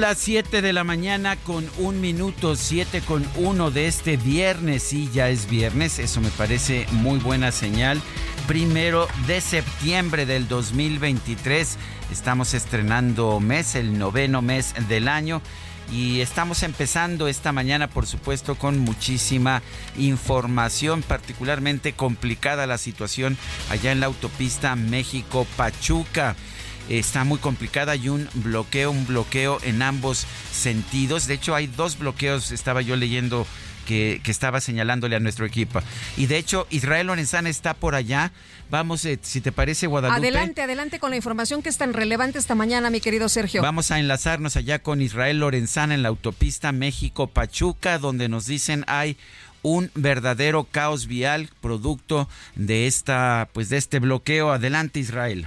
Las 7 de la mañana con un minuto, 7 con 1 de este viernes. Sí, ya es viernes, eso me parece muy buena señal. Primero de septiembre del 2023. Estamos estrenando mes, el noveno mes del año. Y estamos empezando esta mañana, por supuesto, con muchísima información, particularmente complicada la situación allá en la autopista México-Pachuca está muy complicada. Hay un bloqueo, un bloqueo en ambos sentidos. De hecho, hay dos bloqueos, estaba yo leyendo que, estaba señalándole a nuestro equipo. Y de hecho, Israel Lorenzana está por allá. Vamos, eh, si te parece, Guadalupe. Adelante, adelante con la información que es tan relevante esta mañana, mi querido Sergio. Vamos a enlazarnos allá con Israel Lorenzana en la autopista México-Pachuca, donde nos dicen hay un verdadero caos vial producto de esta, pues de este bloqueo. Adelante, Israel.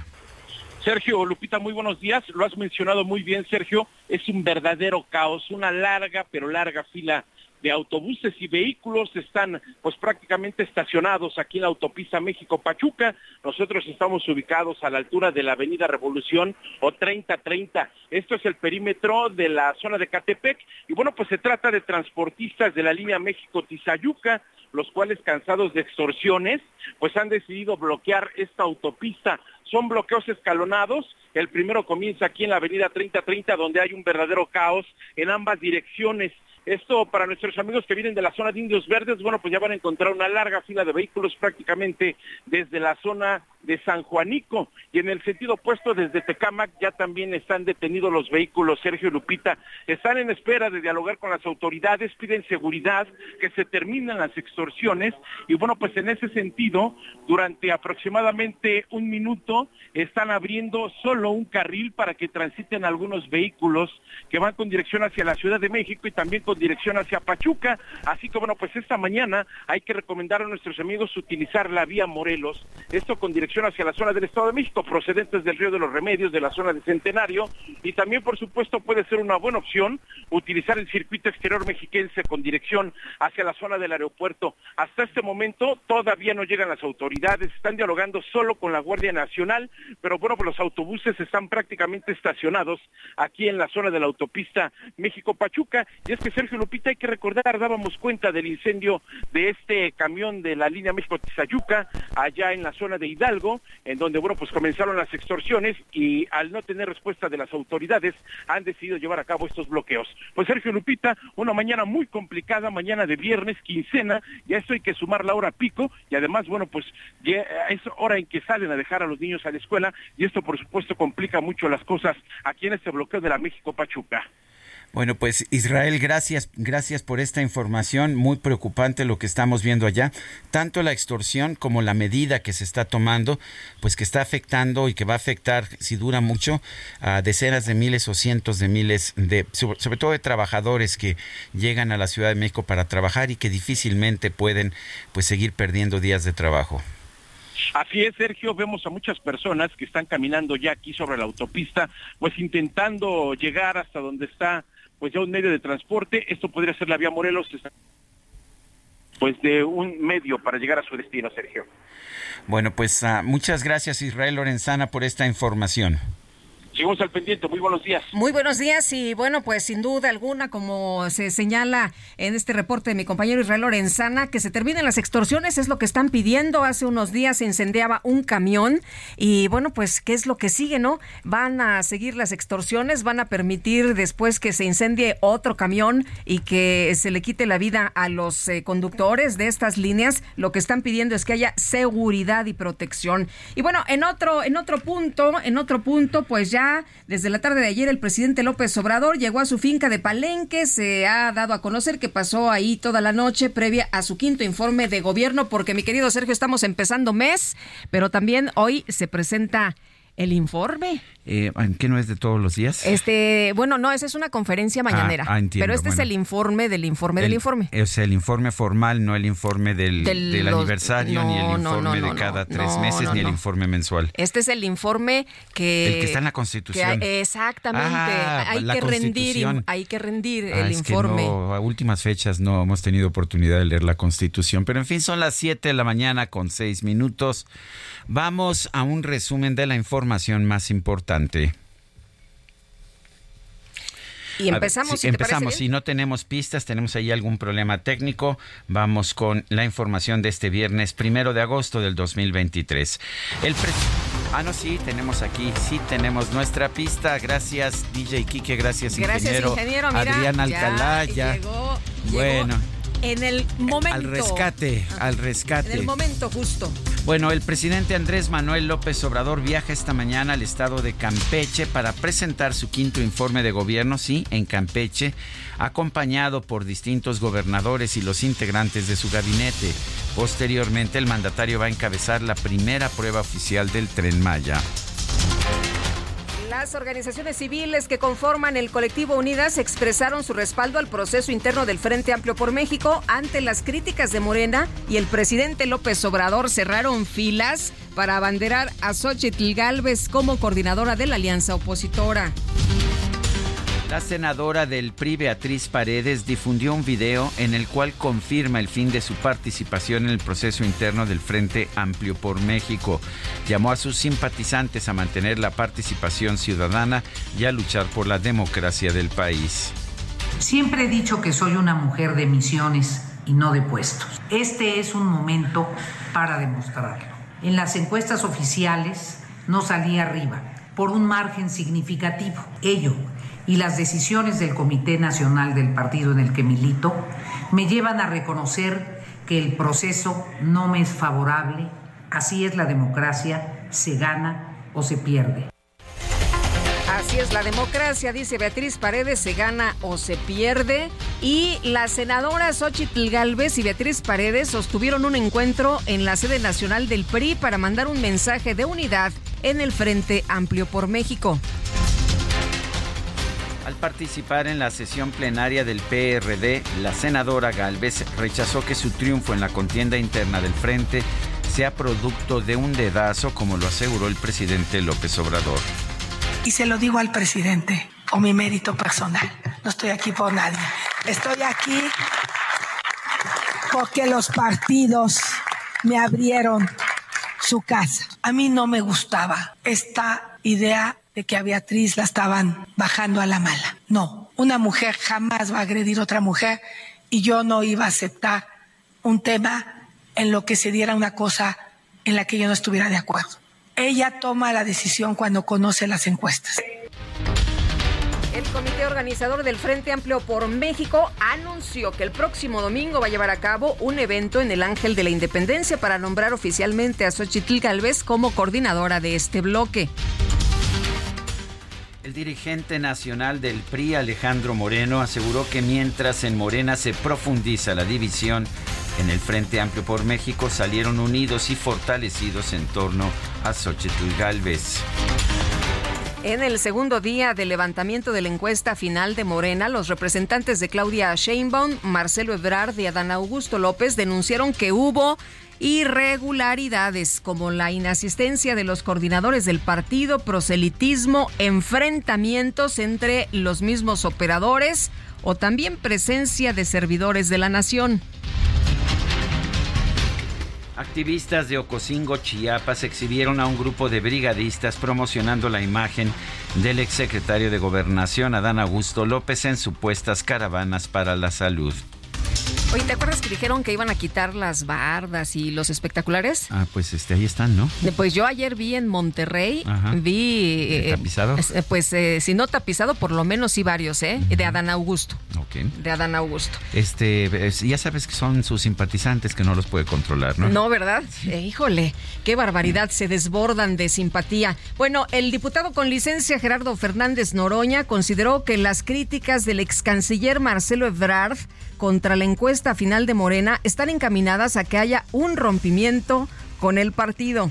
Sergio Lupita, muy buenos días. Lo has mencionado muy bien, Sergio. Es un verdadero caos, una larga, pero larga fila de autobuses y vehículos están pues prácticamente estacionados aquí en la autopista México-Pachuca. Nosotros estamos ubicados a la altura de la Avenida Revolución o 3030. Esto es el perímetro de la zona de Catepec y bueno, pues se trata de transportistas de la línea México-Tizayuca, los cuales cansados de extorsiones, pues han decidido bloquear esta autopista. Son bloqueos escalonados. El primero comienza aquí en la avenida 3030, donde hay un verdadero caos en ambas direcciones. Esto para nuestros amigos que vienen de la zona de Indios Verdes, bueno, pues ya van a encontrar una larga fila de vehículos prácticamente desde la zona de San Juanico. Y en el sentido opuesto desde Tecámac ya también están detenidos los vehículos, Sergio Lupita, están en espera de dialogar con las autoridades, piden seguridad, que se terminen las extorsiones. Y bueno, pues en ese sentido, durante aproximadamente un minuto están abriendo solo un carril para que transiten algunos vehículos que van con dirección hacia la Ciudad de México y también con dirección hacia Pachuca. Así que bueno, pues esta mañana hay que recomendar a nuestros amigos utilizar la vía Morelos, esto con dirección hacia la zona del Estado de México, procedentes del Río de los Remedios, de la zona de Centenario, y también por supuesto puede ser una buena opción utilizar el circuito exterior mexiquense con dirección hacia la zona del aeropuerto. Hasta este momento todavía no llegan las autoridades, están dialogando solo con la Guardia Nacional, pero bueno, pues los autobuses están prácticamente estacionados aquí en la zona de la autopista México-Pachuca, y es que Sergio Lupita, hay que recordar, dábamos cuenta del incendio de este camión de la línea México-Tizayuca, allá en la zona de Hidalgo, en donde, bueno, pues comenzaron las extorsiones y al no tener respuesta de las autoridades, han decidido llevar a cabo estos bloqueos. Pues Sergio Lupita, una mañana muy complicada, mañana de viernes, quincena, ya esto hay que sumar la hora pico, y además, bueno, pues es hora en que salen a dejar a los niños a la escuela, y esto, por supuesto, complica mucho las cosas aquí en este bloqueo de la México-Pachuca. Bueno, pues Israel, gracias, gracias por esta información. Muy preocupante lo que estamos viendo allá. Tanto la extorsión como la medida que se está tomando, pues que está afectando y que va a afectar, si dura mucho, a decenas de miles o cientos de miles de, sobre todo de trabajadores que llegan a la Ciudad de México para trabajar y que difícilmente pueden, pues, seguir perdiendo días de trabajo. Así es, Sergio, vemos a muchas personas que están caminando ya aquí sobre la autopista, pues intentando llegar hasta donde está pues ya un medio de transporte, esto podría ser la vía Morelos, pues de un medio para llegar a su destino, Sergio. Bueno, pues uh, muchas gracias Israel Lorenzana por esta información. Seguimos al pendiente. Muy buenos días. Muy buenos días y bueno, pues sin duda alguna, como se señala en este reporte de mi compañero Israel Lorenzana, que se terminen las extorsiones es lo que están pidiendo. Hace unos días se incendiaba un camión y bueno, pues qué es lo que sigue, ¿no? Van a seguir las extorsiones, van a permitir después que se incendie otro camión y que se le quite la vida a los eh, conductores de estas líneas. Lo que están pidiendo es que haya seguridad y protección. Y bueno, en otro en otro punto, en otro punto, pues ya desde la tarde de ayer el presidente López Obrador llegó a su finca de Palenque. Se ha dado a conocer que pasó ahí toda la noche previa a su quinto informe de gobierno, porque mi querido Sergio, estamos empezando mes, pero también hoy se presenta el informe. Eh, ¿Qué no es de todos los días? Este, bueno, no, esa es una conferencia ah, mañanera. Ah, pero este es el informe del informe del informe. Es el informe formal, no el informe del, aniversario, ni el informe de cada tres meses, ni el informe mensual. Este es el informe que... El que está en la Constitución. exactamente. Ah, hay, que rendir, hay que rendir el informe. a últimas fechas no hemos tenido oportunidad de leer la Constitución. Pero en fin, son las 7 de la mañana con seis minutos. Vamos a un resumen de la información más importante. Y empezamos. si, empezamos. Si no tenemos pistas, tenemos ahí algún problema técnico. Vamos con la información de este viernes primero de agosto del 2023. El Ah, no, sí, tenemos aquí, sí tenemos nuestra pista. Gracias, DJ Kike, gracias, ingeniero. Gracias, ingeniero. Mira, Adrián Alcalá, ya. Llegó, bueno. En el momento. Al rescate, al rescate. En el momento justo. Bueno, el presidente Andrés Manuel López Obrador viaja esta mañana al estado de Campeche para presentar su quinto informe de gobierno, sí, en Campeche, acompañado por distintos gobernadores y los integrantes de su gabinete. Posteriormente, el mandatario va a encabezar la primera prueba oficial del tren Maya. Las organizaciones civiles que conforman el colectivo Unidas expresaron su respaldo al proceso interno del Frente Amplio por México ante las críticas de Morena y el presidente López Obrador cerraron filas para abanderar a Xochitl Galvez como coordinadora de la alianza opositora. La senadora del PRI, Beatriz Paredes, difundió un video en el cual confirma el fin de su participación en el proceso interno del Frente Amplio por México. Llamó a sus simpatizantes a mantener la participación ciudadana y a luchar por la democracia del país. Siempre he dicho que soy una mujer de misiones y no de puestos. Este es un momento para demostrarlo. En las encuestas oficiales no salí arriba por un margen significativo. Ello y las decisiones del Comité Nacional del partido en el que milito me llevan a reconocer que el proceso no me es favorable, así es la democracia, se gana o se pierde. Así es la democracia, dice Beatriz Paredes, se gana o se pierde. Y las senadoras Xochitl Galvez y Beatriz Paredes sostuvieron un encuentro en la sede nacional del PRI para mandar un mensaje de unidad en el Frente Amplio por México. Al participar en la sesión plenaria del PRD, la senadora Galvez rechazó que su triunfo en la contienda interna del frente sea producto de un dedazo, como lo aseguró el presidente López Obrador. Y se lo digo al presidente, o mi mérito personal. No estoy aquí por nadie. Estoy aquí porque los partidos me abrieron su casa. A mí no me gustaba esta idea de que a Beatriz la estaban bajando a la mala. No, una mujer jamás va a agredir a otra mujer y yo no iba a aceptar un tema en lo que se diera una cosa en la que yo no estuviera de acuerdo. Ella toma la decisión cuando conoce las encuestas. El comité organizador del Frente Amplio por México anunció que el próximo domingo va a llevar a cabo un evento en el Ángel de la Independencia para nombrar oficialmente a Xochitl Galvez como coordinadora de este bloque. El dirigente nacional del PRI, Alejandro Moreno, aseguró que mientras en Morena se profundiza la división, en el Frente Amplio por México salieron unidos y fortalecidos en torno a Xochitl Galvez. En el segundo día del levantamiento de la encuesta final de Morena, los representantes de Claudia Sheinbaum, Marcelo Ebrard y Adán Augusto López denunciaron que hubo irregularidades como la inasistencia de los coordinadores del partido, proselitismo, enfrentamientos entre los mismos operadores o también presencia de servidores de la nación. Activistas de Ocosingo, Chiapas, exhibieron a un grupo de brigadistas promocionando la imagen del exsecretario de Gobernación, Adán Augusto López, en supuestas caravanas para la salud. Oye, ¿te acuerdas que dijeron que iban a quitar las bardas y los espectaculares? Ah, pues este, ahí están, ¿no? Pues yo ayer vi en Monterrey, vi... Eh, ¿Tapizado? Eh, pues eh, si no tapizado, por lo menos sí varios, ¿eh? De Adán Augusto. Ok. De Adán Augusto. Este, ya sabes que son sus simpatizantes que no los puede controlar, ¿no? No, ¿verdad? híjole, qué barbaridad, se desbordan de simpatía. Bueno, el diputado con licencia Gerardo Fernández Noroña consideró que las críticas del ex canciller Marcelo Ebrard contra la encuesta final de Morena están encaminadas a que haya un rompimiento con el partido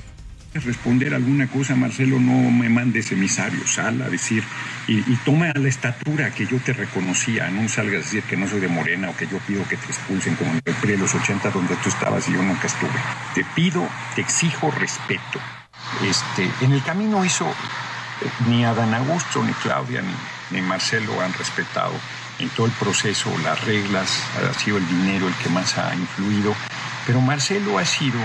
responder alguna cosa, Marcelo, no me mandes emisarios, sal a decir, y, toma la estatura que yo te reconocía, no salgas a decir que no soy de Morena o que yo pido que te expulsen como en el PRI de los 80 donde tú estabas y yo nunca estuve. Te pido, te exijo respeto. Este, en el camino hizo, eh, ni Adán Augusto, ni Claudia, ni Marcelo han respetado en todo el proceso, las reglas, ha sido el dinero el que más ha influido, pero Marcelo ha sido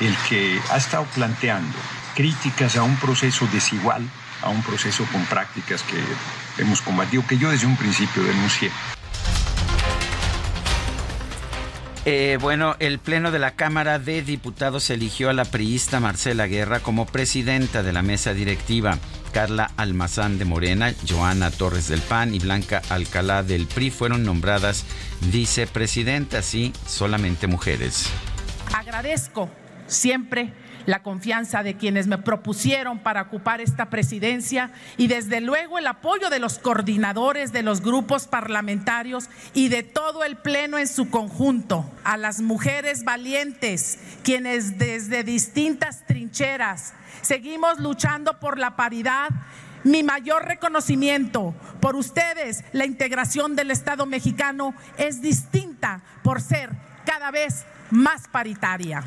el que ha estado planteando críticas a un proceso desigual, a un proceso con prácticas que hemos combatido, que yo desde un principio denuncié. Eh, bueno, el Pleno de la Cámara de Diputados eligió a la priista Marcela Guerra como presidenta de la mesa directiva. Carla Almazán de Morena, Joana Torres del PAN y Blanca Alcalá del PRI fueron nombradas vicepresidentas y solamente mujeres. Agradezco siempre la confianza de quienes me propusieron para ocupar esta presidencia y desde luego el apoyo de los coordinadores de los grupos parlamentarios y de todo el Pleno en su conjunto, a las mujeres valientes, quienes desde distintas trincheras seguimos luchando por la paridad mi mayor reconocimiento por ustedes, la integración del Estado mexicano es distinta por ser cada vez más paritaria.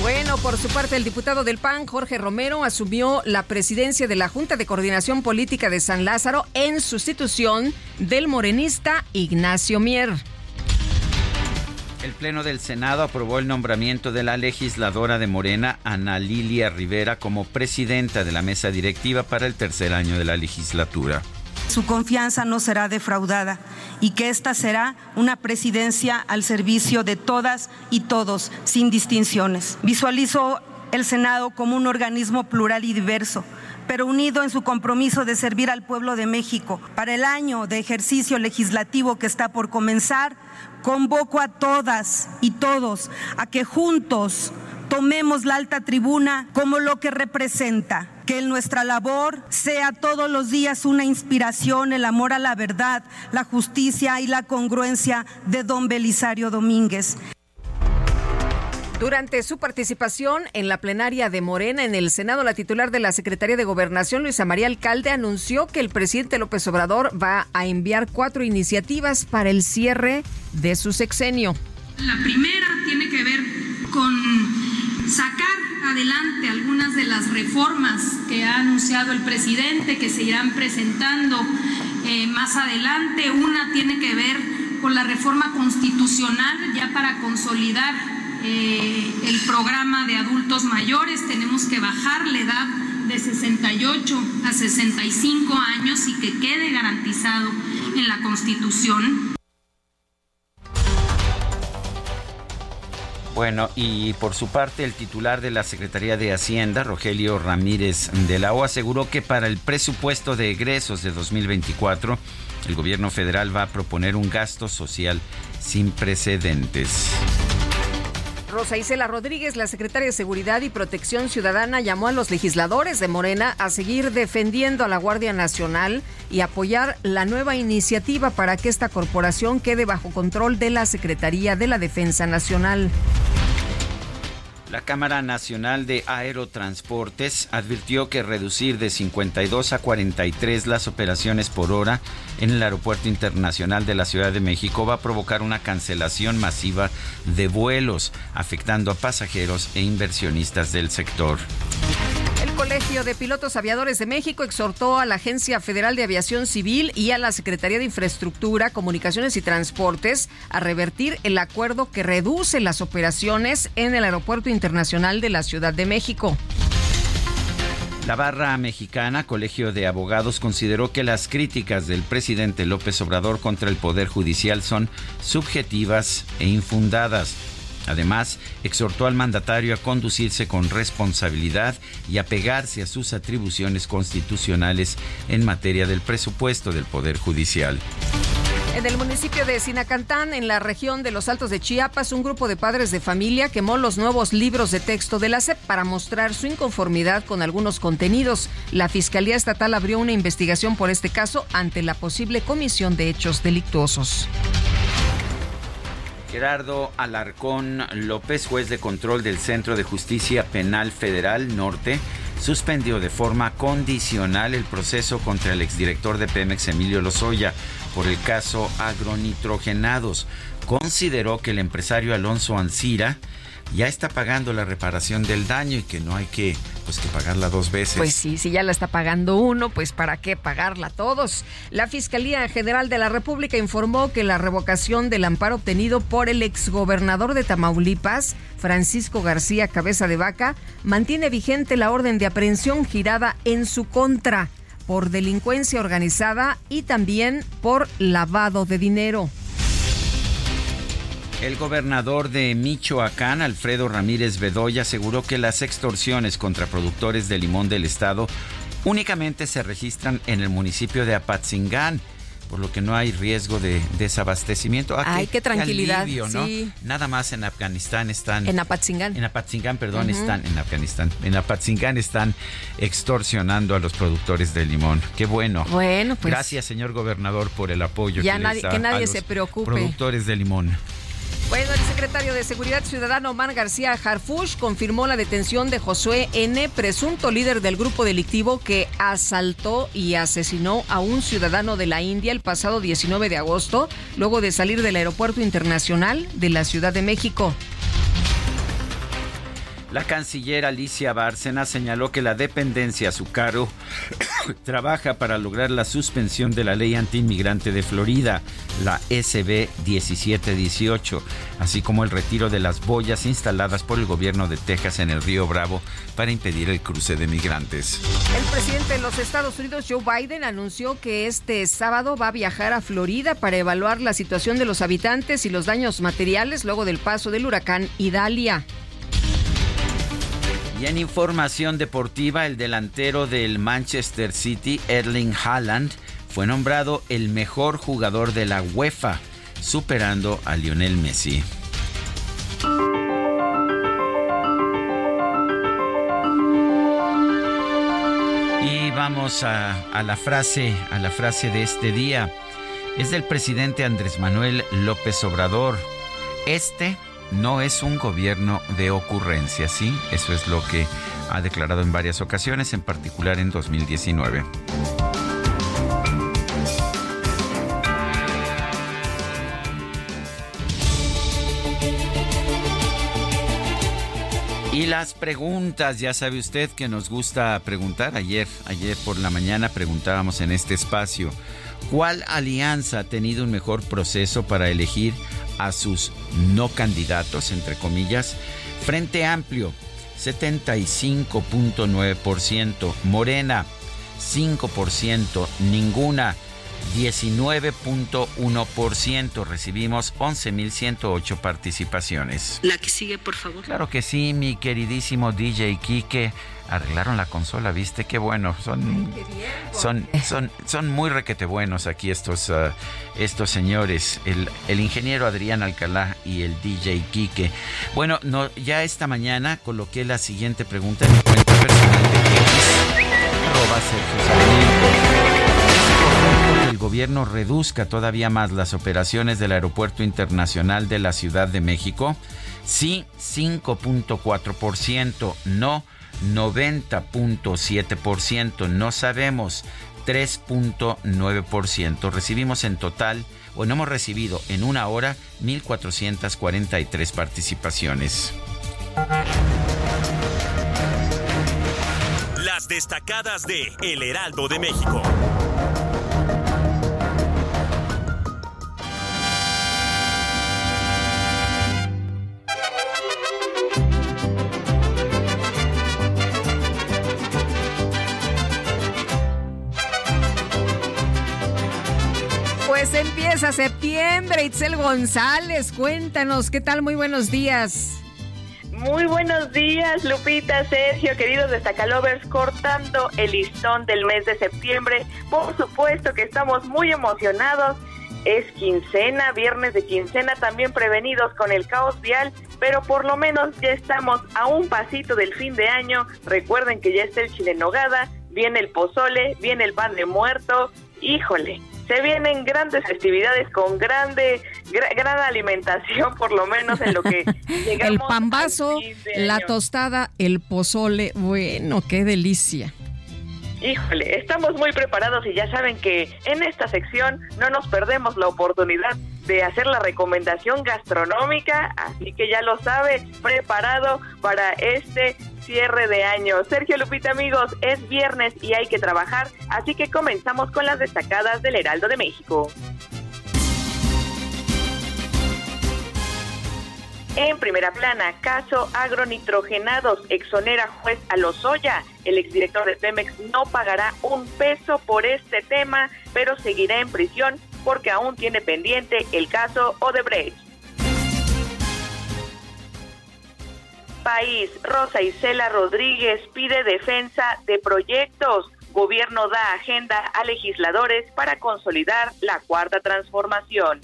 Bueno, por su parte, el diputado del PAN, Jorge Romero, asumió la presidencia de la Junta de Coordinación Política de San Lázaro en sustitución del morenista Ignacio Mier. El Pleno del Senado aprobó el nombramiento de la legisladora de Morena, Ana Lilia Rivera, como presidenta de la mesa directiva para el tercer año de la legislatura su confianza no será defraudada y que esta será una presidencia al servicio de todas y todos, sin distinciones. Visualizo el Senado como un organismo plural y diverso pero unido en su compromiso de servir al pueblo de México. Para el año de ejercicio legislativo que está por comenzar, convoco a todas y todos a que juntos tomemos la alta tribuna como lo que representa. Que en nuestra labor sea todos los días una inspiración, el amor a la verdad, la justicia y la congruencia de don Belisario Domínguez. Durante su participación en la plenaria de Morena en el Senado, la titular de la Secretaría de Gobernación, Luisa María Alcalde, anunció que el presidente López Obrador va a enviar cuatro iniciativas para el cierre de su sexenio. La primera tiene que ver con sacar adelante algunas de las reformas que ha anunciado el presidente, que se irán presentando eh, más adelante. Una tiene que ver con la reforma constitucional, ya para consolidar eh, el programa de adultos mayores, tenemos que bajar la edad de 68 a 65 años y que quede garantizado en la Constitución. Bueno, y por su parte, el titular de la Secretaría de Hacienda, Rogelio Ramírez de la O, aseguró que para el presupuesto de egresos de 2024, el gobierno federal va a proponer un gasto social sin precedentes. Rosa Isela Rodríguez, la secretaria de Seguridad y Protección Ciudadana, llamó a los legisladores de Morena a seguir defendiendo a la Guardia Nacional y apoyar la nueva iniciativa para que esta corporación quede bajo control de la Secretaría de la Defensa Nacional. La Cámara Nacional de Aerotransportes advirtió que reducir de 52 a 43 las operaciones por hora en el Aeropuerto Internacional de la Ciudad de México va a provocar una cancelación masiva de vuelos, afectando a pasajeros e inversionistas del sector. Colegio de Pilotos Aviadores de México exhortó a la Agencia Federal de Aviación Civil y a la Secretaría de Infraestructura, Comunicaciones y Transportes a revertir el acuerdo que reduce las operaciones en el Aeropuerto Internacional de la Ciudad de México. La barra mexicana, Colegio de Abogados, consideró que las críticas del presidente López Obrador contra el Poder Judicial son subjetivas e infundadas. Además, exhortó al mandatario a conducirse con responsabilidad y a pegarse a sus atribuciones constitucionales en materia del presupuesto del Poder Judicial. En el municipio de Sinacantán, en la región de los Altos de Chiapas, un grupo de padres de familia quemó los nuevos libros de texto de la SEP para mostrar su inconformidad con algunos contenidos. La Fiscalía Estatal abrió una investigación por este caso ante la posible comisión de hechos delictuosos. Gerardo Alarcón López, juez de control del Centro de Justicia Penal Federal Norte, suspendió de forma condicional el proceso contra el exdirector de Pemex, Emilio Lozoya, por el caso agronitrogenados. Consideró que el empresario Alonso Ancira ya está pagando la reparación del daño y que no hay que pues que pagarla dos veces. Pues sí, si ya la está pagando uno, pues para qué pagarla todos. La Fiscalía General de la República informó que la revocación del amparo obtenido por el exgobernador de Tamaulipas, Francisco García Cabeza de Vaca, mantiene vigente la orden de aprehensión girada en su contra por delincuencia organizada y también por lavado de dinero. El gobernador de Michoacán, Alfredo Ramírez Bedoya, aseguró que las extorsiones contra productores de limón del estado únicamente se registran en el municipio de Apatzingán por lo que no hay riesgo de desabastecimiento. Ah, Ay, qué, tranquilidad. Nada más en Afganistán están. En Apatzingán. En Apatzingán, perdón, están en Afganistán. En Apatzingán están extorsionando a los productores de limón. Qué bueno. Bueno, pues. Gracias, señor gobernador, por el apoyo. Ya que, nadie, que nadie se preocupe. Productores de limón. Bueno, el secretario de Seguridad Ciudadana Omar García Harfush confirmó la detención de Josué N., presunto líder del grupo delictivo que asaltó y asesinó a un ciudadano de la India el pasado 19 de agosto, luego de salir del Aeropuerto Internacional de la Ciudad de México. La canciller Alicia Bárcena señaló que la dependencia a su cargo trabaja para lograr la suspensión de la ley antiinmigrante de Florida, la SB 1718, así como el retiro de las boyas instaladas por el gobierno de Texas en el río Bravo para impedir el cruce de migrantes. El presidente de los Estados Unidos, Joe Biden, anunció que este sábado va a viajar a Florida para evaluar la situación de los habitantes y los daños materiales luego del paso del huracán Idalia. Y en información deportiva, el delantero del Manchester City, Erling Haaland, fue nombrado el mejor jugador de la UEFA, superando a Lionel Messi. Y vamos a, la frase, a la frase de este día. Es del presidente Andrés Manuel López Obrador. Este no es un gobierno de ocurrencia, ¿sí? Eso es lo que ha declarado en varias ocasiones, en particular en 2019. Y las preguntas, ya sabe usted que nos gusta preguntar. Ayer, ayer por la mañana preguntábamos en este espacio, ¿cuál alianza ha tenido un mejor proceso para elegir a sus no candidatos, entre comillas, Frente Amplio, 75.9%, Morena, 5%, ninguna, 19.1%. Recibimos 11.108 participaciones. La que sigue, por favor. Claro que sí, mi queridísimo DJ Kike arreglaron la consola, ¿viste? Qué bueno. Son, son, son, son muy requete buenos aquí estos, uh, estos señores, el, el, ingeniero Adrián Alcalá y el DJ Quique. Bueno, no, ya esta mañana coloqué la siguiente pregunta en mi cuenta personal de el gobierno reduzca todavía más las operaciones del Aeropuerto Internacional de la Ciudad de México? Sí, 5.4%, no 90.7%, no sabemos 3.9%. Recibimos en total, o no hemos recibido en una hora, 1.443 participaciones. Las destacadas de El Heraldo de México. Empieza septiembre, Itzel González, cuéntanos, ¿qué tal? Muy buenos días. Muy buenos días, Lupita, Sergio, queridos destacalovers, cortando el listón del mes de septiembre. Por supuesto que estamos muy emocionados. Es quincena, viernes de quincena, también prevenidos con el caos vial, pero por lo menos ya estamos a un pasito del fin de año. Recuerden que ya está el chile nogada, viene el pozole, viene el pan de muerto. Híjole, se vienen grandes festividades con grande, gran alimentación, por lo menos en lo que llegamos. el pambazo, la tostada, el pozole, bueno, qué delicia. Híjole, estamos muy preparados y ya saben que en esta sección no nos perdemos la oportunidad de hacer la recomendación gastronómica, así que ya lo sabe, preparado para este cierre de año. Sergio Lupita, amigos, es viernes y hay que trabajar, así que comenzamos con las destacadas del Heraldo de México. En primera plana, caso agronitrogenados, exonera juez a. El exdirector de Pemex no pagará un peso por este tema, pero seguirá en prisión porque aún tiene pendiente el caso Odebrecht. País, Rosa Isela Rodríguez pide defensa de proyectos. Gobierno da agenda a legisladores para consolidar la cuarta transformación.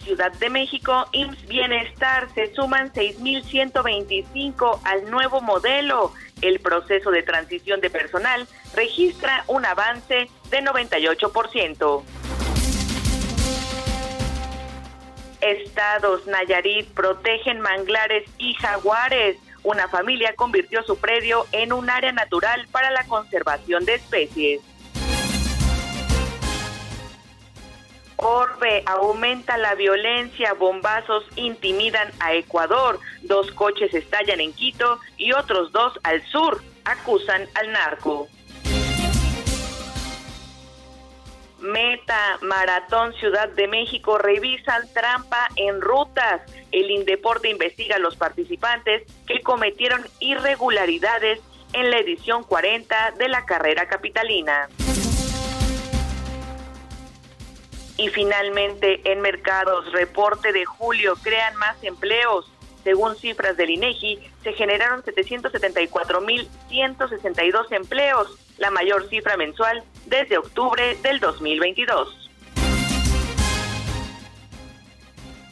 Ciudad de México, IMSS Bienestar se suman 6.125 al nuevo modelo. El proceso de transición de personal registra un avance de 98%. Estados Nayarit protegen manglares y jaguares. Una familia convirtió su predio en un área natural para la conservación de especies. Orbe aumenta la violencia, bombazos intimidan a Ecuador, dos coches estallan en Quito y otros dos al sur, acusan al narco. Meta, Maratón Ciudad de México revisan trampa en rutas. El Indeporte investiga a los participantes que cometieron irregularidades en la edición 40 de la carrera capitalina. Y finalmente, en mercados, reporte de julio, crean más empleos. Según cifras del INEGI, se generaron 774.162 empleos, la mayor cifra mensual desde octubre del 2022.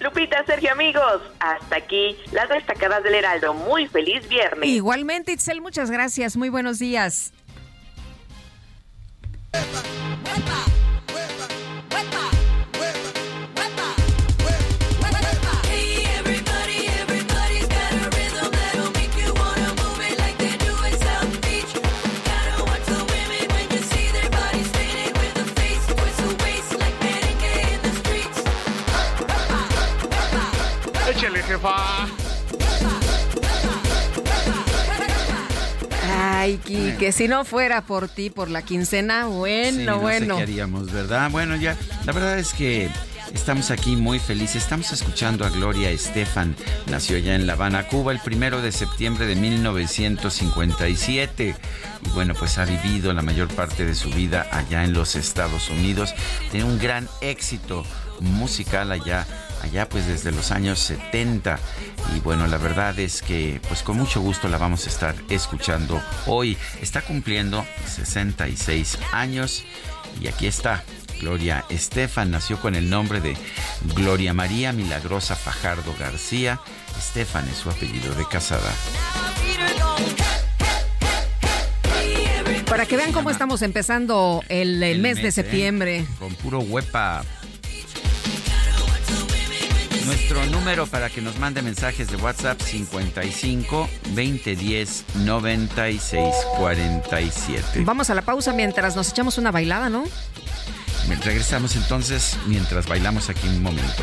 Lupita, Sergio, amigos, hasta aquí las destacadas del Heraldo. Muy feliz viernes. Igualmente, Itzel, muchas gracias. Muy buenos días. Ay, que si no fuera por ti, por la quincena, bueno, bueno. qué haríamos, ¿verdad? Bueno, ya, la verdad es que Estamos aquí muy felices. Estamos escuchando a Gloria Estefan. Nació ya en La Habana, Cuba, el primero de septiembre de 1957. Y bueno, pues ha vivido la mayor parte de su vida allá en los Estados Unidos. Tiene un gran éxito musical allá allá pues desde los años 70 y bueno la verdad es que pues con mucho gusto la vamos a estar escuchando hoy está cumpliendo 66 años y aquí está Gloria Estefan nació con el nombre de Gloria María Milagrosa Fajardo García. Estefan es su apellido de casada. Para que vean cómo estamos empezando el, mes, de ¿eh? septiembre. Con puro huepa. Nuestro número para que nos mande mensajes de WhatsApp 55 2010 96 47. Vamos a la pausa mientras nos echamos una bailada, ¿no? Regresamos entonces mientras bailamos aquí un momento.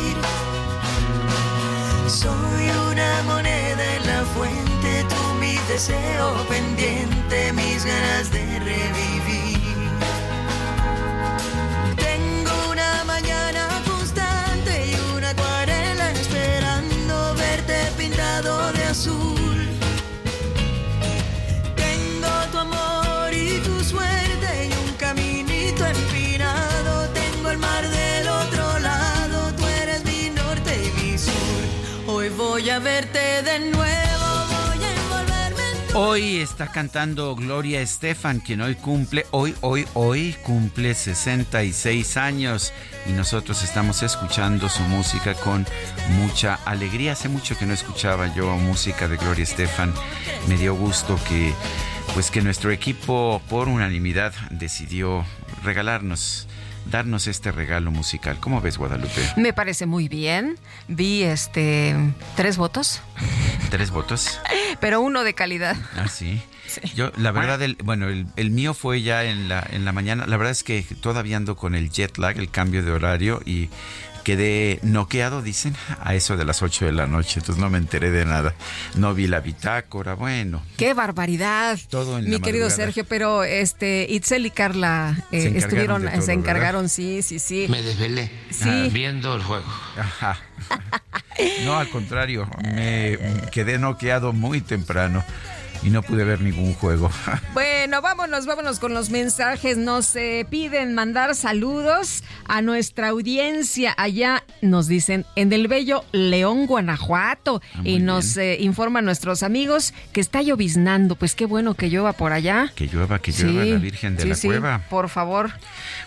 Soy una moneda en la fuente, tú mi deseo pendiente, mis ganas de revivir. Tengo una mañana de nuevo, voy a envolverme Hoy está cantando Gloria Estefan, quien hoy cumple, hoy, hoy, hoy cumple 66 años y nosotros estamos escuchando su música con mucha alegría. Hace mucho que no escuchaba yo música de Gloria Estefan. Me dio gusto que, pues que nuestro equipo por unanimidad decidió regalarnos darnos este regalo musical. ¿Cómo ves, Guadalupe? Me parece muy bien. Vi este tres votos, ¿Tres votos? pero uno de calidad. Ah, sí. Yo, la verdad, el, bueno, el, el mío fue ya en la, en la mañana. La verdad es que todavía ando con el jet lag, el cambio de horario y quedé noqueado, dicen, a eso de las 8 de la noche. Entonces no me enteré de nada. No vi la bitácora, bueno. ¡Qué barbaridad! Todo en Mi la querido madrugada. Sergio, pero este Itzel y Carla eh, Se encargaron estuvieron, todo, se encargaron, sí, sí, sí. Me desvelé Sí. viendo el juego. Ajá. No, al contrario, me quedé noqueado muy temprano y no pude ver ningún juego. Bueno, vámonos, vámonos con los mensajes. Nos eh, piden mandar saludos a nuestra audiencia. Allá nos dicen en el bello León, Guanajuato. Ah, y nos eh, informan nuestros amigos que está lloviznando. Pues qué bueno que llueva por allá. Que llueva, que llueva Sí, la Virgen de sí, la sí, Cueva. Por favor.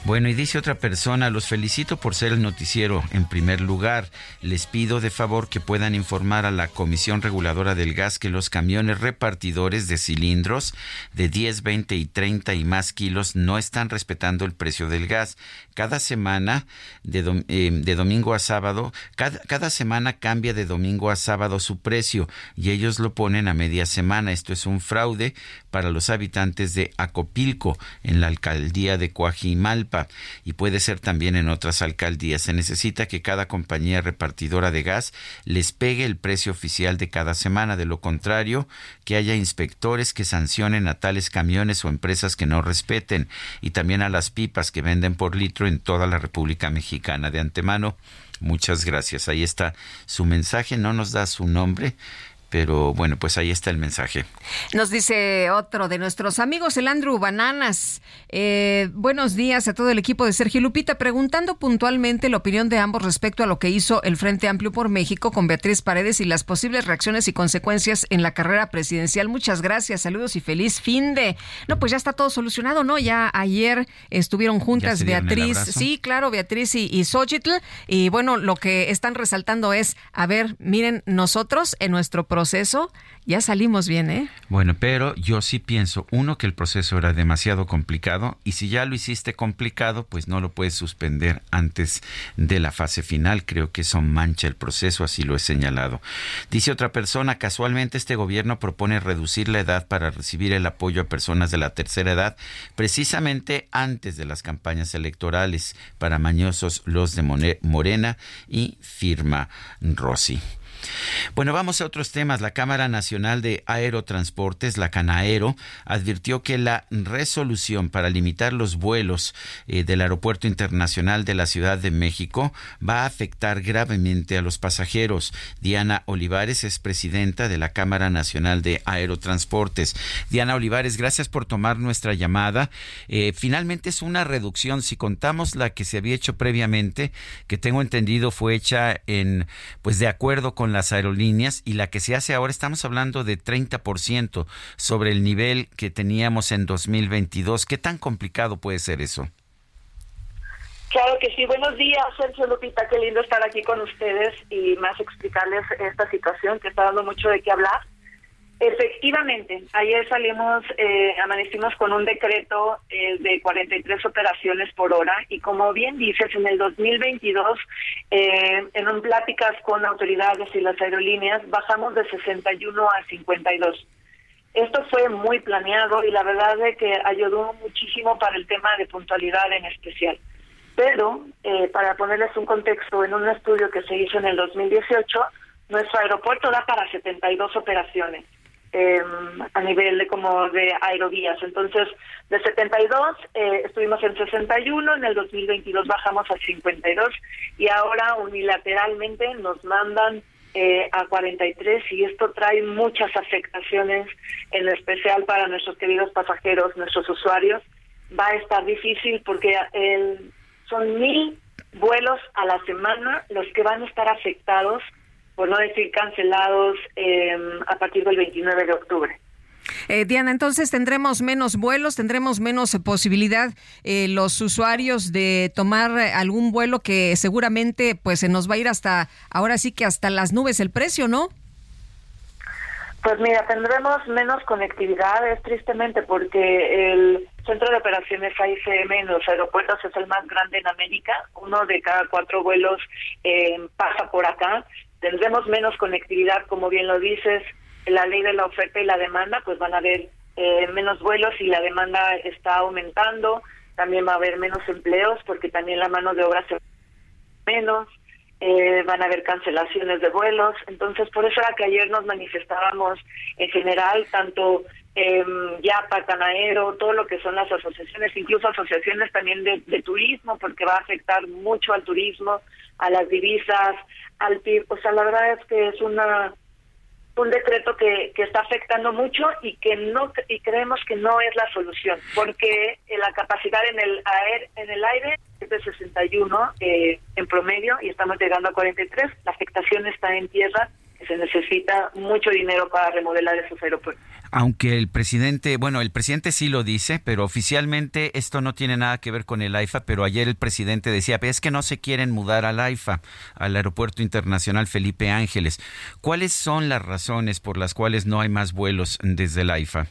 Bueno, y dice otra persona, los felicito por ser el noticiero en primer lugar. Les pido de favor que puedan informar a la Comisión Reguladora del Gas que los camiones repartidores de cilindros de 10, 20 y 30 y más kilos no están respetando el precio del gas. Cada semana, de, eh, de domingo a sábado, cada, cada semana cambia de domingo a sábado su precio y ellos lo ponen a media semana. Esto es un fraude para los habitantes de Acopilco, en la alcaldía de Coajimalpa, y puede ser también en otras alcaldías. Se necesita que cada compañía repartidora de gas les pegue el precio oficial de cada semana. De lo contrario, que haya que sancionen a tales camiones o empresas que no respeten, y también a las pipas que venden por litro en toda la República Mexicana. De antemano, muchas gracias. Ahí está su mensaje. No nos da su nombre. Pero bueno, pues ahí está el mensaje. Nos dice otro de nuestros amigos, el Andrew Bananas. Eh, buenos días a todo el equipo de Sergio Lupita, preguntando puntualmente la opinión de ambos respecto a lo que hizo el Frente Amplio por México con Beatriz Paredes y las posibles reacciones y consecuencias en la carrera presidencial. Muchas gracias, saludos y feliz fin de. No, pues ya está todo solucionado, ¿no? Ya ayer estuvieron juntas Beatriz, sí, claro, Beatriz y, y Xochitl. Y bueno, lo que están resaltando es, a ver, miren, nosotros en nuestro proceso ya salimos bien, ¿eh? Bueno, pero yo sí pienso, uno, que el proceso era demasiado complicado y si ya lo hiciste complicado, pues no lo puedes suspender antes de la fase final. Creo que eso mancha el proceso, así lo he señalado. Dice otra persona, casualmente este gobierno propone reducir la edad para recibir el apoyo a personas de la tercera edad, precisamente antes de las campañas electorales para mañosos los de Morena y firma Rossi. Bueno, vamos a otros temas. La Cámara Nacional de Aerotransportes, la Canaero, advirtió que la resolución para limitar los vuelos eh, del Aeropuerto Internacional de la Ciudad de México va a afectar gravemente a los pasajeros. Diana Olivares es presidenta de la Cámara Nacional de Aerotransportes. Diana Olivares, gracias por tomar nuestra llamada. Eh, finalmente es una reducción. Si contamos la que se había hecho previamente, que tengo entendido fue hecha en, pues de acuerdo con las aerolíneas y la que se hace ahora estamos hablando de 30% sobre el nivel que teníamos en 2022. ¿Qué tan complicado puede ser eso? Claro que sí. Buenos días, Sergio Lupita. Qué lindo estar aquí con ustedes y más explicarles esta situación que está dando mucho de qué hablar. Efectivamente, ayer salimos, eh, amanecimos con un decreto eh, de 43 operaciones por hora y como bien dices, en el 2022, eh, en un pláticas con autoridades y las aerolíneas, bajamos de 61 a 52. Esto fue muy planeado y la verdad es que ayudó muchísimo para el tema de puntualidad en especial. Pero, eh, para ponerles un contexto, en un estudio que se hizo en el 2018, nuestro aeropuerto da para 72 operaciones eh, a nivel de como de aerovías. Entonces, de 72 eh, estuvimos en 61, en el 2022 bajamos a 52 y ahora unilateralmente nos mandan eh, a 43 y esto trae muchas afectaciones, en especial para nuestros queridos pasajeros, nuestros usuarios. Va a estar difícil porque el, son mil vuelos a la semana los que van a estar afectados por no decir cancelados eh, a partir del 29 de octubre. Eh, Diana, entonces tendremos menos vuelos, tendremos menos posibilidad eh, los usuarios de tomar algún vuelo que seguramente pues se nos va a ir hasta ahora sí que hasta las nubes el precio, ¿no? Pues mira, tendremos menos conectividad, es tristemente porque el centro de operaciones AICM en los aeropuertos es el más grande en América. Uno de cada cuatro vuelos eh, pasa por acá tendremos menos conectividad, como bien lo dices, la ley de la oferta y la demanda, pues van a haber eh, menos vuelos y la demanda está aumentando, también va a haber menos empleos porque también la mano de obra se menos, eh, van a haber cancelaciones de vuelos, entonces por eso era que ayer nos manifestábamos en general, tanto eh, ya Pacanaero, todo lo que son las asociaciones, incluso asociaciones también de, de turismo, porque va a afectar mucho al turismo, a las divisas, al PIB. O sea, la verdad es que es una un decreto que, que está afectando mucho y que no y creemos que no es la solución porque la capacidad en el aire en el aire es de 61 eh, en promedio y estamos llegando a 43 la afectación está en tierra se necesita mucho dinero para remodelar esos aeropuertos. Aunque el presidente, bueno, el presidente sí lo dice, pero oficialmente esto no tiene nada que ver con el AIFA, pero ayer el presidente decía, es que no se quieren mudar al AIFA, al Aeropuerto Internacional Felipe Ángeles. ¿Cuáles son las razones por las cuales no hay más vuelos desde el AIFA?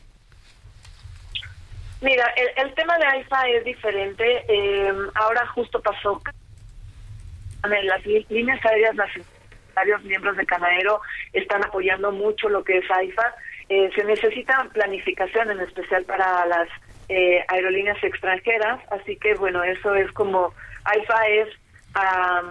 Mira, el, tema de AIFA es diferente. Eh, ahora justo pasó en las líneas aéreas nacionales varios miembros de Canaero están apoyando mucho lo que es AIFA. Eh, se necesita planificación, en especial para las eh, aerolíneas extranjeras, así que bueno, eso es como AIFA es a,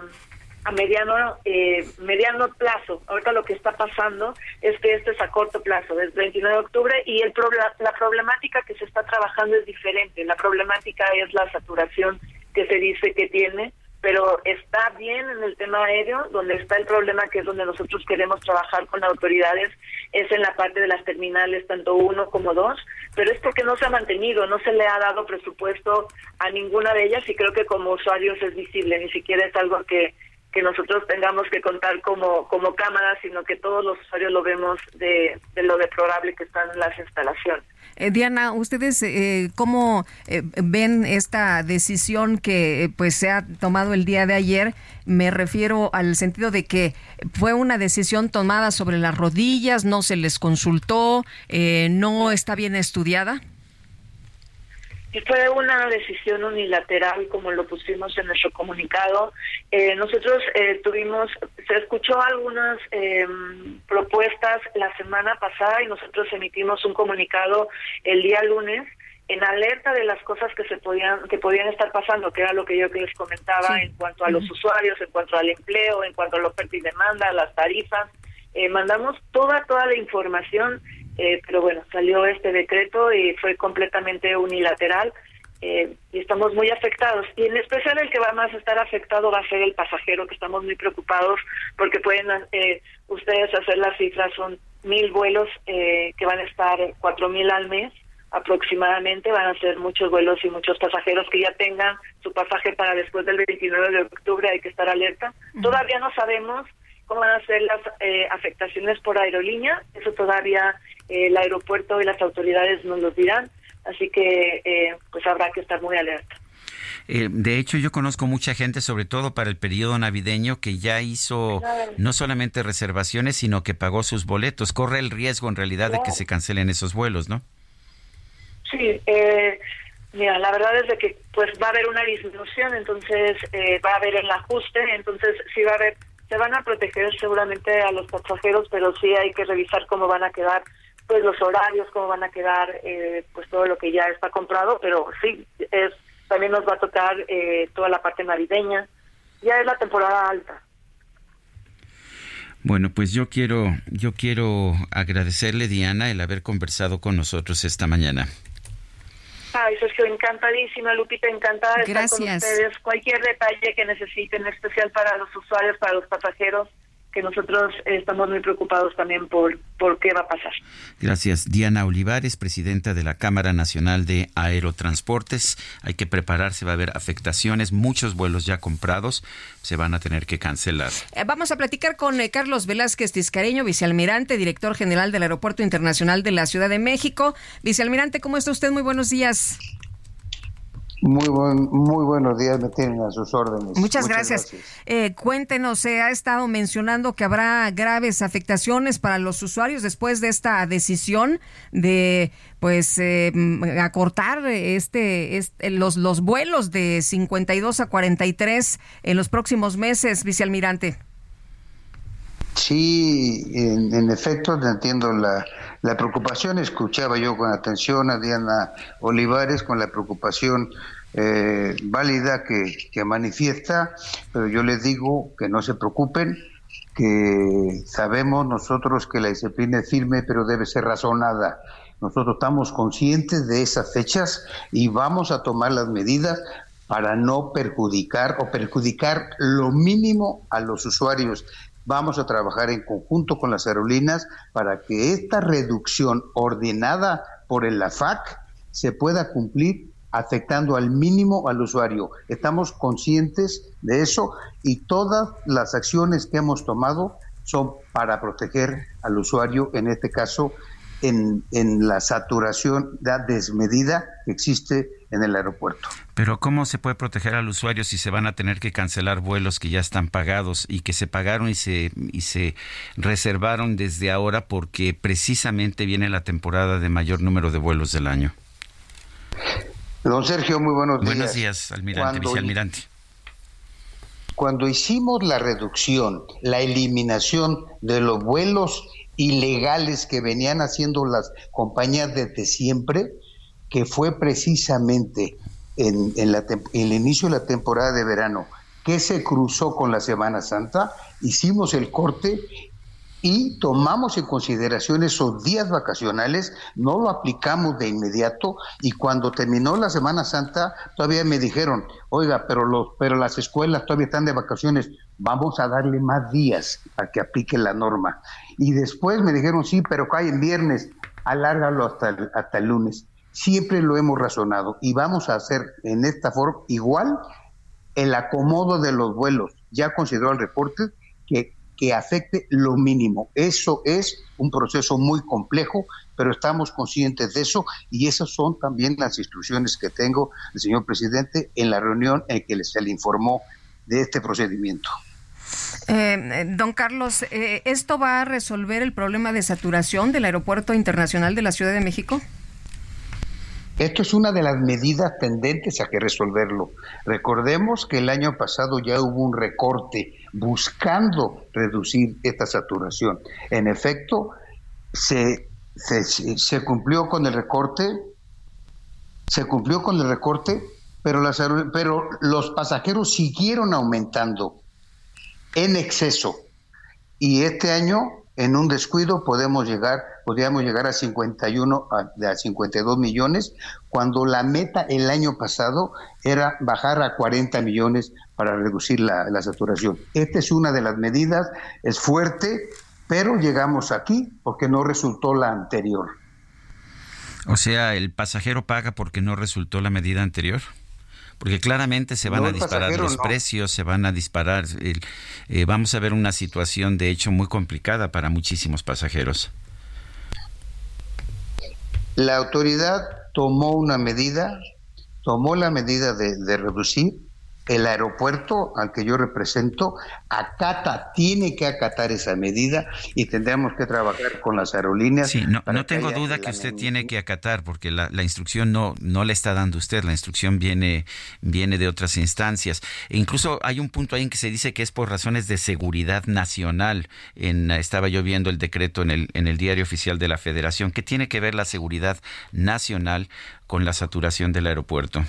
mediano eh, mediano plazo. Ahorita lo que está pasando es que esto es a corto plazo, desde el 29 de octubre, y el la problemática que se está trabajando es diferente. La problemática es la saturación que se dice que tiene pero está bien en el tema aéreo, donde está el problema que es donde nosotros queremos trabajar con autoridades, es en la parte de las terminales, tanto uno como dos, pero es porque no se ha mantenido, no se le ha dado presupuesto a ninguna de ellas y creo que como usuarios es visible, ni siquiera es algo que, que nosotros tengamos que contar como, como cámara, sino que todos los usuarios lo vemos de, de lo deplorable que están las instalaciones. Eh, Diana, ¿ustedes eh, cómo eh, ven esta decisión que pues se ha tomado el día de ayer? Me refiero al sentido de que fue una decisión tomada sobre las rodillas, no se les consultó, no está bien estudiada. Y fue una decisión unilateral, como lo pusimos en nuestro comunicado. Eh, nosotros eh, tuvimos, se escuchó algunas eh, propuestas la semana pasada y nosotros emitimos un comunicado el día lunes en alerta de las cosas que se podían que podían estar pasando, que era lo que yo les comentaba en cuanto a los usuarios, en cuanto al empleo, en cuanto a la oferta y demanda, las tarifas. mandamos toda toda la información eh, pero bueno, salió este decreto y fue completamente unilateral eh, y estamos muy afectados. Y en especial el que va más a estar afectado va a ser el pasajero, que estamos muy preocupados porque pueden eh, ustedes hacer las cifras, son mil vuelos que van a estar cuatro mil al mes aproximadamente, van a ser muchos vuelos y muchos pasajeros que ya tengan su pasaje para después del 29 de octubre, hay que estar alerta. Todavía no sabemos cómo van a ser las afectaciones por aerolínea, eso todavía el aeropuerto y las autoridades nos lo dirán, así que eh, pues habrá que estar muy alerta. Eh, de hecho, yo conozco mucha gente, sobre todo para el periodo navideño, que ya hizo no solamente reservaciones, sino que pagó sus boletos. Corre el riesgo, en realidad, de que se cancelen esos vuelos, ¿no? Sí, eh, mira, la verdad es de que pues va a haber una disminución, entonces va a haber el ajuste, entonces sí va a haber, se van a proteger seguramente a los pasajeros, pero sí hay que revisar cómo van a quedar pues los horarios, cómo van a quedar, eh, pues todo lo que ya está comprado, pero sí, es también nos va a tocar eh, toda la parte navideña. Ya es la temporada alta. Bueno, pues yo quiero, yo quiero agradecerle, Diana, el haber conversado con nosotros esta mañana. Ay, Sergio, encantadísima, Lupita, encantada de estar con ustedes. Cualquier detalle que necesiten, especial para los usuarios, para los pasajeros, que nosotros estamos muy preocupados también por, por qué va a pasar. Gracias. Diana Olivares, presidenta de la Cámara Nacional de Aerotransportes. Hay que prepararse, va a haber afectaciones, muchos vuelos ya comprados se van a tener que cancelar. Eh, vamos a platicar con eh, Carlos Velázquez Tiscareño, vicealmirante, director general del Aeropuerto Internacional de la Ciudad de México. Vicealmirante, ¿cómo está usted? Muy buenos días. Muy, buen, muy buenos días, me tienen a sus órdenes. Muchas, gracias. Eh, cuéntenos, se ha estado mencionando que habrá graves afectaciones para los usuarios después de esta decisión de pues eh, acortar este, este, los, los vuelos de 52 a 43 en los próximos meses, vicealmirante. Sí, en, en efecto, entiendo la, la preocupación, escuchaba yo con atención a Diana Olivares, con la preocupación eh, válida que, que manifiesta, pero yo les digo que no se preocupen, que sabemos nosotros que la disciplina es firme, pero debe ser razonada. Nosotros estamos conscientes de esas fechas y vamos a tomar las medidas para no perjudicar o perjudicar lo mínimo a los usuarios Vamos a trabajar en conjunto con las aerolíneas para que esta reducción ordenada por el AFAC se pueda cumplir afectando al mínimo al usuario. Estamos conscientes de eso y todas las acciones que hemos tomado son para proteger al usuario, en este caso en, en la saturación desmedida que existe en el aeropuerto. Pero ¿cómo se puede proteger al usuario si se van a tener que cancelar vuelos que ya están pagados y que se pagaron y se, y se reservaron desde ahora porque precisamente viene la temporada de mayor número de vuelos del año? Don Sergio, muy buenos días. Buenos días, almirante, vicealmirante. Cuando hicimos la reducción, la eliminación de los vuelos ilegales que venían haciendo las compañías desde siempre, que fue precisamente en, el inicio de la temporada de verano, que se cruzó con la Semana Santa, hicimos el corte y tomamos en consideración esos días vacacionales, no lo aplicamos de inmediato y cuando terminó la Semana Santa todavía me dijeron, oiga, pero, los, pero las escuelas todavía están de vacaciones, vamos a darle más días a que aplique la norma. Y después me dijeron, sí, pero cae en viernes, alárgalo hasta hasta el lunes siempre lo hemos razonado y vamos a hacer en esta forma igual el acomodo de los vuelos. Ya consideró el reporte que, que afecte lo mínimo. Eso es un proceso muy complejo pero estamos conscientes de eso y esas son también las instrucciones que tengo del señor presidente en la reunión en que se le informó de este procedimiento. Eh, don Carlos, eh, ¿esto va a resolver el problema de saturación del Aeropuerto Internacional de la Ciudad de México? Esto es una de las medidas tendentes a que resolverlo. Recordemos que el año pasado ya hubo un recorte buscando reducir esta saturación. En efecto, se, se, cumplió con el recorte, se cumplió con el recorte, pero, pero los pasajeros siguieron aumentando en exceso. Y este año en un descuido podemos llegar, podríamos llegar a 51, a, a 52 millones, cuando la meta el año pasado era bajar a 40 millones para reducir la, la saturación. Esta es una de las medidas, es fuerte, pero llegamos aquí porque no resultó la anterior. O sea, el pasajero paga porque no resultó la medida anterior porque claramente se van a disparar los precios, se van a disparar. Eh, vamos a ver una situación de hecho muy complicada para muchísimos pasajeros. La autoridad tomó una medida, tomó la medida de, de reducir el aeropuerto al que yo represento acata, tiene que acatar esa medida y tendremos que trabajar con las aerolíneas. Sí, no, no tengo duda que usted tiene que acatar porque la, la, instrucción no, no le está dando usted, la instrucción viene, viene de otras instancias. E incluso hay un punto ahí en que se dice que es por razones de seguridad nacional. En, estaba yo viendo el decreto en el, en el diario oficial de la Federación. ¿Qué tiene que ver la seguridad nacional con la saturación del aeropuerto?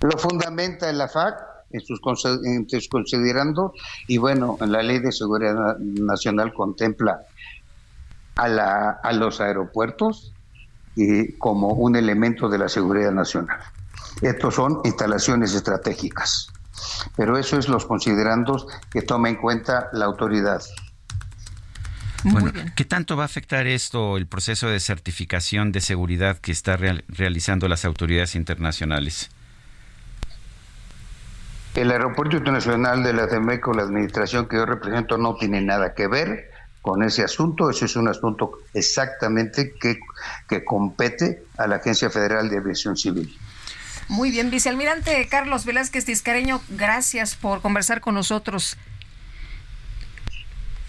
Lo fundamenta en la FAC, en sus, en sus considerando, y bueno, en la Ley de Seguridad Nacional contempla a, la, a los aeropuertos y como un elemento de la seguridad nacional. Estos son instalaciones estratégicas, pero eso es los considerandos que toma en cuenta la autoridad. Bueno, ¿qué tanto va a afectar esto el proceso de certificación de seguridad que está real, realizando las autoridades internacionales? El Aeropuerto Internacional de la CEMECO, la administración que yo represento, no tiene nada que ver con ese asunto. Ese es un asunto exactamente que, que compete a la Agencia Federal de Aviación Civil. Muy bien, vicealmirante Carlos Velázquez Tiscareño, gracias por conversar con nosotros.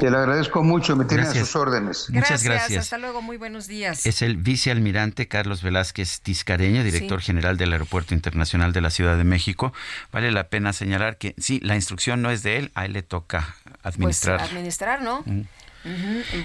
Te lo agradezco mucho, me tienen a sus órdenes. Muchas gracias. Hasta luego, muy buenos días. Es el vicealmirante Carlos Velázquez Tiscareño, director general del Aeropuerto Internacional de la Ciudad de México. Vale la pena señalar que sí, la instrucción no es de él, a él le toca administrar. Pues administrar, ¿no?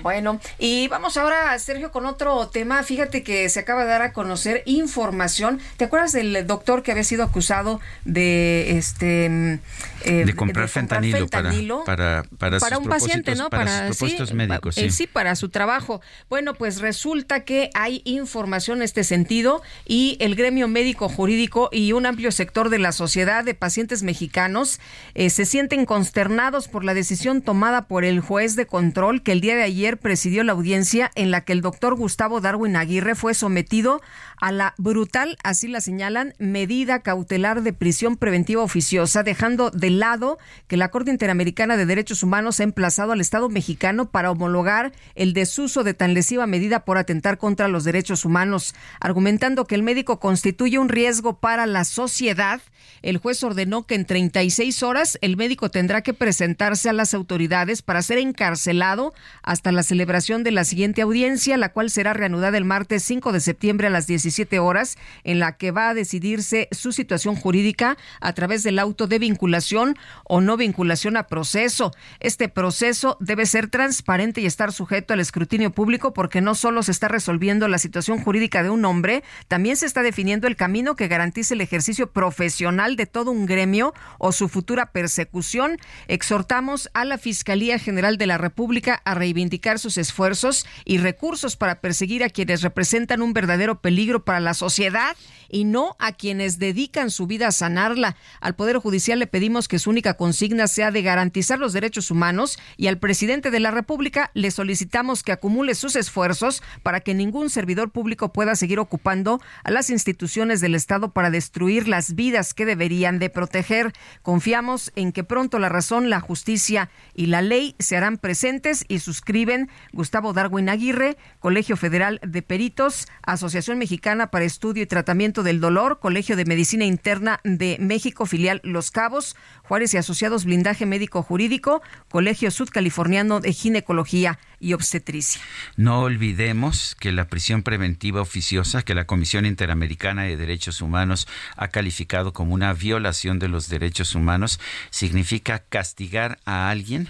Bueno, y vamos ahora, Sergio, con otro tema. Fíjate que se acaba de dar a conocer información. ¿Te acuerdas del doctor que había sido acusado de este eh, de, comprar fentanilo, para, para, para, un paciente, ¿no? Para, sus propósitos médicos. Eh, sí. sí, para su trabajo. Bueno, pues resulta que hay información en este sentido y el gremio médico jurídico y un amplio sector de la sociedad de pacientes mexicanos eh, se sienten consternados por la decisión tomada por el juez de control que el día de ayer presidió la audiencia en la que el doctor Gustavo Darwin Aguirre fue sometido a la brutal, así la señalan, medida cautelar de prisión preventiva oficiosa, dejando de lado que la Corte Interamericana de Derechos Humanos ha emplazado al Estado mexicano para homologar el desuso de tan lesiva medida por atentar contra los derechos humanos, argumentando que el médico constituye un riesgo para la sociedad. El juez ordenó que en 36 horas el médico tendrá que presentarse a las autoridades para ser encarcelado hasta la celebración de la siguiente audiencia, la cual será reanudada el martes 5 de septiembre a las 17 horas, en la que va a decidirse su situación jurídica a través del auto de vinculación o no vinculación a proceso. Este proceso debe ser transparente y estar sujeto al escrutinio público porque no solo se está resolviendo la situación jurídica de un hombre, también se está definiendo el camino que garantice el ejercicio profesional de todo un gremio o su futura persecución. Exhortamos a la Fiscalía General de la República a reivindicar sus esfuerzos y recursos para perseguir a quienes representan un verdadero peligro para la sociedad y no a quienes dedican su vida a sanarla. Al Poder Judicial le pedimos que su única consigna sea de garantizar los derechos humanos y al presidente de la República le solicitamos que acumule sus esfuerzos para que ningún servidor público pueda seguir ocupando a las instituciones del Estado para destruir las vidas que deberían de proteger. Confiamos en que pronto la razón, la justicia y la ley se harán presentes y y suscriben Gustavo Darwin Aguirre, Colegio Federal de Peritos, Asociación Mexicana para Estudio y Tratamiento del Dolor, Colegio de Medicina Interna de México, filial Los Cabos, Juárez y Asociados Blindaje Médico Jurídico, Colegio Sudcaliforniano de Ginecología y Obstetricia. No olvidemos que la prisión preventiva oficiosa que la Comisión Interamericana de Derechos Humanos ha calificado como una violación de los derechos humanos significa castigar a alguien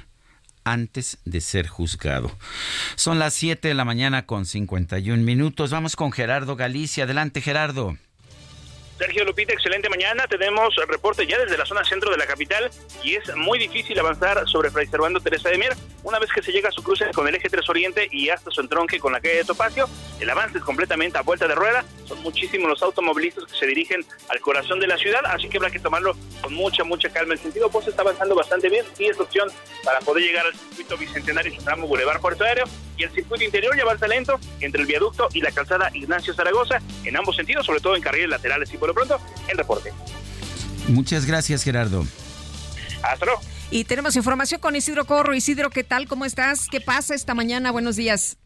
antes de ser juzgado. Son las 7 de la mañana con 51 minutos. Vamos con Gerardo Galicia. Adelante, Gerardo. Sergio Lupita, excelente mañana. Tenemos reporte ya desde la zona centro de la capital y es muy difícil avanzar sobre Fray Servando Teresa de Mier. Una vez que se llega a su cruce con el eje 3 Oriente y hasta su entronque con la calle de Topacio, el avance es completamente a vuelta de rueda. Son muchísimos los automovilistas que se dirigen al corazón de la ciudad, así que habrá que tomarlo con mucha, mucha calma. El sentido pues está avanzando bastante bien. Sí es opción para poder llegar al circuito bicentenario y su tramo Boulevard Puerto Aéreo y el circuito interior ya avanza lento entre el viaducto y la calzada Ignacio Zaragoza en ambos sentidos, sobre todo en carriles laterales y por lo pronto, el reporte. Muchas gracias, Gerardo. Hasta luego. Y tenemos información con Isidro Corro. Isidro, ¿qué tal? ¿Cómo estás? ¿Qué pasa esta mañana? Buenos días.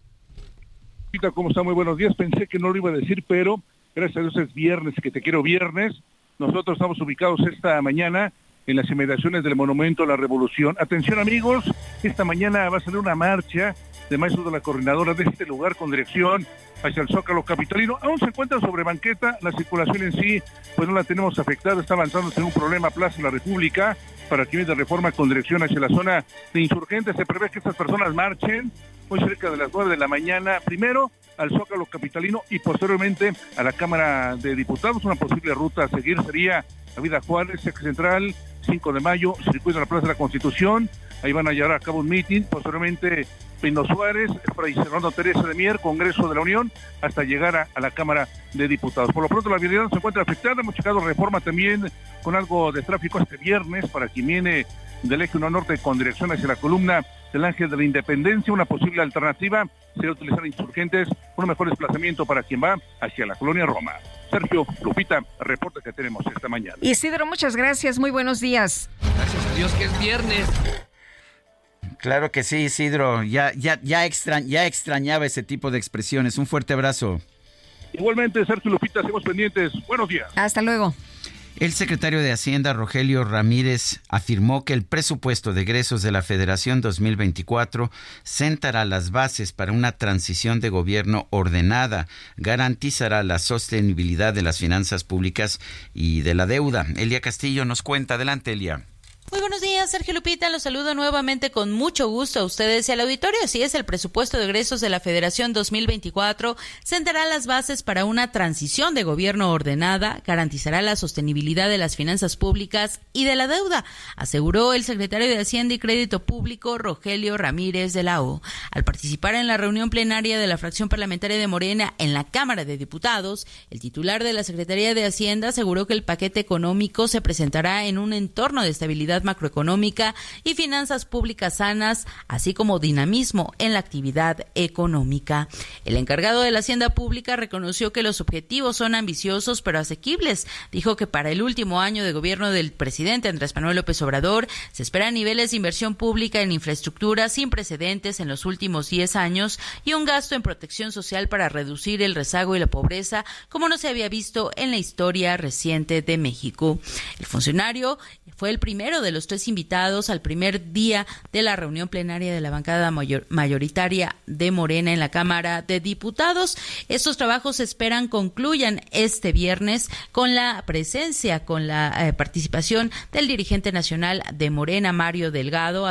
¿Cómo está? Muy buenos días. Pensé que no lo iba a decir, pero gracias a Dios es viernes, que te quiero viernes. Nosotros estamos ubicados esta mañana en las inmediaciones del Monumento a la Revolución. Atención amigos, esta mañana va a salir una marcha de maestros de la coordinadora de este lugar con dirección hacia el Zócalo Capitalino. Aún se encuentra sobre banqueta, la circulación en sí, pues no la tenemos afectada, está avanzando sin un problema Plaza de la República para quienes de reforma con dirección hacia la zona de insurgentes. Se prevé que estas personas marchen muy cerca de las nueve de la mañana, primero al Zócalo Capitalino y posteriormente a la Cámara de Diputados. Una posible ruta a seguir sería Vida Juárez, Ex Central, 5 de mayo, circuito de la Plaza de la Constitución. Ahí van a llevar a cabo un meeting, posteriormente Pino Suárez, Fray Serrano Teresa de Mier, Congreso de la Unión, hasta llegar a, la Cámara de Diputados. Por lo pronto la vialidad se encuentra afectada, hemos checado reforma también con algo de tráfico este viernes para quien viene del eje 1 norte con dirección hacia la columna del Ángel de la Independencia. Una posible alternativa sería utilizar insurgentes, un mejor desplazamiento para quien va hacia la colonia Roma. Sergio, Lupita, reporte que tenemos esta mañana. Isidro, muchas gracias, muy buenos días. Gracias a Dios que es viernes. Claro que sí, Isidro. Ya, ya, ya, ya extrañaba ese tipo de expresiones. Un fuerte abrazo. Igualmente, Sergio Lupita, seguimos pendientes. Buenos días. Hasta luego. El secretario de Hacienda, Rogelio Ramírez, afirmó que el presupuesto de egresos de la Federación 2024 sentará las bases para una transición de gobierno ordenada, garantizará la sostenibilidad de las finanzas públicas y de la deuda. Elia Castillo nos cuenta. Adelante, Elia. Muy buenos días, Sergio Lupita. Los saludo nuevamente con mucho gusto a ustedes y al auditorio. Así es, el presupuesto de egresos de la Federación 2024 sentará las bases para una transición de gobierno ordenada, garantizará la sostenibilidad de las finanzas públicas y de la deuda, aseguró el secretario de Hacienda y Crédito Público, Rogelio Ramírez de la O. Al participar en la reunión plenaria de la fracción parlamentaria de Morena en la Cámara de Diputados, el titular de la Secretaría de Hacienda aseguró que el paquete económico se presentará en un entorno de estabilidad macroeconómica y finanzas públicas sanas, así como dinamismo en la actividad económica. El encargado de la Hacienda Pública reconoció que los objetivos son ambiciosos pero asequibles. Dijo que para el último año de gobierno del presidente Andrés Manuel López Obrador se esperan niveles de inversión pública en infraestructura sin precedentes en los últimos 10 años y un gasto en protección social para reducir el rezago y la pobreza como no se había visto en la historia reciente de México. El funcionario fue el primero de los tres invitados al primer día de la reunión plenaria de la bancada mayoritaria de Morena en la Cámara de Diputados. Estos trabajos se esperan concluyan este viernes con la presencia, con la eh, participación del dirigente nacional de Morena, Mario Delgado.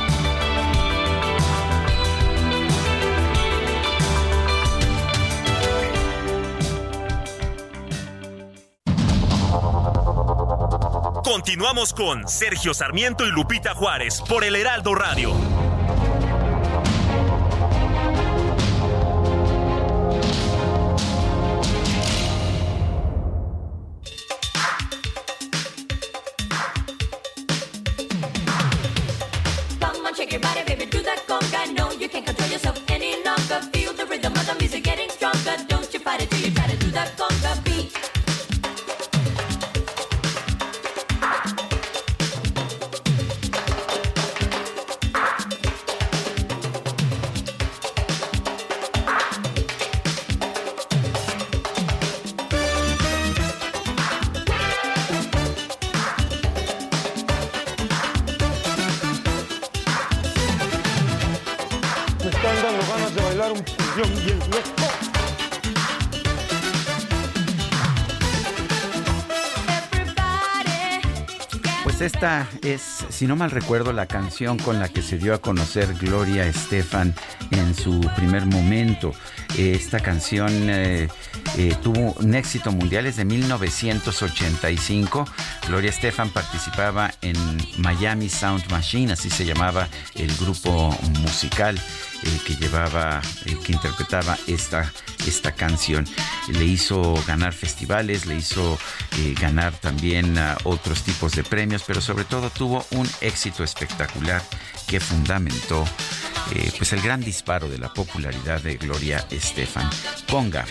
Continuamos con Sergio Sarmiento y Lupita Juárez por el Heraldo Radio. Come on, shake your Body, baby, do that conga. No, you can't control yourself any longer. Feel the rhythm of the music getting stronger. se esta es, si no mal recuerdo, la canción con la que se dio a conocer Gloria Estefan en su primer momento. Esta canción eh, eh, tuvo un éxito mundial desde 1985. Gloria Estefan participaba en Miami Sound Machine, así se llamaba el grupo musical eh, que llevaba, que interpretaba esta, esta canción. Le hizo ganar festivales, le hizo ganar también otros tipos de premios, pero todo tuvo un éxito espectacular que fundamentó pues el gran disparo de la popularidad de Gloria Estefan. Ponga.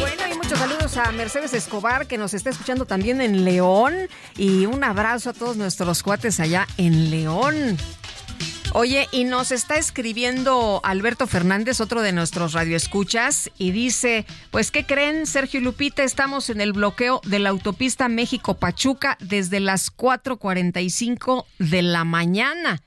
Bueno, y muchos saludos a Mercedes Escobar que nos está escuchando también en León y un abrazo a todos nuestros cuates allá en León. Oye, y nos está escribiendo Alberto Fernández, otro de nuestros radioescuchas, y dice, pues, ¿qué creen, Sergio Lupita? Estamos en el bloqueo de la autopista México-Pachuca desde las 4.45 de la mañana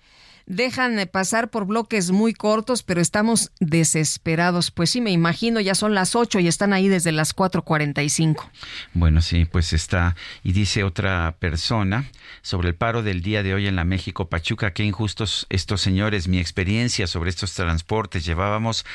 dejan pasar por bloques muy cortos, pero estamos desesperados. Pues sí, me imagino, ya son las 8 y están ahí desde las 4.45. Bueno, sí, pues está. Y dice otra persona sobre el paro del día de hoy en la México Pachuca, qué injustos estos señores. Mi experiencia sobre estos transportes, llevábamos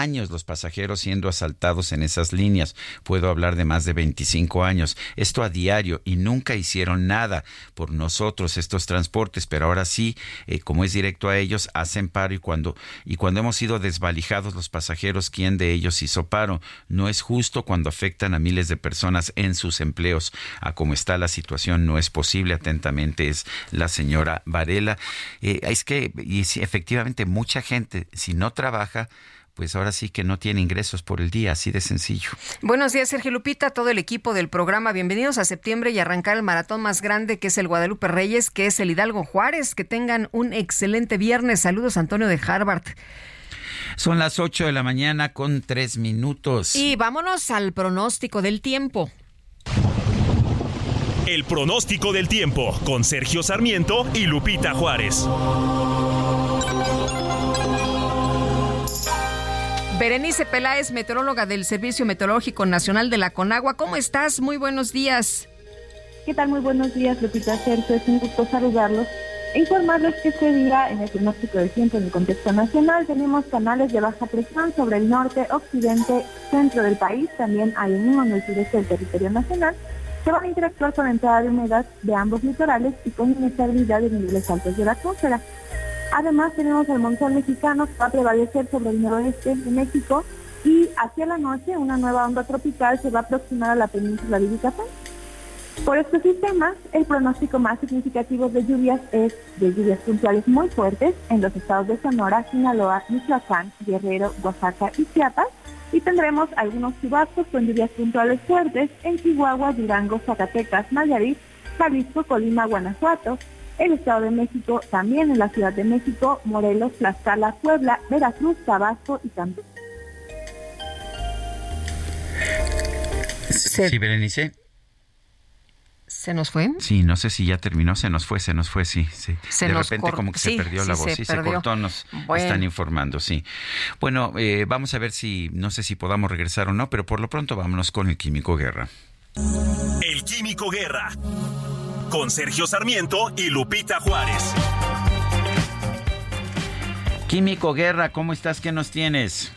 años los pasajeros siendo asaltados en esas líneas. Puedo hablar de más de 25 años. Esto a diario y nunca hicieron nada por nosotros estos transportes, pero ahora sí, eh, como es directo a ellos, hacen paro y cuando y cuando hemos sido desvalijados los pasajeros, ¿quién de ellos hizo paro? No es justo cuando afectan a miles de personas en sus empleos. A cómo está la situación no es posible. Atentamente es la señora Varela. Eh, es que y efectivamente mucha gente si no trabaja pues ahora sí que no tiene ingresos por el día, así de sencillo. Buenos días, Sergio Lupita, todo el equipo del programa. Bienvenidos a septiembre y arrancar el maratón más grande que es el Guadalupe Reyes, que es el Hidalgo Juárez. Que tengan un excelente viernes. Saludos, Antonio de Harvard. Son las 8 de la mañana con tres minutos. Y vámonos al pronóstico del tiempo. El pronóstico del tiempo con Sergio Sarmiento y Lupita Juárez. Berenice Peláez, meteoróloga del Servicio Meteorológico Nacional de la Conagua. ¿Cómo estás? Muy buenos días. ¿Qué tal? Muy buenos días, Lupita Sergio. Es un gusto saludarlos. Informarles que este día, en el pronóstico del tiempo en el contexto nacional, tenemos canales de baja presión sobre el norte, occidente, centro del país. También hay uno en el sureste del territorio nacional que van a interactuar con la entrada de humedad de ambos litorales y con inestabilidad de niveles altos de la atmósfera. Además tenemos el monzón mexicano que va a prevalecer sobre el noroeste de México y hacia la noche una nueva onda tropical se va a aproximar a la península de Yucatán. Por estos sistemas, el pronóstico más significativo de lluvias es de lluvias puntuales muy fuertes en los estados de Sonora, Sinaloa, Michoacán, Guerrero, Oaxaca y Chiapas. Y tendremos algunos chubascos con lluvias puntuales fuertes en Chihuahua, Durango, Zacatecas, Nayarit, Jalisco, Colima, Guanajuato, el Estado de México, también en la Ciudad de México, Morelos, Tlaxcala, Puebla, Veracruz, Tabasco y Campos. Sí, Berenice. ¿Se nos fue? Sí, no sé si ya terminó, se nos fue, se nos fue, sí, sí. Se de repente como que se perdió la voz, se sí, perdió. se cortó, nos Bueno. están informando, sí. Bueno, eh, vamos a ver si, no sé si podamos regresar o no, pero por lo pronto vámonos con el Químico Guerra. El Químico Guerra. Con Sergio Sarmiento y Lupita Juárez. Químico Guerra, ¿cómo estás? ¿Qué nos tienes?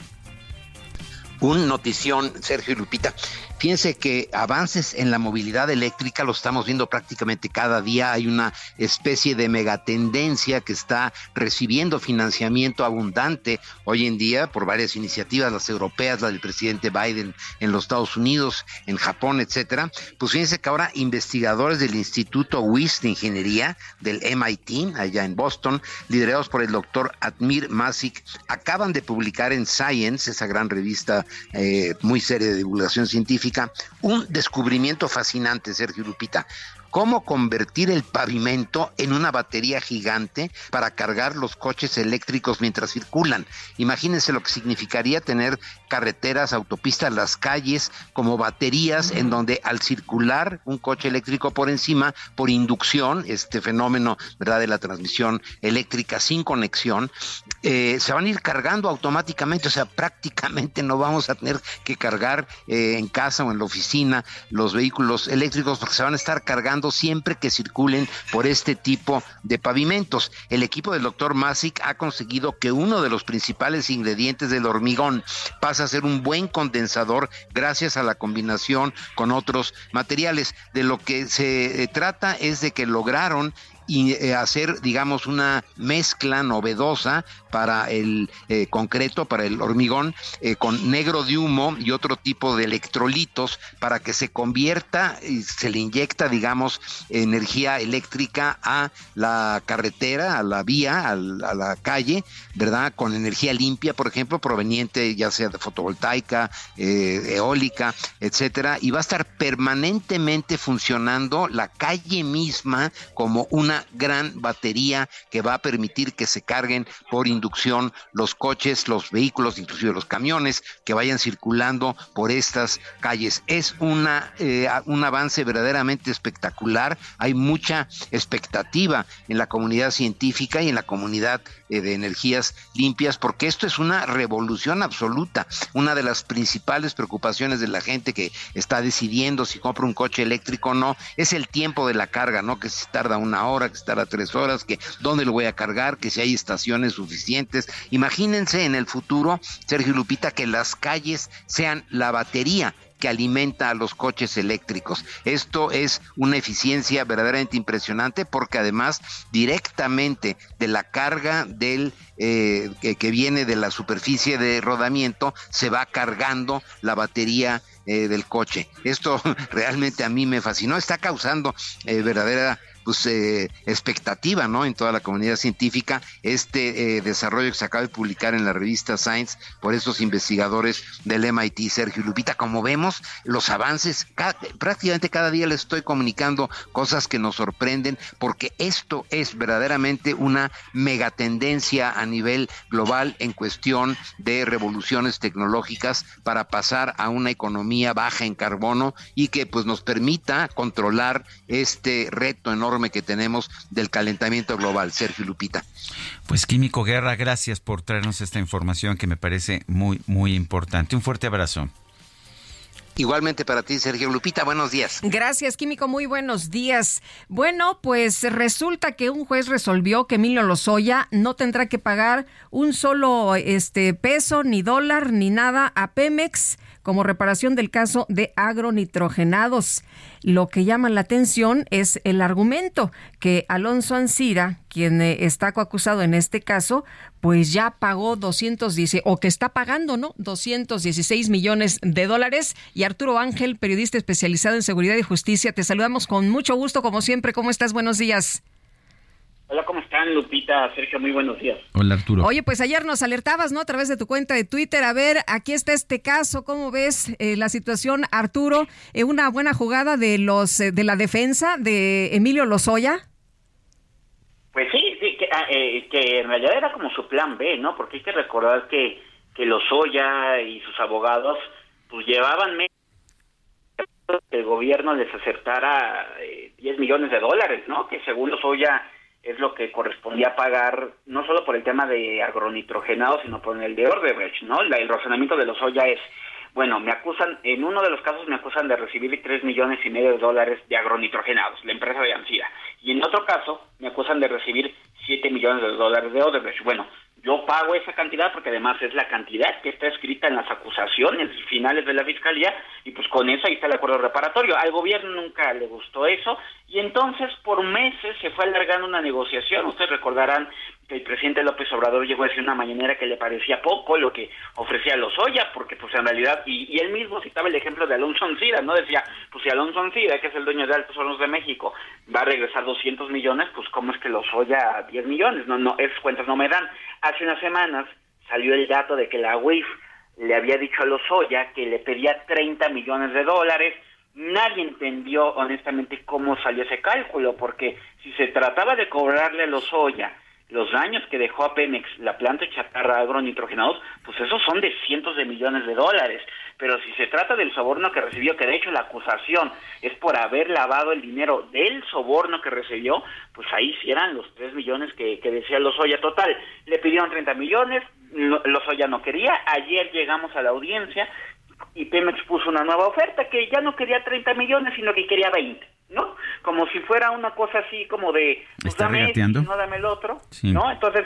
Un notición, Sergio y Lupita. Fíjense que avances en la movilidad eléctrica lo estamos viendo prácticamente cada día. Hay una especie de megatendencia que está recibiendo financiamiento abundante hoy en día por varias iniciativas, las europeas, la del presidente Biden en los Estados Unidos, en Japón, etcétera. Pues fíjense que ahora investigadores del Instituto WIS de Ingeniería del MIT, allá en Boston, liderados por el doctor Admir Masik, acaban de publicar en Science, esa gran revista eh, muy seria de divulgación científica, un descubrimiento fascinante, Sergio Lupita. cómo convertir el pavimento en una batería gigante para cargar los coches eléctricos mientras circulan. Imagínense lo que significaría tener carreteras, autopistas, las calles como baterías en donde al circular un coche eléctrico por encima, por inducción, este fenómeno ¿verdad? de la transmisión eléctrica sin conexión, eh, se van a ir cargando automáticamente, o sea, prácticamente no vamos a tener que cargar eh, en casa o en la oficina los vehículos eléctricos porque se van a estar cargando siempre que circulen por este tipo de pavimentos. El equipo del doctor Masic ha conseguido que uno de los principales ingredientes del hormigón pasa a ser un buen condensador gracias a la combinación con otros materiales. De lo que se eh, trata es de que lograron y eh, hacer, digamos, una mezcla novedosa para el eh, concreto, para el hormigón, eh, con negro de humo y otro tipo de electrolitos para que se convierta y se le inyecta, digamos, energía eléctrica a la carretera, a la vía, a la, calle, ¿verdad? Con energía limpia, por ejemplo, proveniente ya sea de fotovoltaica, eólica, etcétera, y va a estar permanentemente funcionando la calle misma como una gran batería que va a permitir que se carguen por inducción los coches, los vehículos, inclusive los camiones que vayan circulando por estas calles. Es una, eh, un avance verdaderamente espectacular. Hay mucha expectativa en la comunidad científica y en la comunidad de energías limpias porque esto es una revolución absoluta. Una de las principales preocupaciones de la gente que está decidiendo si compra un coche eléctrico o no es el tiempo de la carga, ¿no? Que se tarda una hora que estar a tres horas, que dónde lo voy a cargar, que si hay estaciones suficientes. Imagínense en el futuro, Sergio Lupita, que las calles sean la batería que alimenta a los coches eléctricos. Esto es una eficiencia verdaderamente impresionante porque además directamente de la carga del eh, que, viene de la superficie de rodamiento se va cargando la batería eh, del coche. Esto realmente a mí me fascinó. Está causando eh, verdadera pues, eh, expectativa ¿no? en toda la comunidad científica este eh, desarrollo que se acaba de publicar en la revista Science por estos investigadores del MIT, Sergio Lupita. Como vemos, los avances, prácticamente cada día les estoy comunicando cosas que nos sorprenden porque esto es verdaderamente una megatendencia a nivel global en cuestión de revoluciones tecnológicas para pasar a una economía baja en carbono y que pues nos permita controlar este reto enorme que tenemos del calentamiento global. Sergio Lupita. Pues Químico Guerra, gracias por traernos esta información que me parece muy, muy importante. Un fuerte abrazo. Igualmente para ti, Sergio Lupita, buenos días. Gracias, Químico, muy buenos días. Bueno, pues resulta que un juez resolvió que Emilio Lozoya no tendrá que pagar un solo este peso, ni dólar, ni nada a Pemex como reparación del caso de agronitrogenados. Lo que llama la atención es el argumento que Alonso Ancira, quien eh, está coacusado en este caso, pues ya pagó 210 o que está pagando, ¿no? 216 millones de dólares. Y Arturo Ángel, periodista especializado en seguridad y justicia, te saludamos con mucho gusto, como siempre. ¿Cómo estás? Buenos días. Hola, ¿cómo están? Lupita, Sergio, muy buenos días. Hola, Arturo. Oye, pues ayer nos alertabas, ¿no? A través de tu cuenta de Twitter. A ver, aquí está este caso. ¿Cómo ves eh, la situación, Arturo? Eh, una buena jugada de los eh, de la defensa de Emilio Lozoya. Pues sí, sí que, ah, que, en realidad era como su plan B, ¿no? Porque hay que recordar que, que Lozoya y sus abogados pues llevaban meses que el gobierno les aceptara 10 millones de dólares, ¿no? Que según Lozoya es lo que correspondía pagar, no solo por el tema de agronitrogenado, sino por el de Ordebrecht, ¿no? el razonamiento de los Oya es, bueno, me acusan, en uno de los casos me acusan de recibir tres millones y medio de dólares de agronitrogenados, la empresa de Ansira, y en otro caso me acusan de recibir siete millones de dólares de Odebrecht. Bueno, yo pago esa cantidad porque además es la cantidad que está escrita en las acusaciones finales de la fiscalía y pues con eso ahí está el acuerdo reparatorio. Al gobierno nunca le gustó eso y entonces por meses se fue alargando una negociación. Ustedes recordarán el presidente López Obrador llegó a decir una mañanera que le parecía poco lo que ofrecía Lozoya, porque pues en realidad, y, él mismo citaba el ejemplo de Alonso Ancira, ¿no? Decía, pues si Alonso Ancira, que es el dueño de Altos Hornos de México, va a regresar 200 millones, pues cómo es que Lozoya 10 millones, no, no, esas cuentas no me dan. Hace unas semanas salió el dato de que la UIF le había dicho a Lozoya que le pedía 30 millones de dólares, Nadie entendió honestamente cómo salió ese cálculo, porque si se trataba de cobrarle a los Oya los daños que dejó a Pemex la planta de chatarra agronitrogenados, pues esos son de cientos de millones de dólares. Pero si se trata del soborno que recibió, que de hecho la acusación es por haber lavado el dinero del soborno que recibió, pues ahí sí eran los tres millones que, que decía Lozoya. Total, le pidieron 30 millones, Lozoya no quería. Ayer llegamos a la audiencia y Pemex puso una nueva oferta que ya no quería 30 millones, sino que quería 20. ¿No? Como si fuera una cosa así como de, pues dame este, no dame el otro, ¿no? Entonces,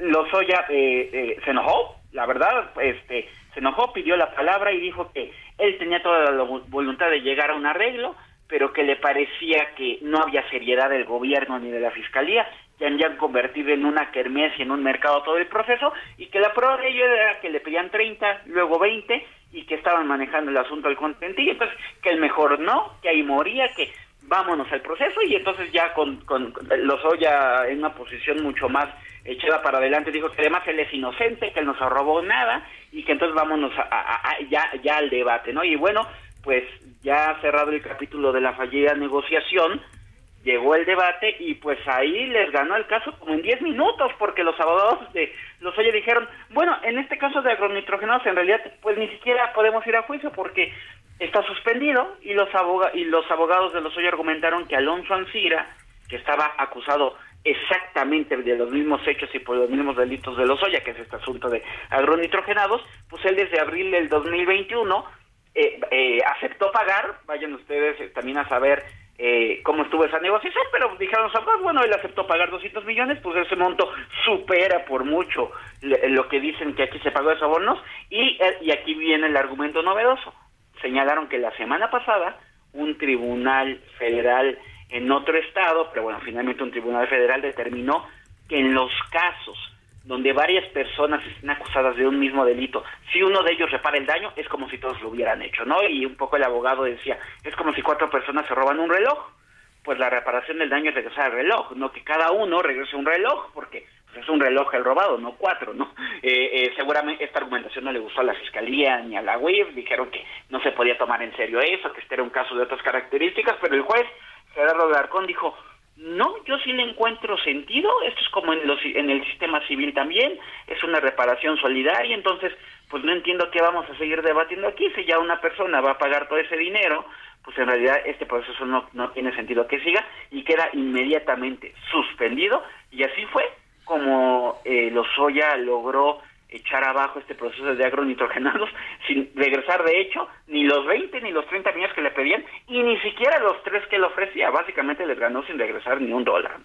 Lozoya eh, eh, se enojó, la verdad, este, se enojó, pidió la palabra y dijo que él tenía toda la voluntad de llegar a un arreglo, pero que le parecía que no había seriedad del gobierno ni de la fiscalía, que han convertido en una kermés y en un mercado todo el proceso, y que la prueba de ello era que le pedían 30, luego 20, y que estaban manejando el asunto del contentillo, entonces que el mejor no, que ahí moría, que vámonos al proceso y entonces ya con, con Lozoya en una posición mucho más echada para adelante dijo que además él es inocente, que él no se robó nada y que entonces vámonos a, ya, ya al debate, ¿no? Y bueno, pues ya cerrado el capítulo de la fallida negociación, llegó el debate y pues ahí les ganó el caso como en 10 minutos porque los abogados de Lozoya dijeron, bueno, en este caso de agronitrogenados en realidad pues ni siquiera podemos ir a juicio porque está suspendido y los, y los abogados de los hoy argumentaron que Alonso Ancira, que estaba acusado exactamente de los mismos hechos y por los mismos delitos de los Oya, que es este asunto de agronitrogenados, pues él desde abril del 2021 eh, eh, aceptó pagar, vayan ustedes eh, también a saber eh, cómo estuvo esa negociación, pero dijeron bueno, él aceptó pagar 200 millones, pues ese monto supera por mucho lo que dicen que aquí se pagó de sobornos, y, y aquí viene el argumento novedoso señalaron que la semana pasada un tribunal federal en otro estado, pero bueno, finalmente un tribunal federal determinó que en los casos donde varias personas estén acusadas de un mismo delito, si uno de ellos repara el daño, es como si todos lo hubieran hecho, ¿no? Y un poco el abogado decía, es como si cuatro personas se roban un reloj, pues la reparación del daño es regresar al reloj, no que cada uno regrese un reloj, porque es un reloj el robado, no cuatro, ¿no? Eh, eh, seguramente esta argumentación no le gustó a la Fiscalía ni a la UIF, dijeron que no se podía tomar en serio eso, que este era un caso de otras características, pero el juez Gerardo Garcón dijo, no, yo sí le encuentro sentido, esto es como en, los, en el sistema civil también, es una reparación solidaria, entonces, pues no entiendo qué vamos a seguir debatiendo aquí, si ya una persona va a pagar todo ese dinero, pues en realidad este proceso no, no tiene sentido que siga y queda inmediatamente suspendido, y así fue, como eh, Lozoya logró echar abajo este proceso de agronitrogenados sin regresar de hecho ni los 20 ni los 30 millones que le pedían y ni siquiera los tres que le ofrecía. Básicamente les ganó sin regresar ni un dólar.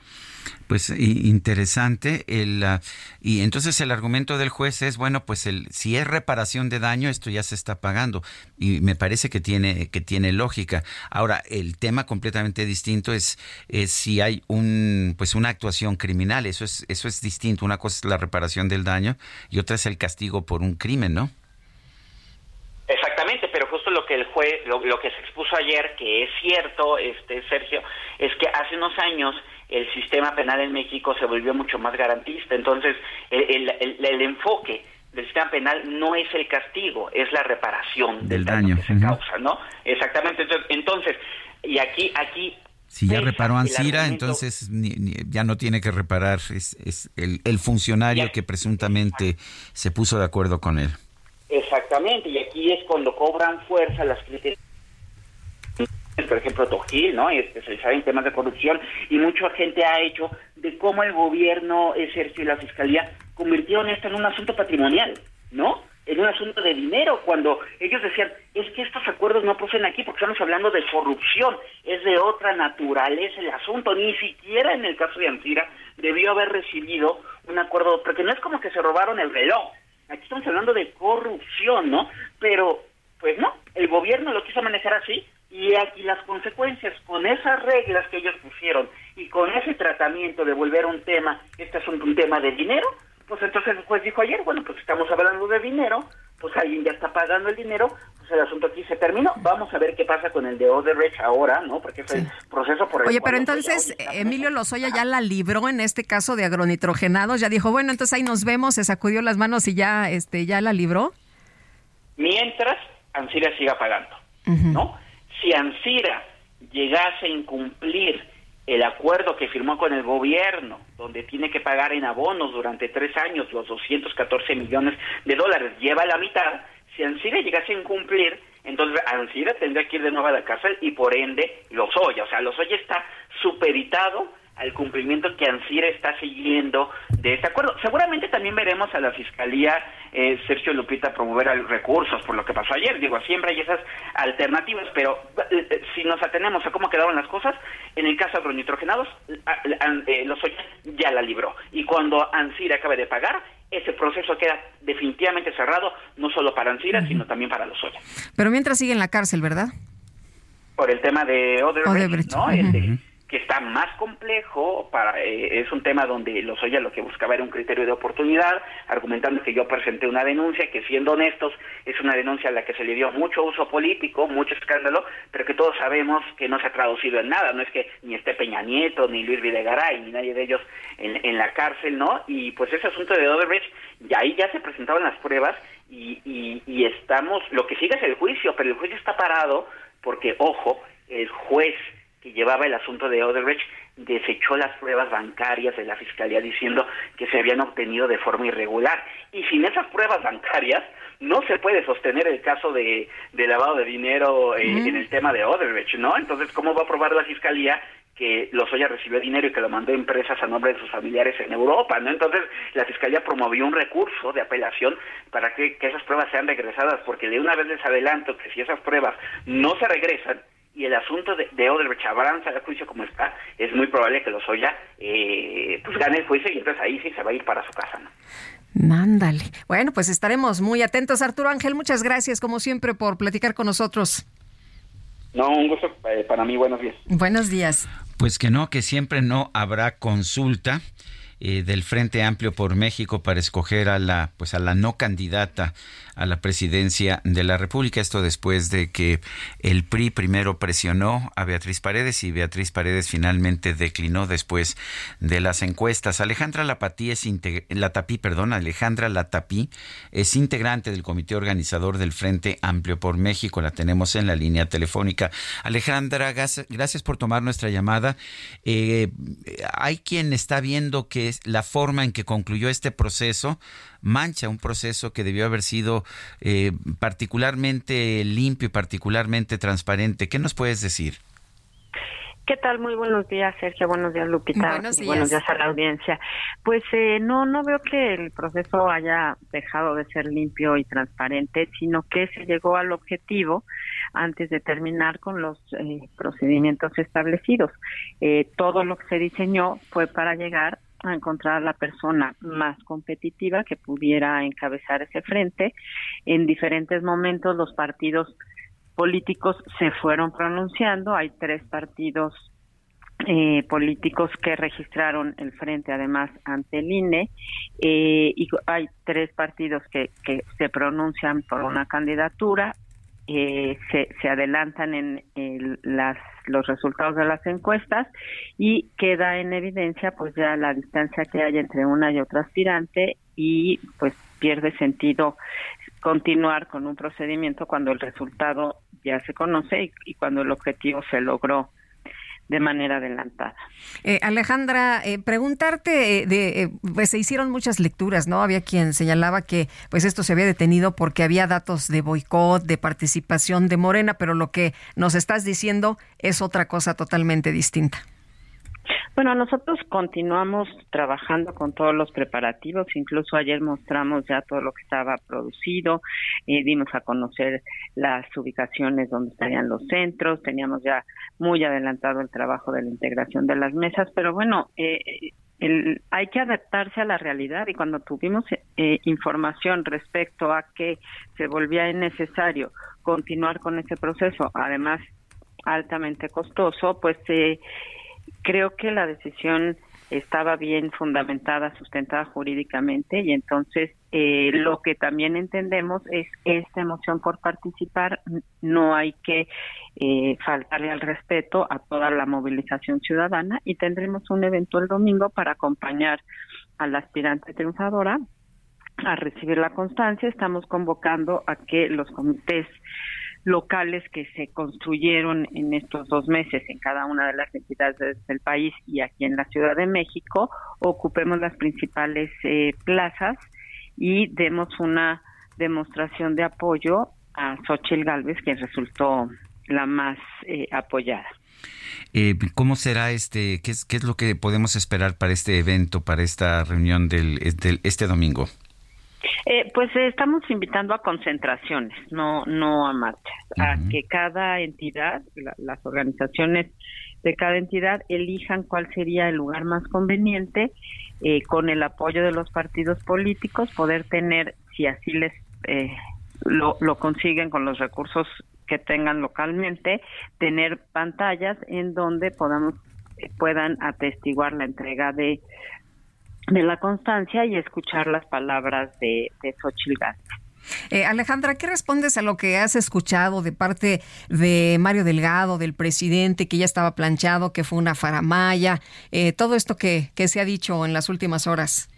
Pues interesante. El, ah, y entonces el argumento del juez es, bueno, pues el, si es reparación de daño, esto ya se está pagando. Y me parece que tiene, que tiene lógica. Ahora, el tema completamente distinto es, es si hay un, pues una actuación criminal. Eso es, eso es distinto. Una cosa es la reparación del daño y otra es el castigo por un crimen, ¿no? Exactamente, pero justo lo que el juez, lo, lo que se expuso ayer, que es cierto, este Sergio, es que hace unos años el sistema penal en México se volvió mucho más garantista. Entonces, el, el, enfoque del sistema penal no es el castigo, es la reparación del, daño, que se causa, ¿no? Exactamente. Entonces, y aquí, aquí si ya reparó Ansira, entonces ya no tiene que reparar, es, es el, el funcionario que presuntamente se puso de acuerdo con él. Exactamente, y aquí es cuando cobran fuerza las críticas por ejemplo, Tojil, ¿no? especializada en temas de corrupción, y mucha gente ha hecho de cómo el gobierno, Sergio y la Fiscalía convirtieron esto en un asunto patrimonial, ¿no? En un asunto de dinero, cuando ellos decían, es que estos acuerdos no proceden aquí porque estamos hablando de corrupción, es de otra naturaleza el asunto, ni siquiera en el caso de Antira debió haber recibido un acuerdo, porque no es como que se robaron el reloj, aquí estamos hablando de corrupción, ¿no? Pero, pues no, el gobierno lo quiso manejar así, y aquí las consecuencias con esas reglas que ellos pusieron y con ese tratamiento de volver un tema, este es un, tema de dinero, pues entonces el juez dijo ayer, bueno, pues estamos hablando de dinero, pues alguien ya está pagando el dinero, pues el asunto aquí se terminó, vamos a ver qué pasa con el de Odebrecht ahora, ¿no? Porque es el proceso por el Oye, pero entonces Emilio Lozoya ya la libró en este caso de agronitrogenados, ya dijo, bueno, entonces ahí nos vemos, se sacudió las manos y ya este ya la libró. Mientras Ansira siga pagando, ¿no? Si Ansira llegase a incumplir el acuerdo que firmó con el gobierno, donde tiene que pagar en abonos durante tres años los 214 millones de dólares, lleva la mitad, si Ansira llegase a incumplir, entonces Ansira tendría que ir de nuevo a la cárcel y por ende Lozoya, o sea, Lozoya está superitado al cumplimiento que Ansira está siguiendo de este acuerdo. Seguramente también veremos a la Fiscalía eh, Sergio Lupita promover recursos por lo que pasó ayer. Digo, siempre hay esas alternativas, pero eh, eh, si nos atenemos a cómo quedaron las cosas, en el caso de los nitrogenados, eh, los ya la libró. Y cuando Ansira acabe de pagar, ese proceso queda definitivamente cerrado, no solo para Ansira, sino también para los. Pero mientras sigue en la cárcel, ¿verdad? Por el tema de Odebrecht, ¿no? Este, que está más complejo, para, eh, es un tema donde Lozoya lo que buscaba era un criterio de oportunidad, argumentando que yo presenté una denuncia, que siendo honestos, es una denuncia a la que se le dio mucho uso político, mucho escándalo, pero que todos sabemos que no se ha traducido en nada, no es que ni esté Peña Nieto, ni Luis Videgaray, ni nadie de ellos en, en la cárcel, ¿no? Y pues ese asunto de Odebrecht, y ahí ya se presentaban las pruebas y, y, y estamos, lo que sigue es el juicio, pero el juicio está parado porque, ojo, el juez que llevaba el asunto de Odebrecht desechó las pruebas bancarias de la fiscalía diciendo que se habían obtenido de forma irregular. Y sin esas pruebas bancarias no se puede sostener el caso de, lavado de dinero eh, en el tema de Odebrecht, ¿no? Entonces, ¿cómo va a probar la fiscalía que Lozoya recibió dinero y que lo mandó a empresas a nombre de sus familiares en Europa, ¿no? Entonces, la Fiscalía promovió un recurso de apelación para que, que esas pruebas sean regresadas, porque de una vez les adelanto que si esas pruebas no se regresan, y el asunto de, de Odebrecht avanza el juicio como está, es muy probable que Lozoya eh, pues gane el juicio y entonces ahí sí se va a ir para su casa, ¿no? Mándale. Bueno, pues estaremos muy atentos. Arturo Ángel, muchas gracias como siempre por platicar con nosotros. No, un gusto eh, para mí. Buenos días. Buenos días. Pues que no, que siempre no habrá consulta. Eh, del Frente Amplio por México para escoger a la pues a la no candidata a la presidencia de la República. Esto después de que el PRI primero presionó a Beatriz Paredes y Beatriz Paredes finalmente declinó después de las encuestas. Alejandra Latapí es perdón, Alejandra es integrante del comité organizador del Frente Amplio por México. La tenemos en la línea telefónica. Alejandra, gracias por tomar nuestra llamada. Eh, hay quien está viendo que la forma en que concluyó este proceso mancha un proceso que debió haber sido eh, particularmente limpio y particularmente transparente. ¿Qué nos puedes decir? ¿Qué tal? Muy buenos días, Sergio. Buenos días, Lupita. Buenos días, buenos días a la audiencia. Pues eh, no, no veo que el proceso haya dejado de ser limpio y transparente, sino que se llegó al objetivo antes de terminar con los eh, procedimientos establecidos. todo lo que se diseñó fue para llegar a encontrar la persona más competitiva que pudiera encabezar ese frente. En diferentes momentos los partidos políticos se fueron pronunciando. Hay tres partidos eh, políticos que registraron el frente además ante el INE eh, y hay tres partidos que, que se pronuncian por una candidatura eh, se, se, adelantan en las, los resultados de las encuestas y queda en evidencia pues ya la distancia que hay entre una y otra aspirante y pues pierde sentido continuar con un procedimiento cuando el resultado ya se conoce y cuando el objetivo se logró de manera adelantada. Eh, Alejandra, eh, preguntarte, eh, de, pues se hicieron muchas lecturas, ¿no? Había quien señalaba que pues esto se había detenido porque había datos de boicot, de participación de Morena, pero lo que nos estás diciendo es otra cosa totalmente distinta. Bueno, nosotros continuamos trabajando con todos los preparativos, incluso ayer mostramos ya todo lo que estaba producido, dimos a conocer las ubicaciones donde estarían los centros, teníamos ya muy adelantado el trabajo de la integración de las mesas, pero bueno, eh, el, hay que adaptarse a la realidad y cuando tuvimos eh, información respecto a que se volvía necesario continuar con ese proceso, además altamente costoso, pues eh, creo que la decisión estaba bien fundamentada, sustentada jurídicamente y entonces eh, lo que también entendemos es esta emoción por participar, no hay que eh, faltarle al respeto a toda la movilización ciudadana y tendremos un evento el domingo para acompañar a la aspirante triunfadora a recibir la constancia. Estamos convocando a que los comités locales que se construyeron en estos dos meses en cada una de las entidades del país y aquí en la Ciudad de México, ocupemos las principales eh, plazas y demos una demostración de apoyo a Xochitl Galvez, que resultó la más eh, apoyada. Eh, ¿Cómo será este? Qué es, ¿Qué es lo que podemos esperar para este evento, para esta reunión del, este domingo? Eh, pues estamos invitando a concentraciones, no no a marchas, a que cada entidad, las organizaciones de cada entidad elijan cuál sería el lugar más conveniente eh, con el apoyo de los partidos políticos, poder tener, si así les eh, lo, lo consiguen con los recursos que tengan localmente, tener pantallas en donde podamos puedan atestiguar la entrega de de la constancia y escuchar las palabras de, de Xochitl eh, Alejandra, ¿qué respondes a lo que has escuchado de parte de Mario Delgado, del presidente, que ya estaba planchado, que fue una faramaya, eh, todo esto que, que se ha dicho en las últimas horas?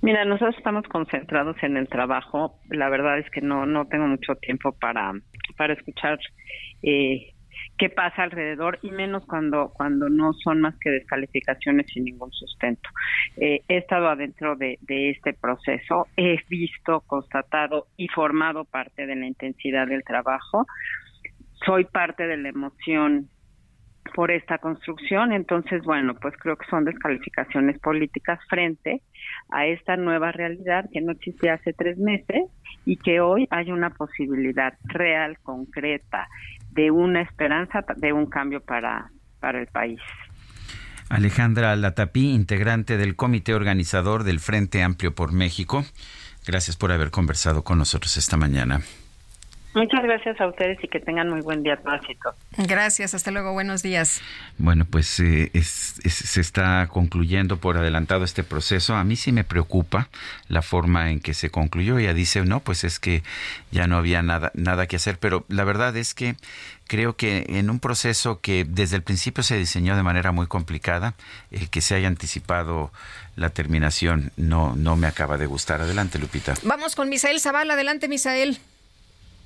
Mira, nosotros estamos concentrados en el trabajo. La verdad es que no no tengo mucho tiempo para para escuchar eh, qué pasa alrededor y menos cuando cuando no son más que descalificaciones sin ningún sustento. Eh, he estado adentro de, de este proceso, he visto, constatado y formado parte de la intensidad del trabajo. Soy parte de la emoción por esta construcción. Entonces, bueno, pues creo que son descalificaciones políticas frente a esta nueva realidad que no existía hace tres meses y que hoy hay una posibilidad real, concreta, de una esperanza de un cambio para, para el país. Alejandra Latapí, integrante del comité organizador del Frente Amplio por México. Gracias por haber conversado con nosotros esta mañana. Muchas gracias a ustedes y que tengan muy buen día Gracias, hasta luego, buenos días. Bueno, pues eh, se está concluyendo por adelantado este proceso. A mí sí me preocupa la forma en que se concluyó. Ella dice, no, pues es que ya no había nada, nada que hacer, pero la verdad es que creo que en un proceso que desde el principio se diseñó de manera muy complicada, el que se haya anticipado la terminación no, no me acaba de gustar. Adelante, Lupita. Vamos con Misael Zavala. Adelante, Misael.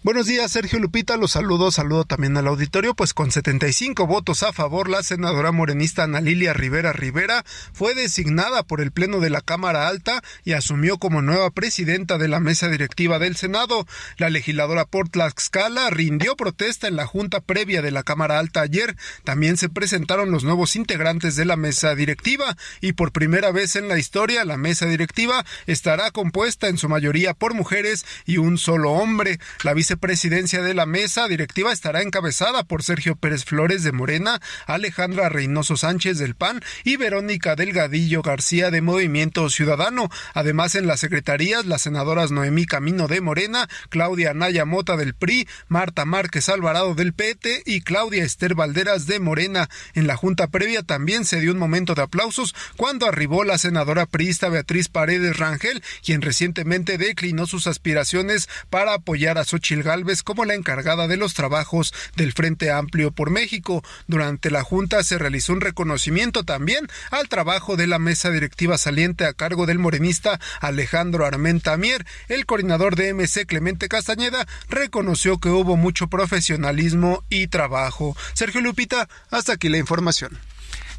Buenos días, Sergio Lupita, los saludo, saludo también al auditorio, pues con 75 votos a favor, la senadora morenista Ana Lilia Rivera Rivera fue designada por el Pleno de la Cámara Alta y asumió como nueva presidenta de la mesa directiva del Senado. La legisladora por Tlaxcala rindió protesta en la junta previa de la Cámara Alta ayer. También se presentaron los nuevos integrantes de la mesa directiva y por primera vez en la historia la mesa directiva estará compuesta en su mayoría por mujeres y un solo hombre. La presidencia de la mesa directiva estará encabezada por Sergio Pérez Flores de Morena, Alejandra Reynoso Sánchez del PAN y Verónica Delgadillo García de Movimiento Ciudadano. Además, en las secretarías, las senadoras Noemí Camino de Morena, Claudia Naya Mota del PRI, Marta Márquez Alvarado del PT y Claudia Esther Valderas de Morena. En la junta previa también se dio un momento de aplausos cuando arribó la senadora priista Beatriz Paredes Rangel, quien recientemente declinó sus aspiraciones para apoyar a Xochitl Galvez como la encargada de los trabajos del Frente Amplio por México. Durante la Junta se realizó un reconocimiento también al trabajo de la mesa directiva saliente a cargo del morenista Alejandro Armenta Mier. El coordinador de MC Clemente Castañeda reconoció que hubo mucho profesionalismo y trabajo. Sergio Lupita, hasta aquí la información.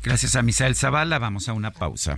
Gracias a Misael Zavala. Vamos a una pausa.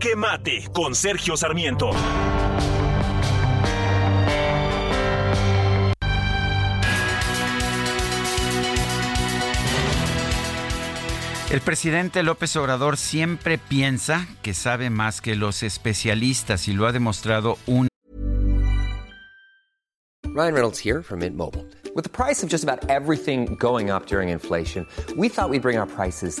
Jaque Mate con Sergio Sarmiento. El presidente López Obrador siempre piensa que sabe más que los especialistas y lo ha demostrado un Ryan Reynolds here from Mint Mobile. With the price of just about everything going up during inflation, we thought we'd bring our prices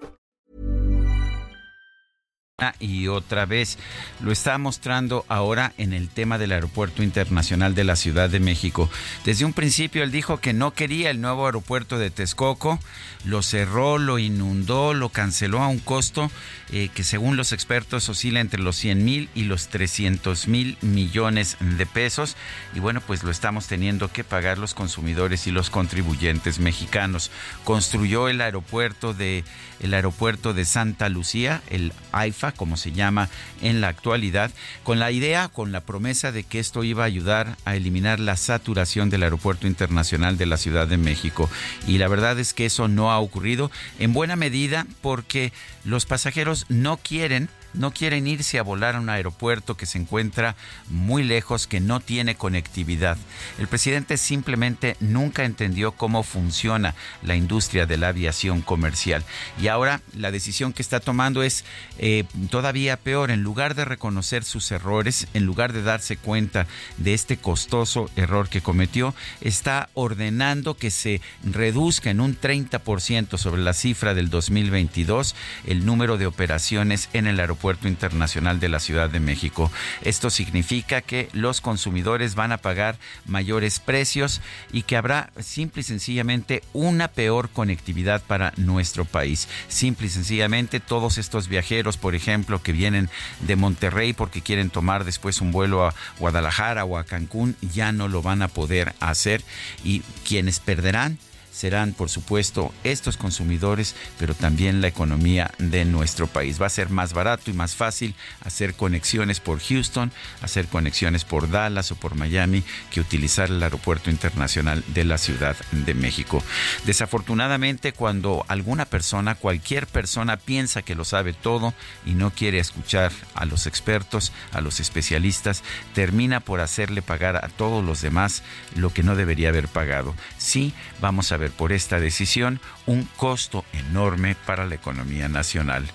y otra vez. Lo está mostrando ahora en el tema del Aeropuerto Internacional de la Ciudad de México. Desde un principio él dijo que no quería el nuevo aeropuerto de Texcoco, lo cerró, lo inundó, lo canceló a un costo eh, que según los expertos oscila entre los 100 mil y los 300 mil millones de pesos. Y bueno, pues lo estamos teniendo que pagar los consumidores y los contribuyentes mexicanos. Construyó el aeropuerto de el aeropuerto de Santa Lucía, el AIFA, como se llama en la actualidad, con la idea, con la promesa de que esto iba a ayudar a eliminar la saturación del aeropuerto internacional de la Ciudad de México. Y la verdad es que eso no ha ocurrido en buena medida porque los pasajeros no quieren no quieren irse a volar a un aeropuerto que se encuentra muy lejos, que no tiene conectividad. El presidente simplemente nunca entendió cómo funciona la industria de la aviación comercial. Y ahora la decisión que está tomando es eh, todavía peor. En lugar de reconocer sus errores, en lugar de darse cuenta de este costoso error que cometió, está ordenando que se reduzca en un 30% sobre la cifra del 2022 el número de operaciones en el aeropuerto Puerto Internacional de la Ciudad de México. Esto significa que los consumidores van a pagar mayores precios y que habrá simple y sencillamente una peor conectividad para nuestro país. Simple y sencillamente todos estos viajeros, por ejemplo, que vienen de Monterrey porque quieren tomar después un vuelo a Guadalajara o a Cancún, ya no lo van a poder hacer y quienes perderán serán, por supuesto, estos consumidores, pero también la economía de nuestro país. Va a ser más barato y más fácil hacer conexiones por Houston, hacer conexiones por Dallas o por Miami que utilizar el aeropuerto internacional de la Ciudad de México. Desafortunadamente, cuando alguna persona, cualquier persona piensa que lo sabe todo y no quiere escuchar a los expertos, a los especialistas, termina por hacerle pagar a todos los demás lo que no debería haber pagado. Sí, vamos a por esta decisión un costo enorme para la economía nacional.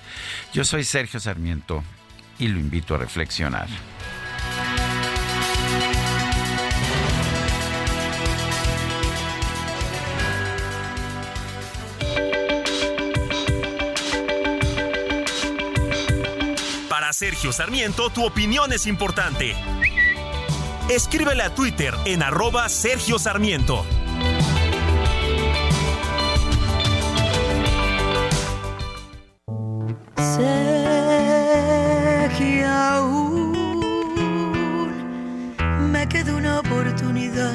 Yo soy Sergio Sarmiento y lo invito a reflexionar. Para Sergio Sarmiento, tu opinión es importante. Escríbele a Twitter en arroba Sergio Sarmiento. Sé que aún me queda una oportunidad.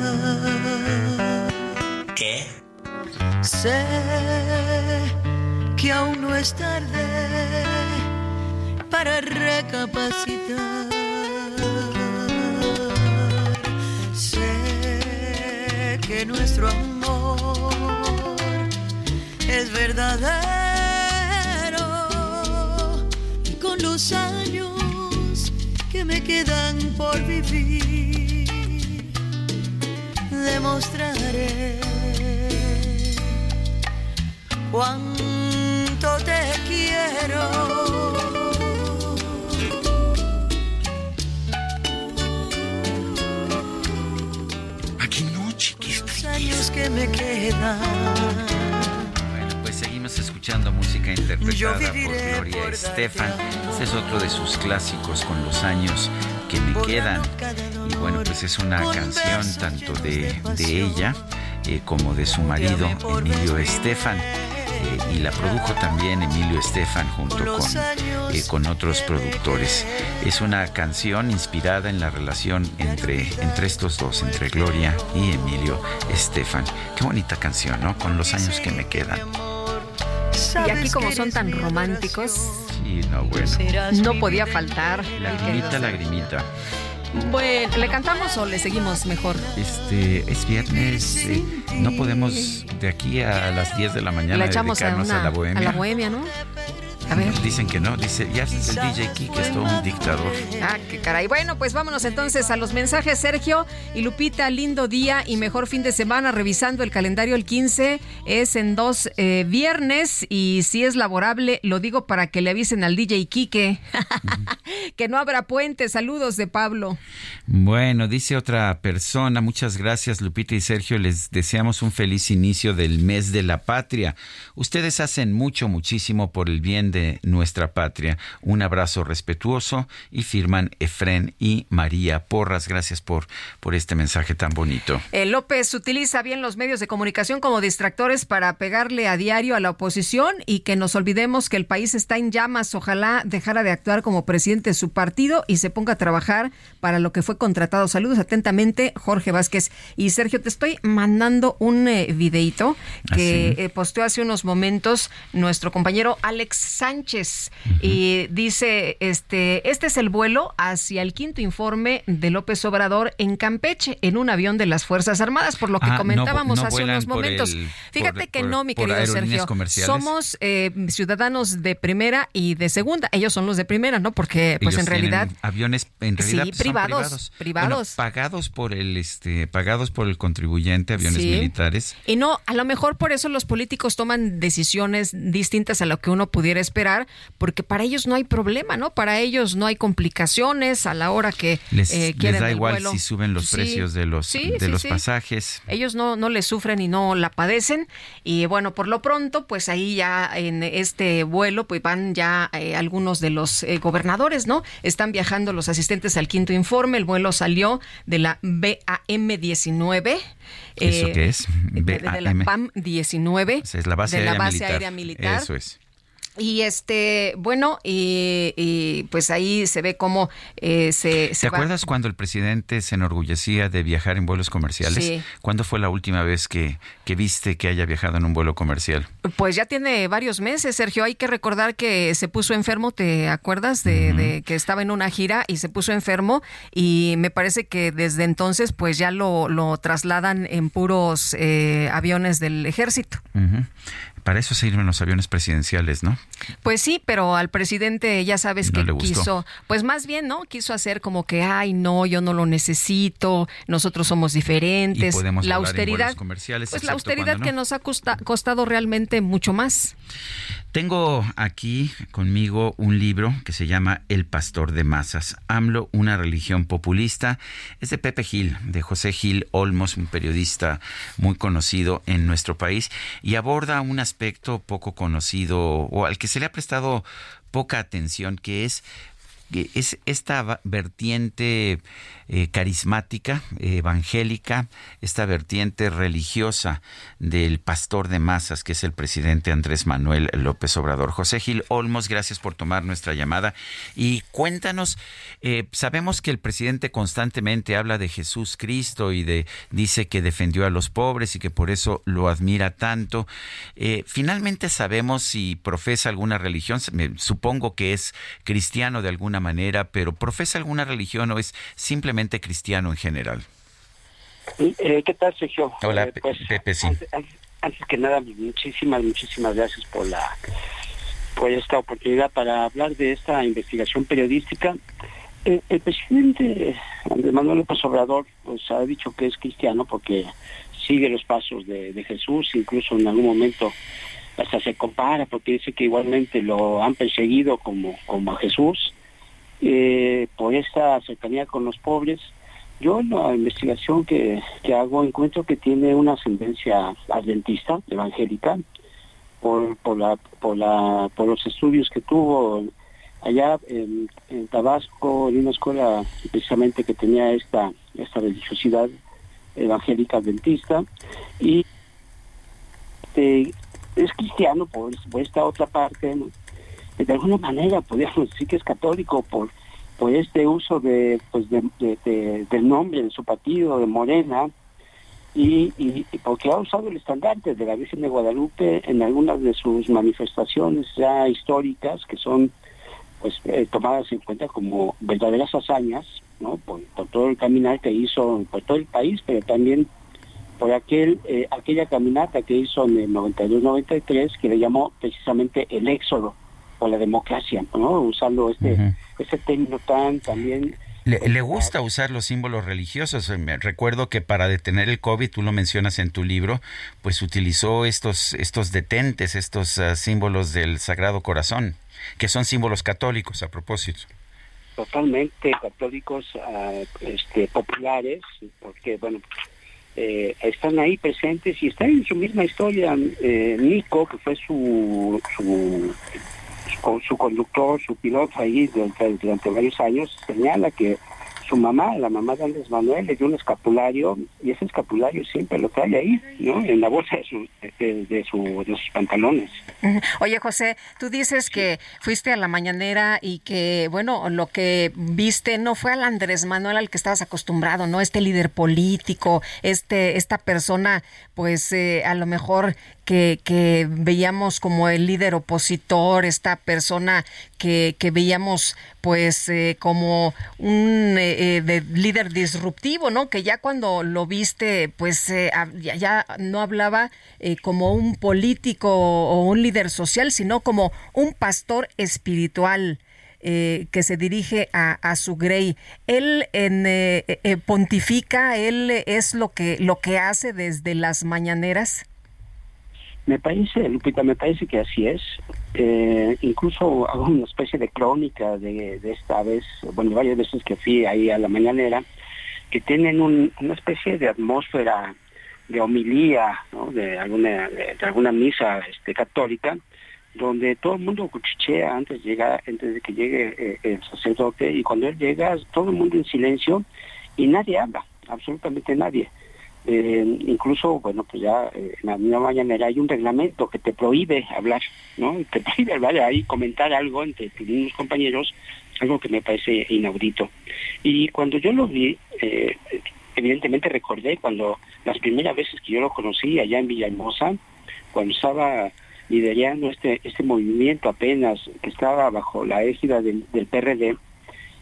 ¿Qué? Sé que aún no es tarde para recapacitar. Sé que nuestro amor es verdadero los años que me quedan por vivir, demostraré cuánto te quiero. Aquí no, chiquis. Los años que me quedan escuchando música interpretada por Gloria Estefan. Este es otro de sus clásicos con los años que me quedan. Y bueno, pues es una canción tanto de, de ella eh, como de su marido, Emilio Estefan. Eh, y la produjo también Emilio Estefan junto con, eh, con otros productores. Es una canción inspirada en la relación entre, entre estos dos, entre Gloria y Emilio Estefan. Qué bonita canción, ¿no? Con los años que me quedan. Y aquí como son tan románticos, sí, no, bueno. no podía faltar. Lagrimita, lagrimita. Bueno, ¿le cantamos o le seguimos mejor? Este, es viernes, eh, no podemos de aquí a las 10 de la mañana dedicarnos a, la bohemia. A la bohemia, ¿no? Dicen que no, dice, ya es el DJ Kike, es todo un dictador. Ah, qué caray. Bueno, pues vámonos entonces a los mensajes, Sergio y Lupita, lindo día y mejor fin de semana. Revisando el calendario, el 15 es en dos eh, viernes y si es laborable, lo digo para que le avisen al DJ Kike que no habrá puente. Saludos de Pablo. Bueno, dice otra persona, muchas gracias Lupita y Sergio, les deseamos un feliz inicio del mes de la patria. Ustedes hacen mucho, muchísimo por el bien de nuestra patria. Un abrazo respetuoso y firman Efren y María Porras. Gracias por, por este mensaje tan bonito. Eh, López utiliza bien los medios de comunicación como distractores para pegarle a diario a la oposición y que nos olvidemos que el país está en llamas. Ojalá dejara de actuar como presidente de su partido y se ponga a trabajar para lo que fue contratado. Saludos atentamente, Jorge Vázquez. Y Sergio, te estoy mandando un eh, videito que eh, posteó hace unos momentos nuestro compañero Alex Sánchez y dice, este, este es el vuelo hacia el quinto informe de López Obrador en Campeche, en un avión de las Fuerzas Armadas, por lo que ah, comentábamos hace unos momentos. Fíjate que no, mi querido Sergio. Somos eh, ciudadanos de primera y de segunda. Ellos son los de primera, ¿no? Porque, pues en realidad. Aviones, en realidad. Sí, privados. Privados. pagados por el, este, pagados por el contribuyente, aviones militares. Y no, a lo mejor por eso los políticos toman decisiones distintas a lo que uno pudiera esperar porque para ellos no hay problema, ¿no? Para ellos no hay complicaciones a la hora que les, eh, quieren da igual si suben los precios de los, de los pasajes. Ellos no, no les sufren y no la padecen. Y bueno, por lo pronto, pues ahí ya en este vuelo, pues van ya eh, algunos de los eh, gobernadores, ¿no? Están viajando los asistentes al quinto informe. El vuelo salió de la BAM 19. ¿Eso qué es? De, la PAM 19. es la base, de la base aérea militar. Eso es. Y este, bueno, y, pues ahí se ve cómo eh, se, ¿Te acuerdas cuando el presidente se enorgullecía de viajar en vuelos comerciales? Sí. ¿Cuándo fue la última vez que, que viste que haya viajado en un vuelo comercial? Pues ya tiene varios meses, Sergio. Hay que recordar que se puso enfermo, ¿te acuerdas? De, que estaba en una gira y se puso enfermo y me parece que desde entonces pues ya lo, lo trasladan en puros eh, aviones del ejército. Para eso sirven los aviones presidenciales, ¿no? Pues sí, pero al presidente ya sabes que quiso, pues más bien, ¿no? Quiso hacer como que, ay, no, yo no lo necesito, nosotros somos diferentes. la austeridad, comerciales, pues la austeridad que nos ha costado realmente mucho más. Tengo aquí conmigo un libro que se llama El Pastor de Masas, AMLO, una religión populista. Es de Pepe Gil, de José Gil Olmos, un periodista muy conocido en nuestro país, y aborda un aspecto poco conocido o al que se le ha prestado poca atención, que es es esta vertiente eh, carismática, evangélica, esta vertiente religiosa del pastor de masas, que es el presidente Andrés Manuel López Obrador. José Gil Olmos, gracias por tomar nuestra llamada. Y cuéntanos, eh, sabemos que el presidente constantemente habla de Jesús Cristo y de dice que defendió a los pobres y que por eso lo admira tanto. Eh, finalmente sabemos si profesa alguna religión, supongo que es cristiano de alguna manera, pero profesa alguna religión o es simplemente cristiano en general. Eh, ¿Qué tal, Sergio? Hola, eh, pues, Pepe, sí. Antes, que nada, muchísimas, muchísimas gracias por la por esta oportunidad para hablar de esta investigación periodística. Eh, el presidente Andrés Manuel López Obrador pues, ha dicho que es cristiano porque sigue los pasos de, de Jesús, incluso en algún momento hasta se compara porque dice que igualmente lo han perseguido como, como a Jesús eh, por esta cercanía con los pobres. Yo en la investigación que, hago encuentro que tiene una ascendencia adventista, evangélica, por, por, la, por, la, por los estudios que tuvo allá en, Tabasco, en una escuela precisamente que tenía esta, esta religiosidad evangélica adventista, y eh, es cristiano por, esta otra parte. De alguna manera podríamos decir que es católico por, por este uso de, pues de, del nombre de su partido, de Morena, y, porque ha usado el estandarte de la Virgen de Guadalupe en algunas de sus manifestaciones ya históricas, que son pues eh, tomadas en cuenta como verdaderas hazañas, ¿no? Por, todo el caminar que hizo por todo el país, pero también por aquel eh, aquella caminata que hizo en el 92-93 que le llamó precisamente el éxodo o la democracia, ¿no? Usando este, este término tan también le, gusta usar los símbolos religiosos. Me recuerdo que para detener el COVID, tú lo mencionas en tu libro, pues utilizó estos, estos detentes, estos ah, símbolos del Sagrado Corazón, que son símbolos católicos a propósito. Totalmente católicos, ah, este, populares, porque bueno, eh, están ahí presentes y están en su misma historia. Eh, Nico, que fue su, su con su conductor, su piloto ahí durante, durante varios años, señala que su mamá, la mamá de Andrés Manuel, le dio un escapulario y ese escapulario siempre lo trae ahí, ¿no? En la bolsa de, su, de, su, de sus pantalones. Oye, José, tú dices que fuiste a la mañanera y que, bueno, lo que viste no fue al Andrés Manuel al que estabas acostumbrado, ¿no? Este líder político, este, esta persona, pues eh, a lo mejor que, que, veíamos como el líder opositor, esta persona que, veíamos pues eh, como un eh, eh, de líder disruptivo, ¿no? Que ya cuando lo viste, pues ya, no hablaba como un político o un líder social, sino como un pastor espiritual. que se dirige a, su grey. Él pontifica, él es lo que, lo que hace desde las mañaneras. Me parece, Lupita, me parece que así es. Eh, incluso hago una especie de crónica de, esta vez, bueno, varias veces que fui ahí a la mañanera, que tienen una especie de atmósfera de homilía, de, alguna, de, alguna misa este, católica, donde todo el mundo cuchichea antes de, llegar, antes de que llegue eh, el sacerdote y cuando él llega todo el mundo en silencio y nadie habla, absolutamente nadie. Eh, incluso, bueno, pues ya eh, en la misma mañanera hay un reglamento que te prohíbe hablar, ¿no? Te prohíbe hablar ahí, comentar algo entre tus compañeros, algo que me parece inaudito. Y cuando yo lo vi, eh, evidentemente recordé cuando las primeras veces que yo lo conocí allá en Villahermosa, cuando estaba liderando este, este movimiento apenas que estaba bajo la égida del, del PRD,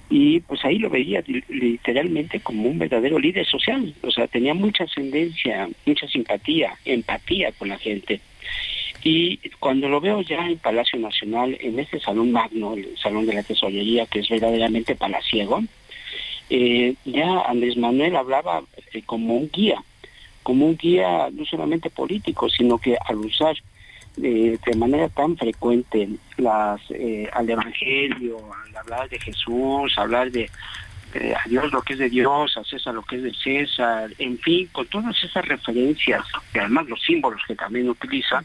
y pues ahí lo veía literalmente como un verdadero líder social, o sea, tenía mucha ascendencia, mucha simpatía, empatía con la gente. Y cuando lo veo ya en Palacio Nacional, en este salón magno, el salón de la tesorería, que es verdaderamente palaciego, eh, ya Andrés Manuel hablaba eh, como un guía, como un guía no solamente político, sino que al usar de, manera tan frecuente las eh, al Evangelio, al hablar de Jesús, hablar de, a Dios lo que es de Dios, a César lo que es de César, en fin, con todas esas referencias, y además los símbolos que también utiliza,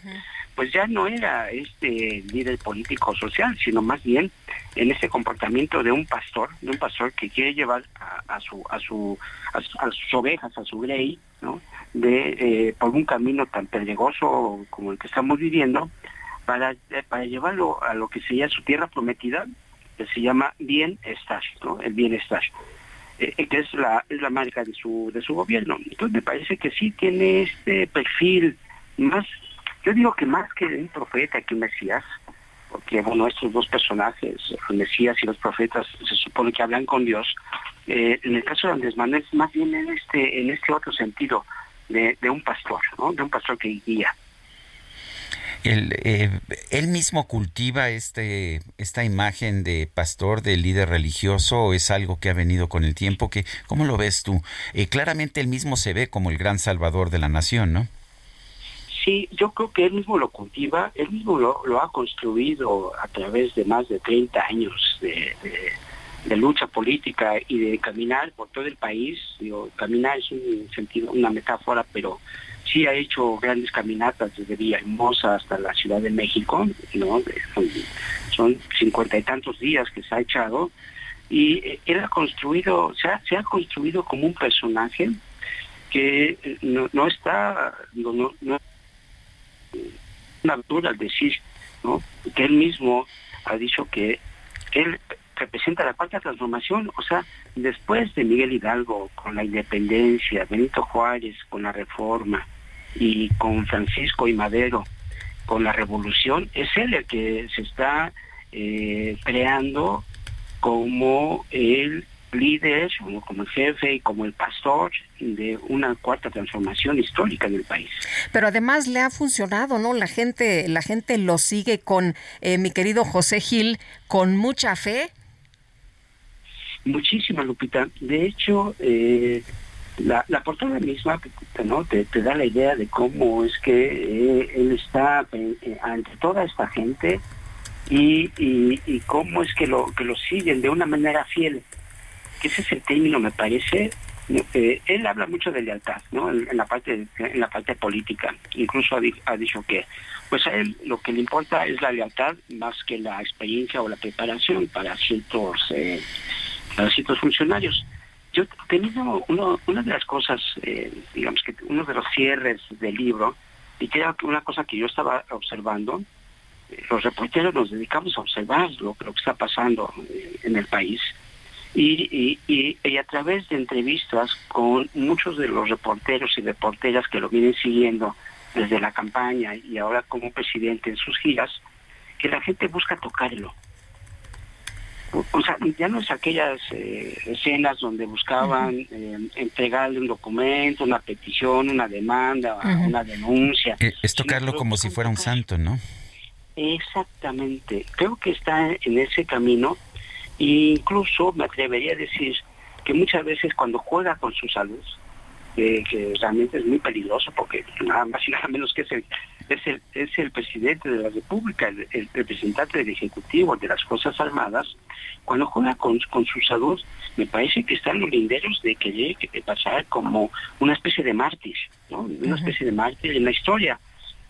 pues ya no era este líder político social, sino más bien en ese comportamiento de un pastor, de un pastor que quiere llevar a, su a su a, sus ovejas, a su grey, ¿no? De eh, por un camino tan peligroso como el que estamos viviendo para, eh, para llevarlo a lo que sería su tierra prometida que se llama bienestar ¿no? el bienestar eh, que es la, es la marca de su de su gobierno entonces me parece que sí tiene este perfil más yo digo que más que un profeta que un mesías porque bueno estos dos personajes mesías y los profetas se supone que hablan con Dios en el caso de Andrés Manuel más bien en este en este otro sentido de, un pastor, ¿no? de un pastor que guía. El, eh, ¿Él mismo cultiva este, esta imagen de pastor, de líder religioso, o es algo que ha venido con el tiempo? Que, ¿Cómo lo ves tú? Eh, claramente él mismo se ve como el gran salvador de la nación, ¿no? Sí, yo creo que él mismo lo cultiva, él mismo lo, lo ha construido a través de más de 30 años de, de lucha política y de caminar por todo el país. Digo, caminar es un sentido, una metáfora, pero sí ha hecho grandes caminatas desde Villahermosa hasta la Ciudad de México, ¿no? Son cincuenta y tantos días que se ha echado y eh, ha construido, se ha, se ha construido como un personaje que eh, no, no está, no, no una altura al decir, ¿no? Que él mismo ha dicho que él representa la cuarta transformación, o sea, después de Miguel Hidalgo con la independencia, Benito Juárez con la reforma y con Francisco y Madero con la revolución, es él el que se está eh, creando como el líder, como el jefe y como el pastor de una cuarta transformación histórica en el país. Pero además le ha funcionado, ¿no? La gente, la gente lo sigue con eh, mi querido José Gil con mucha fe. Muchísima, Lupita. De hecho, eh, la, la portada misma ¿no? te, da la idea de cómo es que eh, él está ante toda esta gente y, y, cómo es que lo que lo siguen de una manera fiel ese es el término me parece eh, él habla mucho de lealtad no en, la parte en la parte política incluso ha, dicho que pues a él lo que le importa es la lealtad más que la experiencia o la preparación para ciertos eh, para ciertos funcionarios yo tenido uno, una de las cosas eh, digamos que uno de los cierres del libro y que era una cosa que yo estaba observando los reporteros nos dedicamos a observar lo, que está pasando eh, en el país y, y, a través de entrevistas con muchos de los reporteros y reporteras que lo vienen siguiendo desde la campaña y ahora como presidente en sus giras, que la gente busca tocarlo. O, sea, ya no es aquellas eh, escenas donde buscaban eh, entregarle un documento, una petición, una demanda, una denuncia. Es tocarlo como si fuera un santo, ¿no? Exactamente. Creo que está en ese camino e incluso me atrevería a decir que muchas veces cuando juega con su salud, que realmente es muy peligroso porque nada más y nada menos que es el, es el, es el presidente de la República, el, representante del Ejecutivo de las Fuerzas Armadas, cuando juega con, con su salud, me parece que están los linderos de que llegue a pasar como una especie de mártir, ¿no? una especie de mártir en la historia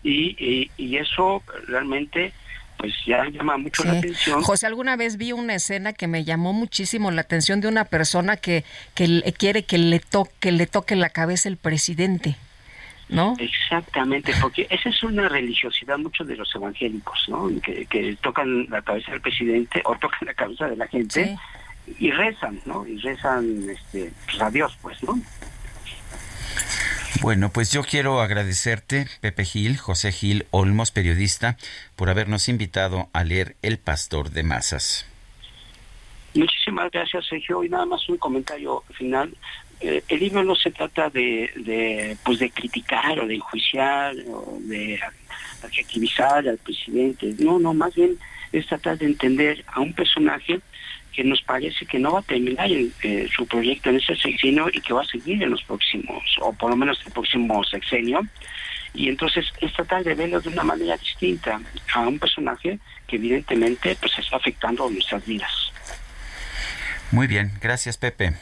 y, y, eso realmente pues ya llama mucho la atención. José, alguna vez vi una escena que me llamó muchísimo la atención de una persona que, que quiere que le toque, le toque la cabeza el presidente. ¿No? Exactamente, porque esa es una religiosidad muchos de los evangélicos, ¿no? Que, tocan la cabeza del presidente o tocan la cabeza de la gente y rezan, ¿no? Y rezan este, pues a Dios, pues, ¿no? Bueno, pues yo quiero agradecerte, Pepe Gil, José Gil Olmos, periodista, por habernos invitado a leer El Pastor de Masas. Muchísimas gracias, Sergio. Y nada más un comentario final. Eh, el libro no se trata de, pues de criticar o de enjuiciar o de adjetivizar al presidente. No, no, más bien es tratar de entender a un personaje que nos parece que no va a terminar eh, su proyecto en ese sexenio y que va a seguir en los próximos, o por lo menos el próximo sexenio. Y entonces es tratar de verlo de una manera distinta a un personaje que evidentemente pues está afectando nuestras vidas. Muy bien, gracias Pepe.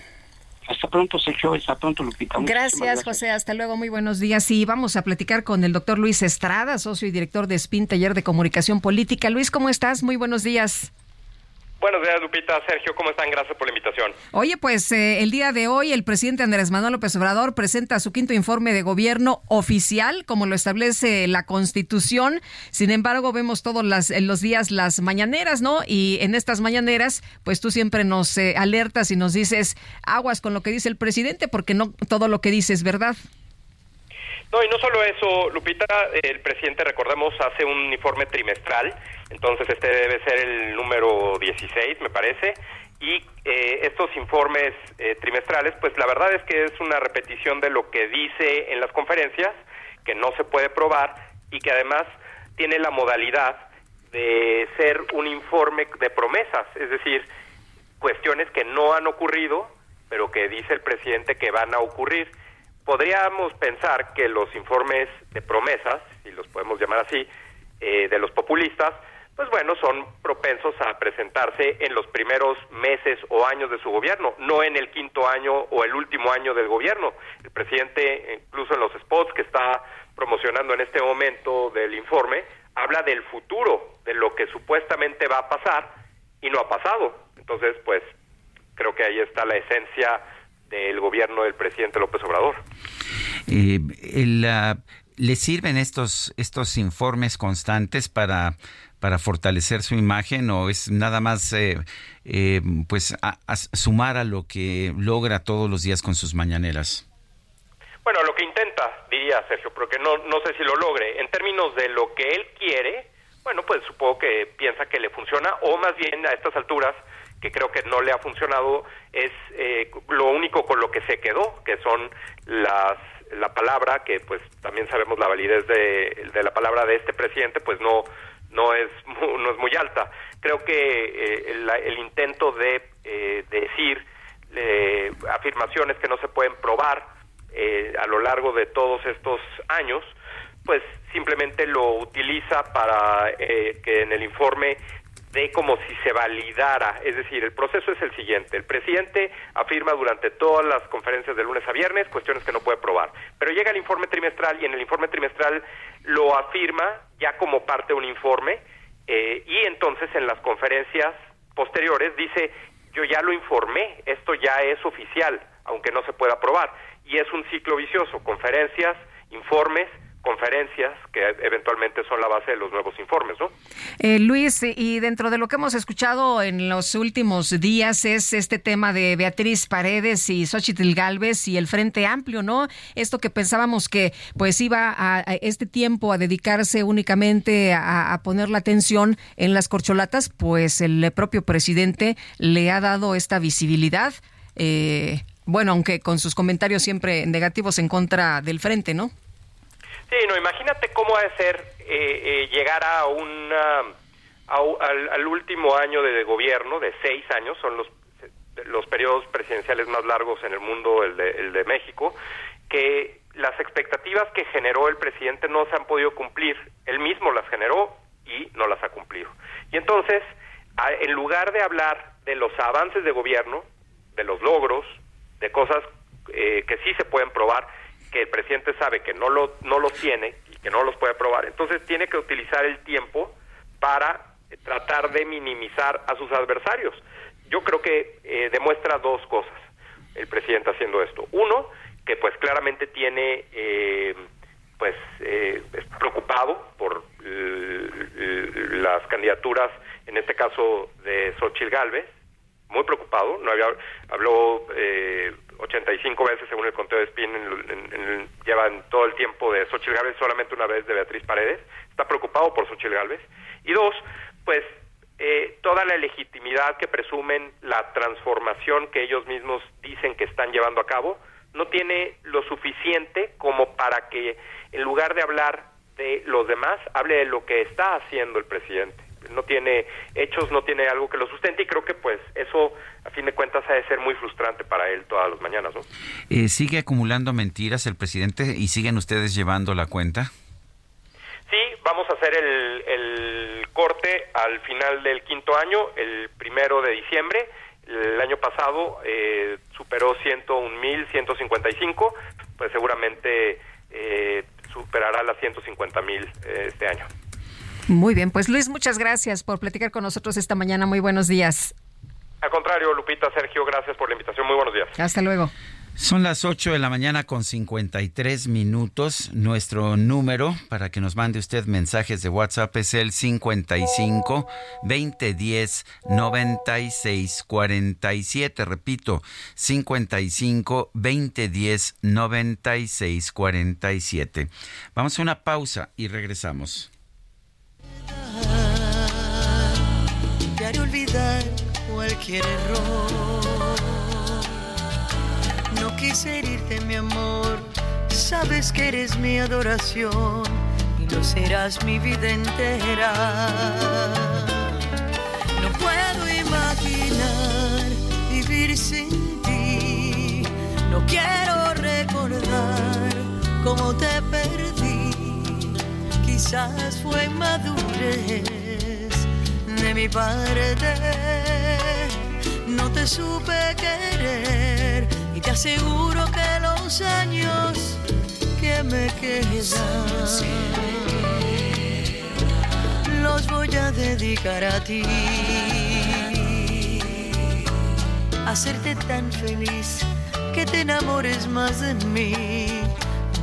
Hasta pronto, Sergio. Hasta pronto, Lupita. Gracias, gracias, José. Hasta luego. Muy buenos días. Y vamos a platicar con el doctor Luis Estrada, socio y director de SPIN, Taller de Comunicación Política. Luis, ¿cómo estás? Muy buenos días. Buenos días, Lupita. Sergio, ¿cómo están? Gracias por la invitación. Oye, pues eh, el día de hoy el presidente Andrés Manuel López Obrador presenta su quinto informe de gobierno oficial, como lo establece la Constitución. Sin embargo, vemos todos las, los días las mañaneras, ¿no? Y en estas mañaneras, pues tú siempre nos eh, alertas y nos dices aguas con lo que dice el presidente, porque no todo lo que dice es verdad. No, y no solo eso, Lupita, el presidente, recordemos, hace un informe trimestral, entonces este debe ser el número 16, me parece, y eh, estos informes eh, trimestrales, pues la verdad es que es una repetición de lo que dice en las conferencias, que no se puede probar y que además tiene la modalidad de ser un informe de promesas, es decir, cuestiones que no han ocurrido, pero que dice el presidente que van a ocurrir podríamos pensar que los informes de promesas, si los podemos llamar así, eh, de los populistas, pues bueno, son propensos a presentarse en los primeros meses o años de su gobierno, no en el quinto año o el último año del gobierno. El presidente, incluso en los spots que está promocionando en este momento del informe, habla del futuro, de lo que supuestamente va a pasar y no ha pasado. Entonces, pues creo que ahí está la esencia del gobierno del presidente López Obrador. Eh, ¿Le sirven estos, estos informes constantes para, para fortalecer su imagen o es nada más eh, eh, pues sumar a lo que logra todos los días con sus mañaneras? Bueno, lo que intenta, diría Sergio, porque no, no sé si lo logre. En términos de lo que él quiere, bueno, pues supongo que piensa que le funciona, o más bien a estas alturas que creo que no le ha funcionado es eh, lo único con lo que se quedó, que son las la palabra que pues también sabemos la validez de, de la palabra de este presidente pues no no es no es muy alta. Creo que eh, el, el, intento de eh, decir eh, afirmaciones que no se pueden probar eh, a lo largo de todos estos años, pues simplemente lo utiliza para eh, que en el informe de como si se validara, es decir, el proceso es el siguiente, el presidente afirma durante todas las conferencias de lunes a viernes cuestiones que no puede probar, pero llega el informe trimestral y en el informe trimestral lo afirma ya como parte de un informe eh, y entonces en las conferencias posteriores dice yo ya lo informé, esto ya es oficial, aunque no se pueda probar, y es un ciclo vicioso, conferencias, informes, conferencias que eventualmente son la base de los nuevos informes, ¿no? Eh, Luis, y dentro de lo que hemos escuchado en los últimos días es este tema de Beatriz Paredes y Xochitl Galvez y el Frente Amplio, ¿no? Esto que pensábamos que pues iba a, este tiempo a dedicarse únicamente a, poner la atención en las corcholatas, pues el propio presidente le ha dado esta visibilidad. Eh, bueno, aunque con sus comentarios siempre negativos en contra del frente, ¿no? Sí, no, imagínate cómo ha de ser eh, eh, llegar a una, al, último año de, gobierno, de seis años, son los, los periodos presidenciales más largos en el mundo, el de, el de México, que las expectativas que generó el presidente no se han podido cumplir. Él mismo las generó y no las ha cumplido. Y entonces, en lugar de hablar de los avances de gobierno, de los logros, de cosas eh, que sí se pueden probar, que el presidente sabe que no, lo, no los tiene y que no los puede aprobar. Entonces tiene que utilizar el tiempo para tratar de minimizar a sus adversarios. Yo creo que eh, demuestra dos cosas el presidente haciendo esto. Uno, que pues claramente tiene, eh, pues eh, es preocupado por las candidaturas, en este caso de Xochitl Galvez, muy preocupado, no había, habló eh, 85 veces según el conteo de Spin, llevan todo el tiempo de Xochitl Gálvez, solamente una vez de Beatriz Paredes, está preocupado por Xochitl Gálvez. Y dos, pues eh, toda la legitimidad que presumen la transformación que ellos mismos dicen que están llevando a cabo, no tiene lo suficiente como para que en lugar de hablar de los demás, hable de lo que está haciendo el presidente no tiene hechos, no tiene algo que lo sustente y creo que pues eso a fin de cuentas ha de ser muy frustrante para él todas las mañanas, ¿no? Eh, ¿Sigue acumulando mentiras el presidente y siguen ustedes llevando la cuenta? Sí, vamos a hacer el, el corte al final del quinto año, el primero de diciembre. El año pasado eh, superó 101.155, pues seguramente eh, superará las 150.000 eh, este año. Muy bien, pues Luis, muchas gracias por platicar con nosotros esta mañana. Muy buenos días. Al contrario, Lupita, Sergio, gracias por la invitación. Muy buenos días. Hasta luego. Son las 8 de la mañana con 53 minutos. Nuestro número para que nos mande usted mensajes de WhatsApp es el 55 2010 96 47. Repito, 55 2010 96 47. Vamos a una pausa y regresamos. Haré olvidar cualquier error. No quise herirte, mi amor. Sabes que eres mi adoración y lo serás mi vida entera. No puedo imaginar vivir sin ti. No quiero recordar cómo te perdí. Fue madurez de mi parte. No te supe querer y te aseguro que los años que me quedan los voy a dedicar a ti. Hacerte tan feliz que te enamores más de mí.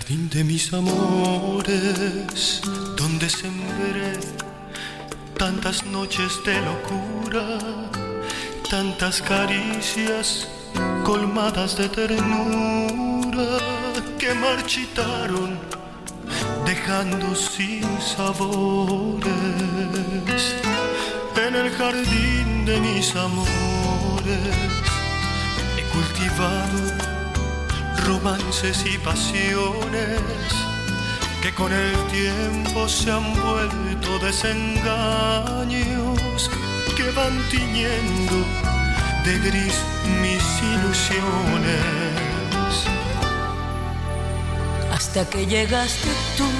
Jardín de mis amores, donde sembré tantas noches de locura, tantas caricias colmadas de ternura que marchitaron, dejando sin sabores. En el jardín de mis amores he cultivado romances y pasiones que con el tiempo se han vuelto desengaños que van tiñendo de gris mis ilusiones. Hasta que llegaste tú,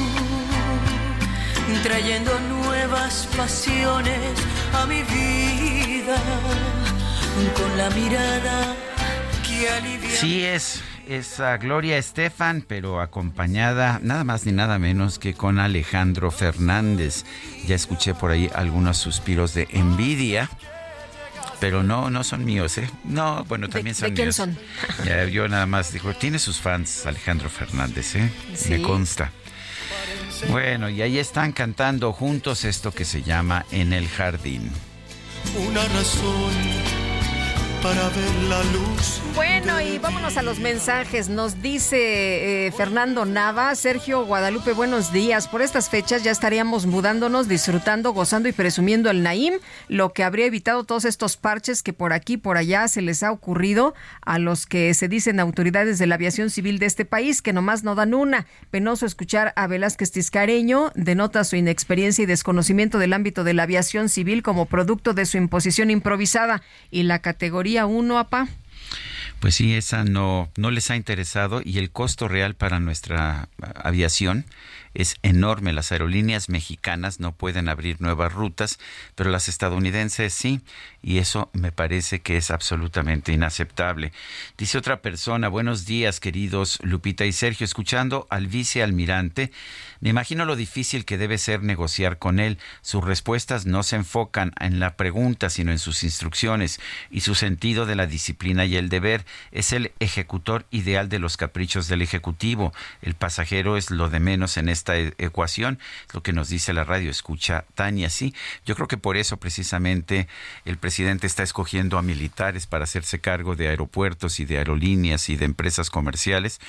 trayendo nuevas pasiones a mi vida, con la mirada que alivia. Sí es es a Gloria Estefan, pero acompañada nada más ni nada menos que con Alejandro Fernández. Ya escuché por ahí algunos suspiros de envidia. Pero no, no son míos, ¿eh? No, bueno, también son ¿De quién míos. son? Ya, yo nada más dijo, tiene sus fans Alejandro Fernández, ¿eh? Sí. Me consta. Bueno, y ahí están cantando juntos esto que se llama En el Jardín. Una razón para ver la luz. Bueno, y vámonos a los mensajes. Nos dice eh, Fernando Nava, Sergio Guadalupe, buenos días. Por estas fechas ya estaríamos mudándonos, disfrutando, gozando y presumiendo el Naim, lo que habría evitado todos estos parches que por aquí, por allá se les ha ocurrido a los que se dicen autoridades de la aviación civil de este país, que nomás no dan una. Penoso escuchar a Velázquez Tiscareño, denota su inexperiencia y desconocimiento del ámbito de la aviación civil como producto de su imposición improvisada y la categoría 1, APA. Pues sí, esa no, no les ha interesado y el costo real para nuestra ah, aviación es enorme. Las aerolíneas mexicanas no pueden abrir nuevas rutas, pero las estadounidenses sí, y eso me parece que es absolutamente inaceptable. Dice otra persona, buenos días queridos Lupita y Sergio, escuchando al vicealmirante, me imagino lo difícil que debe ser negociar con él. Sus respuestas no se enfocan en la pregunta, sino en sus instrucciones y su sentido de la disciplina y el deber. Es el ejecutor ideal de los caprichos del Ejecutivo. El pasajero es lo de menos en esta e- ecuación, lo que nos dice la radio. Escucha Tania, sí. Yo creo que por eso precisamente el presidente está escogiendo a militares para hacerse cargo de aeropuertos y de aerolíneas y de empresas comerciales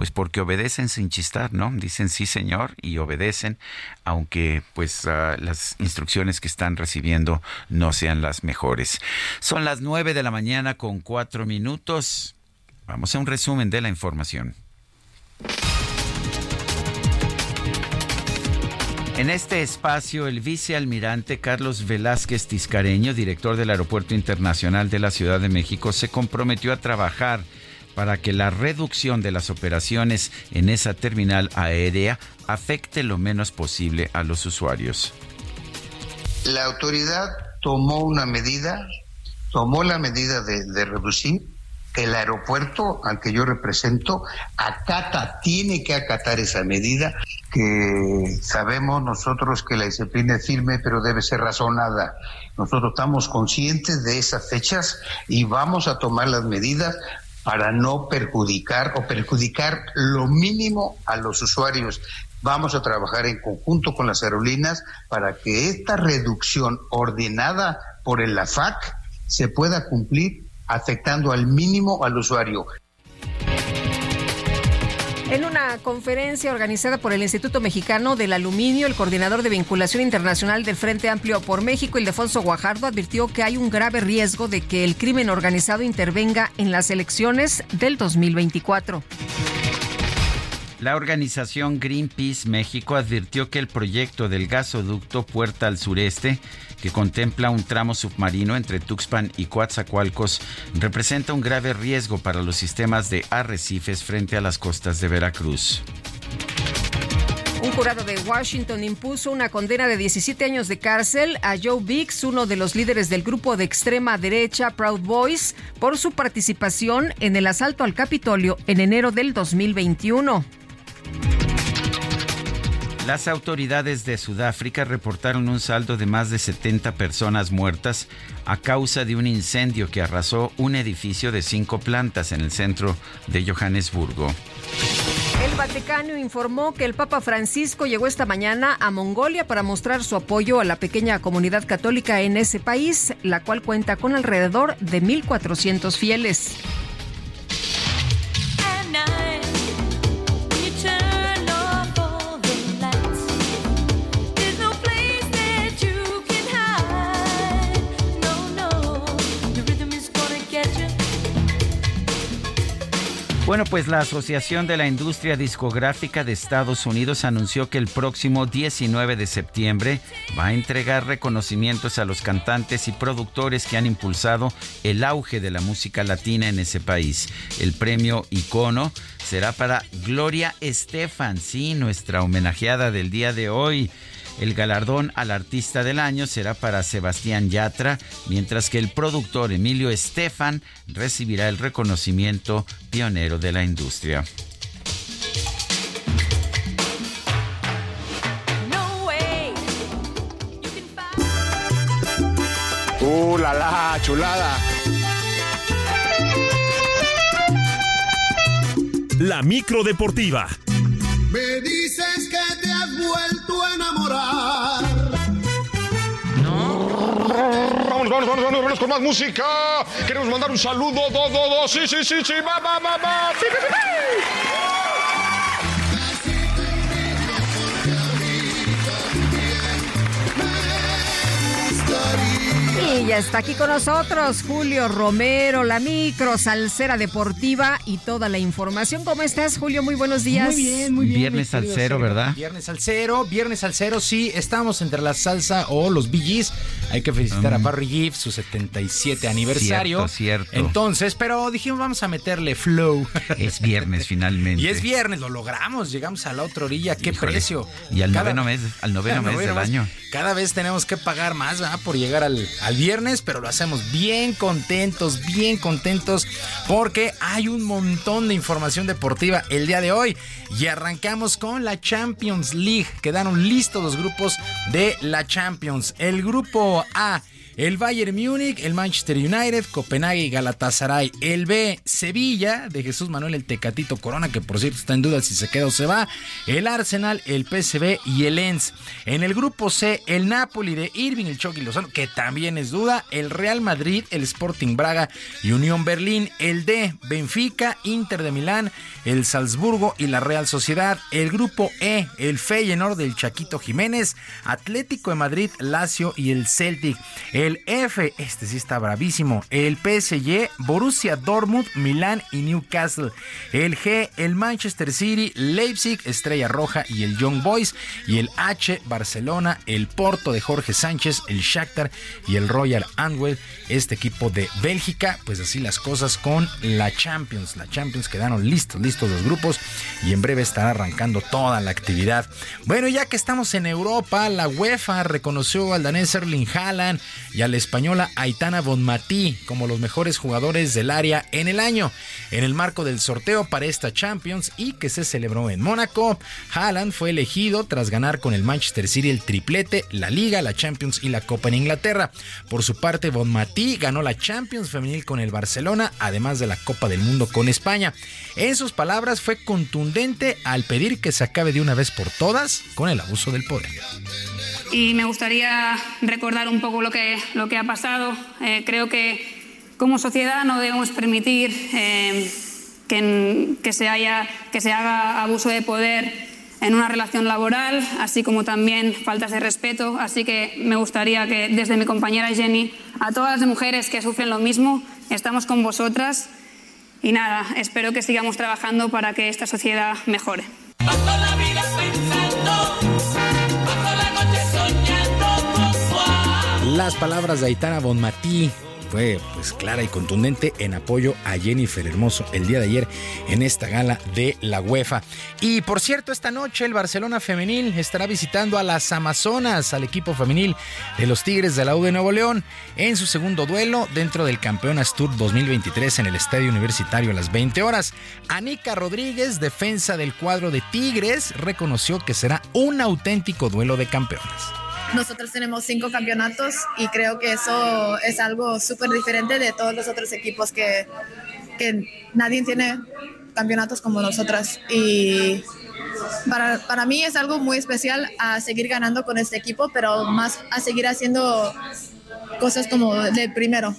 pues porque obedecen sin chistar, ¿no? Dicen sí señor y obedecen, aunque pues ah, las instrucciones que están recibiendo no sean las mejores. Son las nueve de la mañana con cuatro minutos. Vamos a un resumen de la información. En este espacio, el vicealmirante Carlos Velázquez Tiscareño, director del Aeropuerto Internacional de la Ciudad de México, se comprometió a trabajar para que la reducción de las operaciones en esa terminal aérea afecte lo menos posible a los usuarios. La autoridad tomó una medida, tomó la medida de, de reducir. El aeropuerto al que yo represento acata, tiene que acatar esa medida, que sabemos nosotros que la disciplina es firme, pero debe ser razonada. Nosotros estamos conscientes de esas fechas y vamos a tomar las medidas para no perjudicar o perjudicar lo mínimo a los usuarios. Vamos a trabajar en conjunto con las aerolíneas para que esta reducción ordenada por el AFAC se pueda cumplir afectando al mínimo al usuario. En una conferencia organizada por el Instituto Mexicano del Aluminio, el coordinador de vinculación internacional del Frente Amplio por México, Ildefonso Guajardo, advirtió que hay un grave riesgo de que el crimen organizado intervenga en las elecciones del 2024. La organización Greenpeace México advirtió que el proyecto del gasoducto Puerta al Sureste, que contempla un tramo submarino entre Tuxpan y Coatzacoalcos, representa un grave riesgo para los sistemas de arrecifes frente a las costas de Veracruz. Un jurado de Washington impuso una condena de 17 años de cárcel a Joe Biggs, uno de los líderes del grupo de extrema derecha Proud Boys, por su participación en el asalto al Capitolio en enero del 2021. Las autoridades de Sudáfrica reportaron un saldo de más de 70 personas muertas a causa de un incendio que arrasó un edificio de cinco plantas en el centro de Johannesburgo. El Vaticano informó que el Papa Francisco llegó esta mañana a Mongolia para mostrar su apoyo a la pequeña comunidad católica en ese país, la cual cuenta con alrededor de 1.400 fieles. Bueno, pues la Asociación de la Industria Discográfica de Estados Unidos anunció que el próximo 19 de septiembre va a entregar reconocimientos a los cantantes y productores que han impulsado el auge de la música latina en ese país. El premio Icono será para Gloria Estefan, sí, nuestra homenajeada del día de hoy. El galardón al artista del año será para Sebastián Yatra, mientras que el productor Emilio Estefan recibirá el reconocimiento pionero de la industria. ¡Uh, la la, chulada! La micro deportiva. Me dices que vuelto a enamorar. No. Vamos, vamos, vamos, vamos, vamos con más música. Queremos mandar un saludo, do, do, do. Sí, sí, sí, sí, va, va, va, va. Y ya está aquí con nosotros Julio Romero, la micro, salsera deportiva y toda la información. ¿Cómo estás, Julio? Muy buenos días. Muy bien, muy bien. Viernes salsero, ¿verdad? Viernes salsero, viernes salsero, sí. Estamos entre la salsa o los BGs. Hay que felicitar a Mm. Barry Gibb, su 77 aniversario. Cierto, cierto. Entonces, pero dijimos, vamos a meterle flow. Es viernes finalmente. Y es viernes, lo logramos, llegamos a la otra orilla, qué Híjole. precio. Y al Cada- noveno mes, al noveno al mes del mes. año. Cada vez tenemos que pagar más ¿verdad? por llegar al, al viernes, pero lo hacemos bien contentos, bien contentos, porque hay un montón de información deportiva el día de hoy. Y arrancamos con la Champions League. Quedaron listos los grupos de la Champions. El grupo A. El Bayern Múnich, el Manchester United, Copenhague y Galatasaray. El B, Sevilla, de Jesús Manuel el Tecatito Corona, que por cierto está en duda si se queda o se va. El Arsenal, el PSV y el Lens. En el grupo C, el Napoli de Irving, el Chucky Lozano, que también es duda. El Real Madrid, el Sporting Braga y Unión Berlín. El D, Benfica, Inter de Milán, el Salzburgo y la Real Sociedad. El grupo E, el Feyenoord del Chaquito Jiménez, Atlético de Madrid, Lazio y el Celtic. El F, este sí está bravísimo, el PSG, Borussia Dortmund, Milán y Newcastle. El G, el Manchester City, Leipzig, Estrella Roja y el Young Boys. Y el H, Barcelona, el Porto de Jorge Sánchez, el Shakhtar y el Royal Antwerp, este equipo de Bélgica. Pues así las cosas con la Champions. La Champions quedaron listos, listos los grupos y en breve estará arrancando toda la actividad. Bueno, ya que estamos en Europa, la UEFA reconoció al danés Erling Haaland y a la española Aitana Bonmatí como los mejores jugadores del área en el año. En el marco del sorteo para esta Champions y que se celebró en Mónaco, Haaland fue elegido tras ganar con el Manchester City el triplete, la Liga, la Champions y la Copa en Inglaterra. Por su parte, Bonmatí ganó la Champions femenil con el Barcelona, además de la Copa del Mundo con España. En sus palabras fue contundente al pedir que se acabe de una vez por todas con el abuso del poder y me gustaría recordar un poco lo que, lo que ha pasado. Eh, creo que como sociedad no debemos permitir eh, que, que, se haya, que se haga abuso de poder en una relación laboral, así como también faltas de respeto. Así que me gustaría que desde mi compañera Jenny, a todas las mujeres que sufren lo mismo, estamos con vosotras. Y nada, espero que sigamos trabajando para que esta sociedad mejore. Las palabras de Aitana Bonmatí fue pues clara y contundente en apoyo a Jennifer Hermoso el día de ayer en esta gala de la UEFA. Y por cierto, esta noche el Barcelona femenil estará visitando a las Amazonas, al equipo femenil de los Tigres de la U de Nuevo León, en su segundo duelo dentro del Campeonas Tour 2023 en el Estadio Universitario a las 20 horas. Anika Rodríguez, defensa del cuadro de Tigres, reconoció que será un auténtico duelo de campeones. Nosotros tenemos cinco campeonatos y creo que eso es algo súper diferente de todos los otros equipos que, que nadie tiene campeonatos como nosotras. Y para, para, mí es algo muy especial a seguir ganando con este equipo, pero más a seguir haciendo cosas como de primero.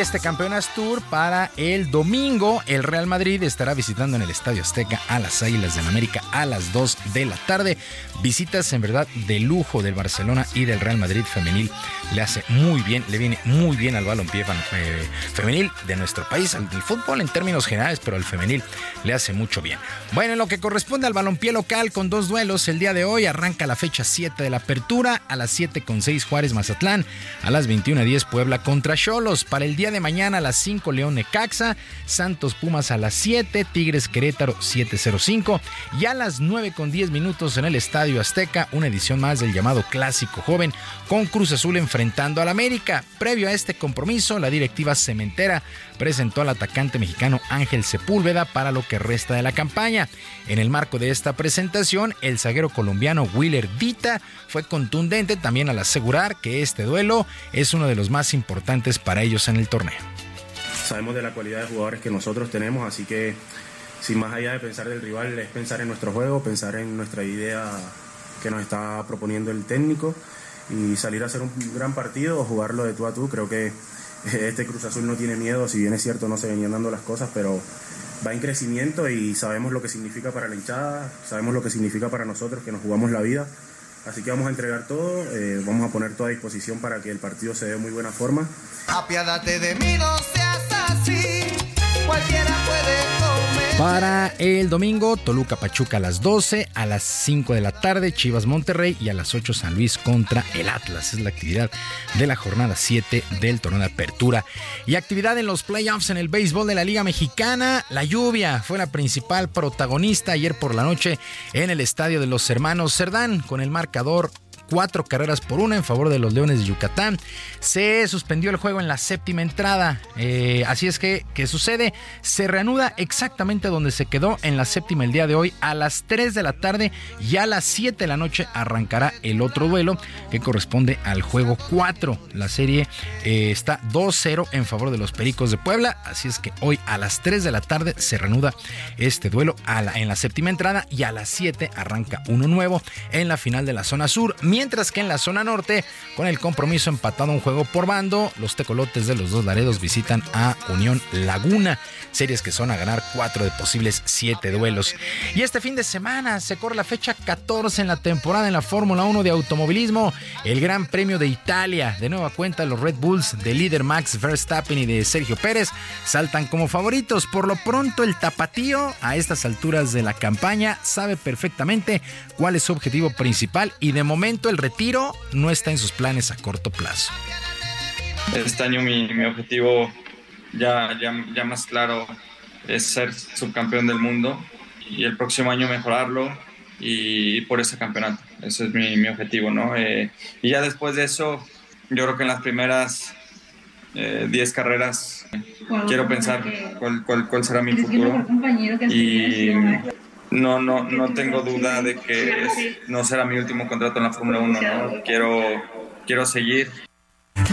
Este Campeonas Tour para el domingo. El Real Madrid estará visitando en el Estadio Azteca a las Águilas del América a las 2 de la tarde. Visitas en verdad de lujo del Barcelona y del Real Madrid femenil. Le hace muy bien, le viene muy bien al balompié eh, femenil de nuestro país, al fútbol en términos generales, pero al femenil le hace mucho bien. Bueno, en lo que corresponde al balompié local con dos duelos, el día de hoy arranca la fecha 7 de la apertura, a las 7 con 6 Juárez Mazatlán, a las 21.10 Puebla contra Cholos. Para el día de mañana a las 5 León Necaxa, Santos Pumas a las 7, Tigres Querétaro 705 y a las 9 con 10 minutos en el Estadio Azteca, una edición más del llamado Clásico Joven con Cruz Azul enfrentando al América. Previo a este compromiso, la directiva cementera presentó al atacante mexicano Ángel Sepúlveda para lo que resta de la campaña. En el marco de esta presentación, el zaguero colombiano Willer Dita fue contundente también al asegurar que este duelo es uno de los más importantes para ellos en el torneo. Sabemos de la cualidad de jugadores que nosotros tenemos, así que sin más allá de pensar del rival es pensar en nuestro juego, pensar en nuestra idea que nos está proponiendo el técnico y salir a hacer un gran partido o jugarlo de tú a tú. Creo que este Cruz Azul no tiene miedo, si bien es cierto no se venían dando las cosas, pero va en crecimiento y sabemos lo que significa para la hinchada, sabemos lo que significa para nosotros que nos jugamos la vida. Así que vamos a entregar todo, eh, vamos a poner toda disposición para que el partido se dé de muy buena forma. Apiádate de mí, no seas así, cualquiera puede para el domingo, Toluca Pachuca a las 12, a las 5 de la tarde, Chivas Monterrey y a las 8 San Luis contra el Atlas. Es la actividad de la jornada 7 del torneo de apertura. Y actividad en los playoffs en el béisbol de la Liga Mexicana. La lluvia fue la principal protagonista ayer por la noche en el estadio de los hermanos Cerdán con el marcador cuatro carreras por una en favor de los Leones de Yucatán. Se suspendió el juego en la séptima entrada. Eh, así es que, ¿qué sucede? Se reanuda exactamente donde se quedó en la séptima el día de hoy a las 3 de la tarde y a las 7 de la noche arrancará el otro duelo que corresponde al juego 4. La serie eh, está 2-0 en favor de los Pericos de Puebla. Así es que hoy a las 3 de la tarde se reanuda este duelo en la séptima entrada y a las 7 arranca uno nuevo en la final de la zona sur mientras que en la zona norte, con el compromiso empatado un juego por bando, los tecolotes de los dos Laredos visitan a Unión Laguna, series que son a ganar cuatro de posibles siete duelos. Y este fin de semana se corre la fecha 14 en la temporada en la Fórmula 1 de automovilismo, el Gran Premio de Italia. De nueva cuenta, los Red Bulls de líder Max Verstappen y de Sergio Pérez saltan como favoritos. Por lo pronto, el tapatío a estas alturas de la campaña sabe perfectamente cuál es su objetivo principal y de momento el retiro no está en sus planes a corto plazo. Este año mi, objetivo ya, ya, ya, más claro es ser subcampeón del mundo y el próximo año mejorarlo y, por ese campeonato. Ese es mi, mi objetivo, ¿no? Eh, y ya después de eso, yo creo que en las primeras 10 eh, carreras quiero pensar cuál, cuál, cuál será mi futuro. Y no, no, no tengo duda de que no será mi último contrato en la Fórmula 1, ¿no? Quiero, quiero seguir.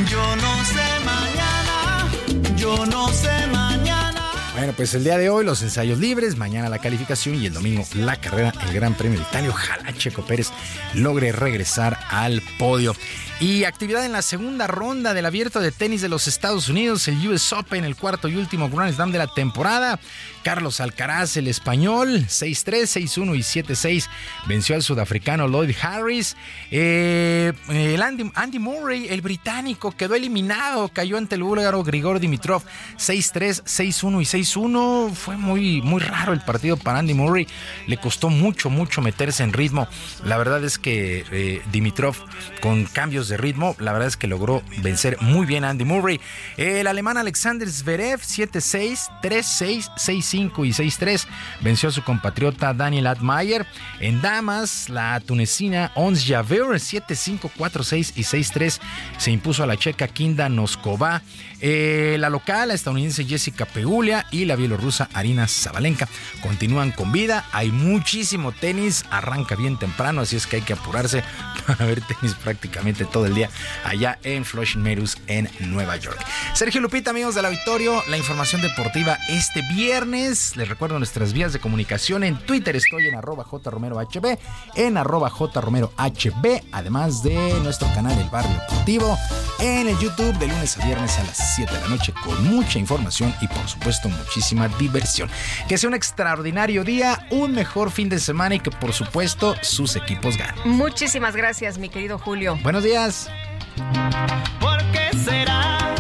Yo no sé mañana, yo no sé mañana. Bueno, pues el día de hoy los ensayos libres, mañana la calificación y el domingo la carrera, el Gran Premio de Italia. Ojalá Checo Pérez logre regresar al podio. Y actividad en la segunda ronda del abierto de tenis de los Estados Unidos, el US Open, el cuarto y último Grand Slam de la temporada. Carlos Alcaraz, el español, 6-3, 6-1 y 7-6, venció al sudafricano Lloyd Harris. Eh, el Andy, Andy, Murray, el británico, quedó eliminado, cayó ante el búlgaro Grigor Dimitrov, 6-3, 6-1 y 6-1. Fue muy, muy raro el partido para Andy Murray, le costó mucho, mucho meterse en ritmo. La verdad es que eh, Dimitrov, con cambios de ritmo, la verdad es que logró vencer muy bien a Andy Murray. El alemán Alexander Zverev, 7-6, 3-6, 6-5 y 6-3 venció a su compatriota Daniel Admayer. En damas, la tunecina Ons Javer 7-5, 4-6 y 6-3 se impuso a la checa Kinda Noskova. Eh, la local, la estadounidense Jessica Pegulia y la bielorrusa Arina Zabalenka continúan con vida. Hay muchísimo tenis, arranca bien temprano, así es que hay que apurarse para ver tenis prácticamente todo el día allá en Flushing Meadows en Nueva York. Sergio Lupita, amigos del auditorio, la información deportiva este viernes. Les recuerdo nuestras vías de comunicación. En Twitter estoy en arroba jromerohb, en arroba jromerohb, además de nuestro canal El Barrio Deportivo, en el YouTube de lunes a viernes a las 7 de la noche con mucha información y por supuesto muchísima diversión. Que sea un extraordinario día, un mejor fin de semana y que por supuesto sus equipos ganen. Muchísimas gracias, mi querido Julio. Buenos días. ¿Por qué será?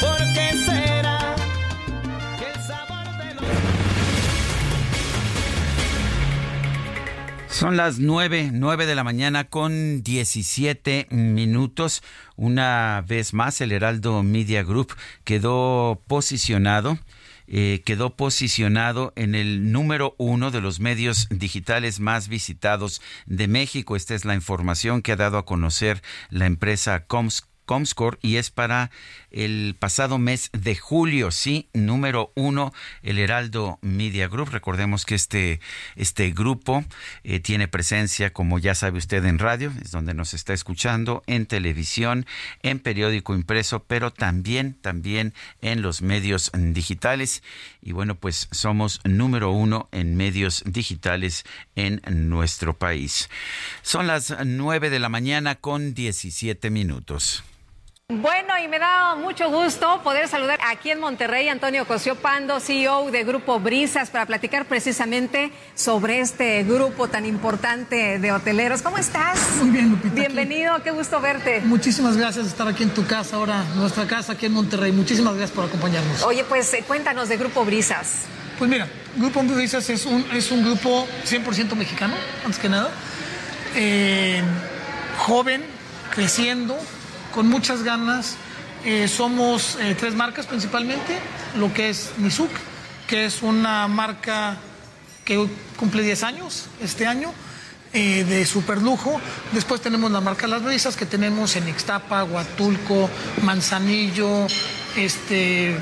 ¿Por qué será? Que el sabor de los... Son las 9, 9 de la mañana con 17 minutos. Una vez más, el Heraldo Media Group quedó posicionado. Eh, quedó posicionado en el número uno de los medios digitales más visitados de México. Esta es la información que ha dado a conocer la empresa Coms Comscore y es para el pasado mes de julio, sí, número uno, el Heraldo Media Group. Recordemos que este, este grupo eh, tiene presencia, como ya sabe usted, en radio, es donde nos está escuchando, en televisión, en periódico impreso, pero también, también en los medios digitales. Y bueno, pues somos número uno en medios digitales en nuestro país. Son las nueve de la mañana con 17 minutos. Bueno, y me da mucho gusto poder saludar aquí en Monterrey Antonio Cosio Pando, CEO de Grupo Brisas, para platicar precisamente sobre este grupo tan importante de hoteleros. ¿Cómo estás? Muy bien, Lupita. Bienvenido, qué gusto verte. Muchísimas gracias de estar aquí en tu casa ahora, nuestra casa aquí en Monterrey. Muchísimas gracias por acompañarnos. Oye, pues eh, cuéntanos de Grupo Brisas. Pues mira, Grupo Brisas es un, es un grupo 100% mexicano, antes que nada. Eh, joven, creciendo, con muchas ganas. Eh, somos eh, tres marcas principalmente, lo que es Nizuc, que es una marca que cumple 10 años este año, eh, de super lujo. Después tenemos la marca Las Brisas, que tenemos en Ixtapa, Huatulco, Manzanillo, este,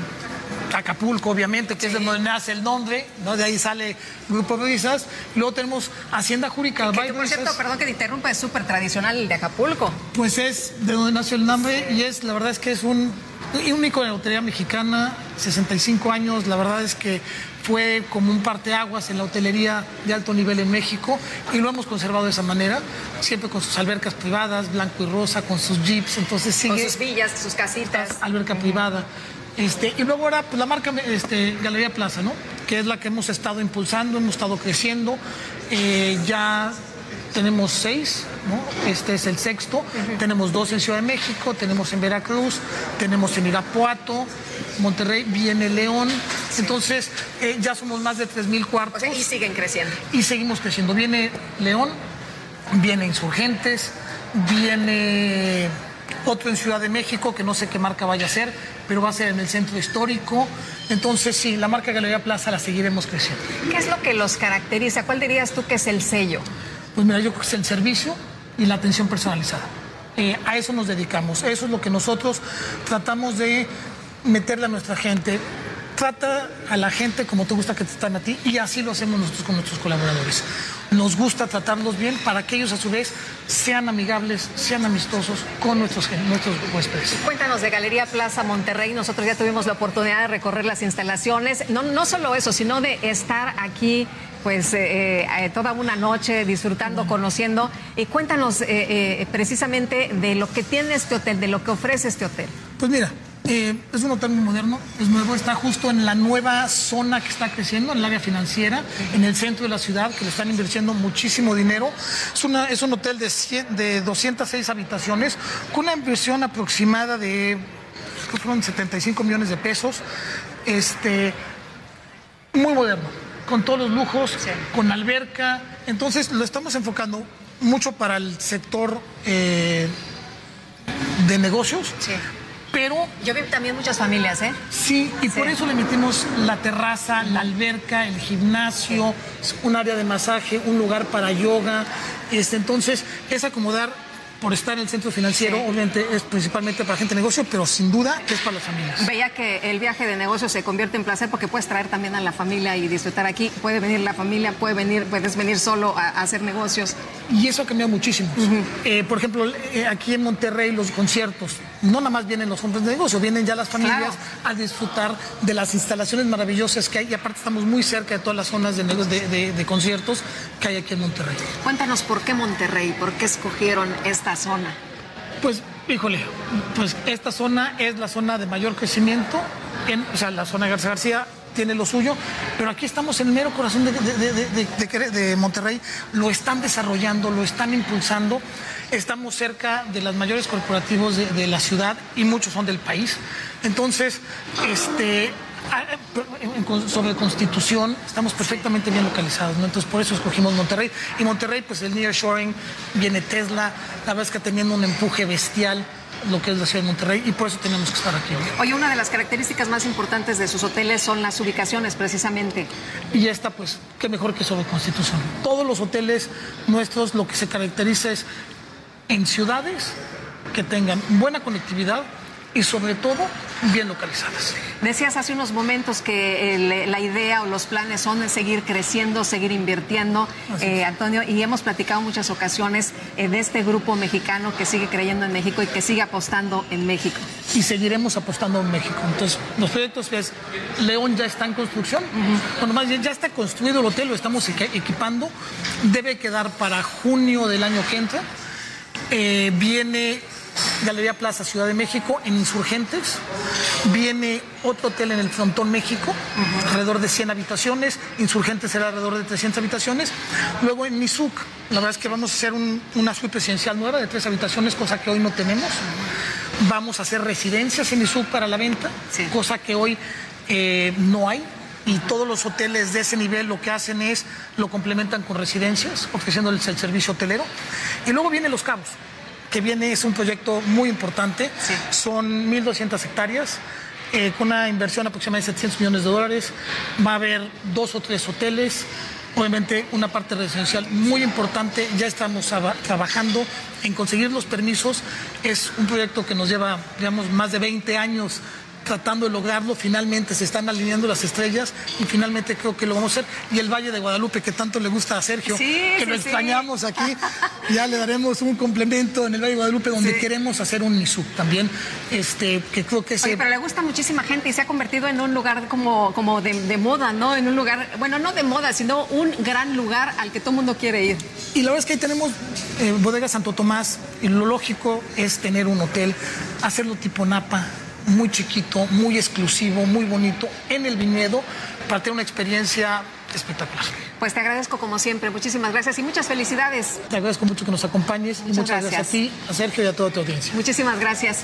Acapulco, obviamente, que es de donde nace el nombre, ¿no? de ahí sale Grupo Brisas. Luego tenemos Hacienda Júrica. Que, que, por cierto, perdón que te interrumpa, es súper tradicional el de Acapulco. Pues es de donde nació el nombre y es, la verdad es que es un, ícono de la hotelería mexicana, 65 años, la verdad es que fue como un parteaguas en la hotelería de alto nivel en México y lo hemos conservado de esa manera, siempre con sus albercas privadas, blanco y rosa, con sus jeeps, entonces sigue... Con sus villas, sus casitas. Alberca privada. Este, y luego ahora pues, la marca este, Galería Plaza, ¿no? que es la que hemos estado impulsando, hemos estado creciendo. Eh, ya tenemos seis, ¿no? este es el sexto. Tenemos dos en Ciudad de México, tenemos en Veracruz, tenemos en Irapuato, Monterrey, viene León. Entonces eh, ya somos más de 3.000 cuartos. O sea, y siguen creciendo. Y seguimos creciendo. Viene León, viene Insurgentes, viene otro en Ciudad de México, que no sé qué marca vaya a ser, pero va a ser en el centro histórico. Entonces, sí, la marca Galería Plaza la seguiremos creciendo. ¿Qué es lo que los caracteriza? ¿Cuál dirías tú que es el sello? Pues mira, yo creo que es el servicio y la atención personalizada. Eh, a eso nos dedicamos, eso es lo que nosotros tratamos de meterle a nuestra gente. Trata a la gente como te gusta que te están a ti y así lo hacemos nosotros con nuestros colaboradores. Nos gusta tratarlos bien para que ellos a su vez sean amigables, sean amistosos con nuestros, nuestros huéspedes. Cuéntanos de Galería Plaza Monterrey. Nosotros ya tuvimos la oportunidad de recorrer las instalaciones. No, no solo eso, sino de estar aquí pues eh, eh, toda una noche disfrutando, conociendo. Y cuéntanos eh, eh, precisamente de lo que tiene este hotel, de lo que ofrece este hotel. Pues mira, eh, es un hotel muy moderno, es nuevo, está justo en la nueva zona que está creciendo, en el área financiera, en el centro de la ciudad, que le están invirtiendo muchísimo dinero. Es, una, es un hotel de, 100 de 206 habitaciones, con una inversión aproximada de creo que fueron 75 millones de pesos. Este, muy moderno, con todos los lujos, con alberca. Entonces lo estamos enfocando mucho para el sector eh, de negocios. Pero. Yo vi también muchas familias, ¿eh? Sí, y por eso le metimos la terraza, la alberca, el gimnasio, un área de masaje, un lugar para yoga. Este, entonces, es acomodar por estar en el centro financiero, obviamente es principalmente para gente de negocio, pero sin duda es para las familias. Veía que el viaje de negocio se convierte en placer porque puedes traer también a la familia y disfrutar aquí. Puede venir la familia, puede venir, puedes venir solo a, a hacer negocios. Y eso ha cambiado muchísimo. Eh, por ejemplo, eh, aquí en Monterrey los conciertos, no nada más vienen los hombres de negocio, vienen ya las familias a disfrutar de las instalaciones maravillosas que hay y aparte estamos muy cerca de todas las zonas de, de, de- de conciertos que hay aquí en Monterrey. Cuéntanos por qué Monterrey, por qué escogieron esta zona. Pues, híjole, pues esta zona es la zona de mayor crecimiento, en, o sea, la zona de García García tiene lo suyo, pero aquí estamos en el mero corazón de, de- de Monterrey, lo están desarrollando, lo están impulsando, estamos cerca de los mayores corporativos de, de la ciudad y muchos son del país. Entonces, este, ah, en- sobre constitución estamos perfectamente bien localizados, ¿no? Entonces por eso escogimos Monterrey. Y Monterrey, pues el nearshoring, viene Tesla, la verdad es que teniendo un empuje bestial lo que es la ciudad de Monterrey y por eso tenemos que estar aquí hoy. Oye, una de las características más importantes de sus hoteles son las ubicaciones, precisamente. Y ya está, pues, qué mejor que sobre Constitución. Todos los hoteles nuestros lo que se caracteriza es en ciudades que tengan buena conectividad y sobre todo bien localizadas. Decías hace unos momentos que el- la idea o los planes son de seguir creciendo, seguir invirtiendo, eh, Antonio, y hemos platicado muchas ocasiones eh, de este grupo mexicano que sigue creyendo en México y que sigue apostando en México. Y seguiremos apostando en México. Entonces, los proyectos que es León ya está en construcción. Bueno, más bien ya está construido el hotel, lo estamos equi- equipando. Debe quedar para junio del año que entra. Eh, viene Galería Plaza Ciudad de México en Insurgentes. Viene otro hotel en el Frontón México, alrededor de 100 habitaciones. Insurgentes será alrededor de 300 habitaciones. Luego en Nizuc, la verdad es que vamos a hacer un- una suite presidencial nueva de tres habitaciones, cosa que hoy no tenemos. Vamos a hacer residencias en Nizuc para la venta, cosa que hoy eh, no hay. Y todos los hoteles de ese nivel lo que hacen es lo complementan con residencias, ofreciéndoles el servicio hotelero. Y luego viene Los Cabos, que viene, es un proyecto muy importante. Son 1.200 hectáreas. eh, con una inversión aproximada de 700 millones de dólares. Va a haber dos o tres hoteles. Obviamente una parte residencial muy importante. Ya estamos aba- trabajando en conseguir los permisos. Es un proyecto que nos lleva, digamos, más de 20 años tratando de lograrlo. Finalmente se están alineando las estrellas y finalmente creo que lo vamos a hacer. Y el Valle de Guadalupe, que tanto le gusta a Sergio, Sí, que lo sí. extrañamos aquí, ya le daremos un complemento en el Valle de Guadalupe donde queremos hacer un NISUC también, este, que creo que se... Oye, pero le gusta a muchísima gente y se ha convertido en un lugar como, como de, de moda, ¿no? En un lugar, bueno, no de moda, sino un gran lugar al que todo el mundo quiere ir. Y la verdad es que ahí tenemos eh, Bodega Santo Tomás y lo lógico es tener un hotel, hacerlo tipo Napa, muy chiquito, muy exclusivo, muy bonito, en el viñedo, para tener una experiencia espectacular. Pues te agradezco como siempre, muchísimas gracias y muchas felicidades. Te agradezco mucho que nos acompañes y Muchas gracias. gracias. a ti, a Sergio y a toda tu audiencia. Muchísimas gracias.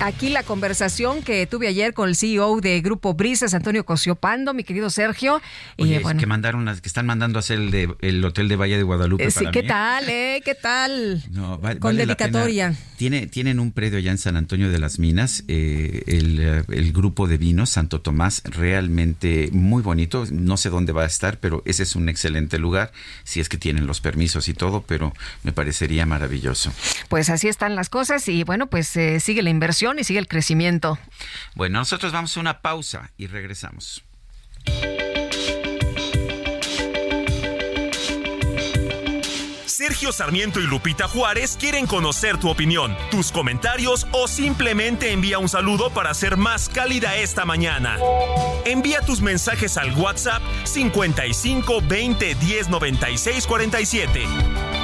Aquí la conversación que tuve ayer con el CEO de Grupo Brisas, Antonio Cosiopando, mi querido Sergio. Oye, y es bueno, que mandaron que están mandando a hacer el, de, el hotel de Valle de Guadalupe eh, sí, para ¿qué mí. tal, eh? ¿Qué tal? No, va- Con vale dedicatoria. Tiene, tienen un predio allá en San Antonio de las Minas, eh, el, eh, el grupo de vinos Santo Tomás, realmente muy bonito. No sé dónde va a estar, pero ese es un excelente lugar, si es que tienen los permisos y todo, pero me parecería maravilloso. Pues así están las cosas y bueno, pues eh, sigue la inversión y sigue el crecimiento. Bueno, nosotros vamos a una pausa y regresamos. Sergio Sarmiento y Lupita Juárez quieren conocer tu opinión, tus comentarios o simplemente envía un saludo para hacer más cálida esta mañana. Envía tus mensajes al WhatsApp 55 20 10 96 47.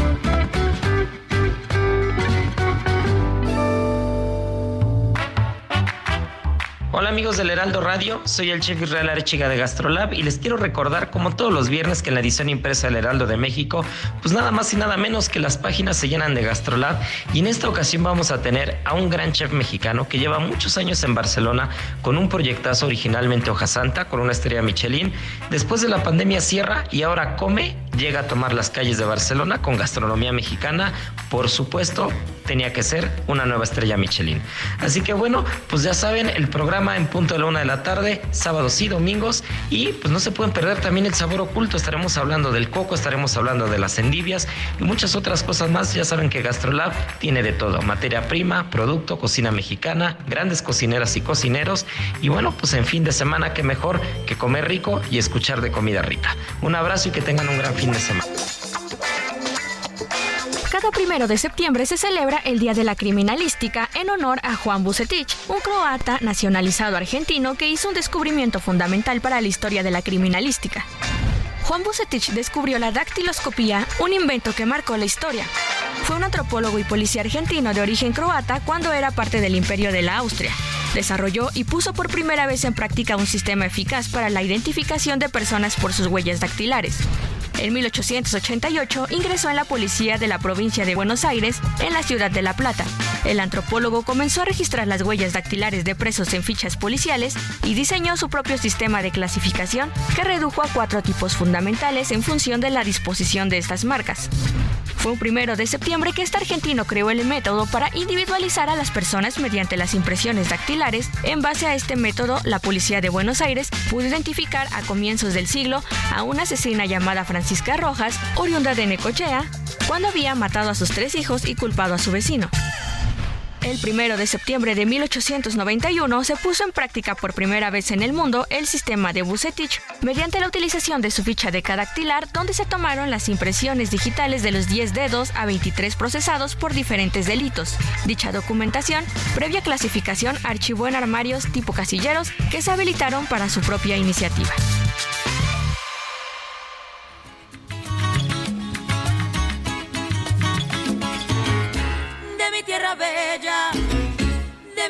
Hola amigos del Heraldo Radio, soy el chef Israel Arechiga de Gastrolab y les quiero recordar como todos los viernes que en la edición impresa del Heraldo de México, pues nada más y nada menos que las páginas se llenan de Gastrolab y en esta ocasión vamos a tener a un gran chef mexicano que lleva muchos años en Barcelona con un proyectazo originalmente hoja santa con una estrella Michelin, después de la pandemia cierra y ahora come, llega a tomar las calles de Barcelona con gastronomía mexicana, por supuesto tenía que ser una nueva estrella Michelin. Así que bueno, pues ya saben, el programa en punto de la una de la tarde, sábados y domingos. Y pues no se pueden perder también el sabor oculto. Estaremos hablando del coco, estaremos hablando de las endivias y muchas otras cosas más. Ya saben que Gastrolab tiene de todo: materia prima, producto, cocina mexicana, grandes cocineras y cocineros. Y bueno, pues en fin de semana, qué mejor que comer rico y escuchar de comida rica. Un abrazo y que tengan un gran fin de semana. Cada primero de septiembre se celebra el Día de la Criminalística en honor a Juan Bucetich, un croata nacionalizado argentino que hizo un descubrimiento fundamental para la historia de la criminalística. Juan Bucetich descubrió la dactiloscopía, un invento que marcó la historia. Fue un antropólogo y policía argentino de origen croata cuando era parte del imperio de la Austria. Desarrolló y puso por primera vez en práctica un sistema eficaz para la identificación de personas por sus huellas dactilares. En 1888 ingresó en la policía de la provincia de Buenos Aires, en la ciudad de La Plata. El antropólogo comenzó a registrar las huellas dactilares de presos en fichas policiales y diseñó su propio sistema de clasificación que redujo a cuatro tipos fundamentales en función de la disposición de estas marcas. Fue un primero de septiembre que este argentino creó el método para individualizar a las personas mediante las impresiones dactilares. En base a este método, la policía de Buenos Aires pudo identificar a comienzos del siglo a una asesina llamada Francisca Rojas, oriunda de Necochea, cuando había matado a sus tres hijos y culpado a su vecino. El primero de septiembre de 1891 se puso en práctica por primera vez en el mundo el sistema de Bucetich mediante la utilización de su ficha de dactilar donde se tomaron las impresiones digitales de los 10 dedos a 23 procesados por diferentes delitos. Dicha documentación, previa clasificación, archivó en armarios tipo casilleros que se habilitaron para su propia iniciativa.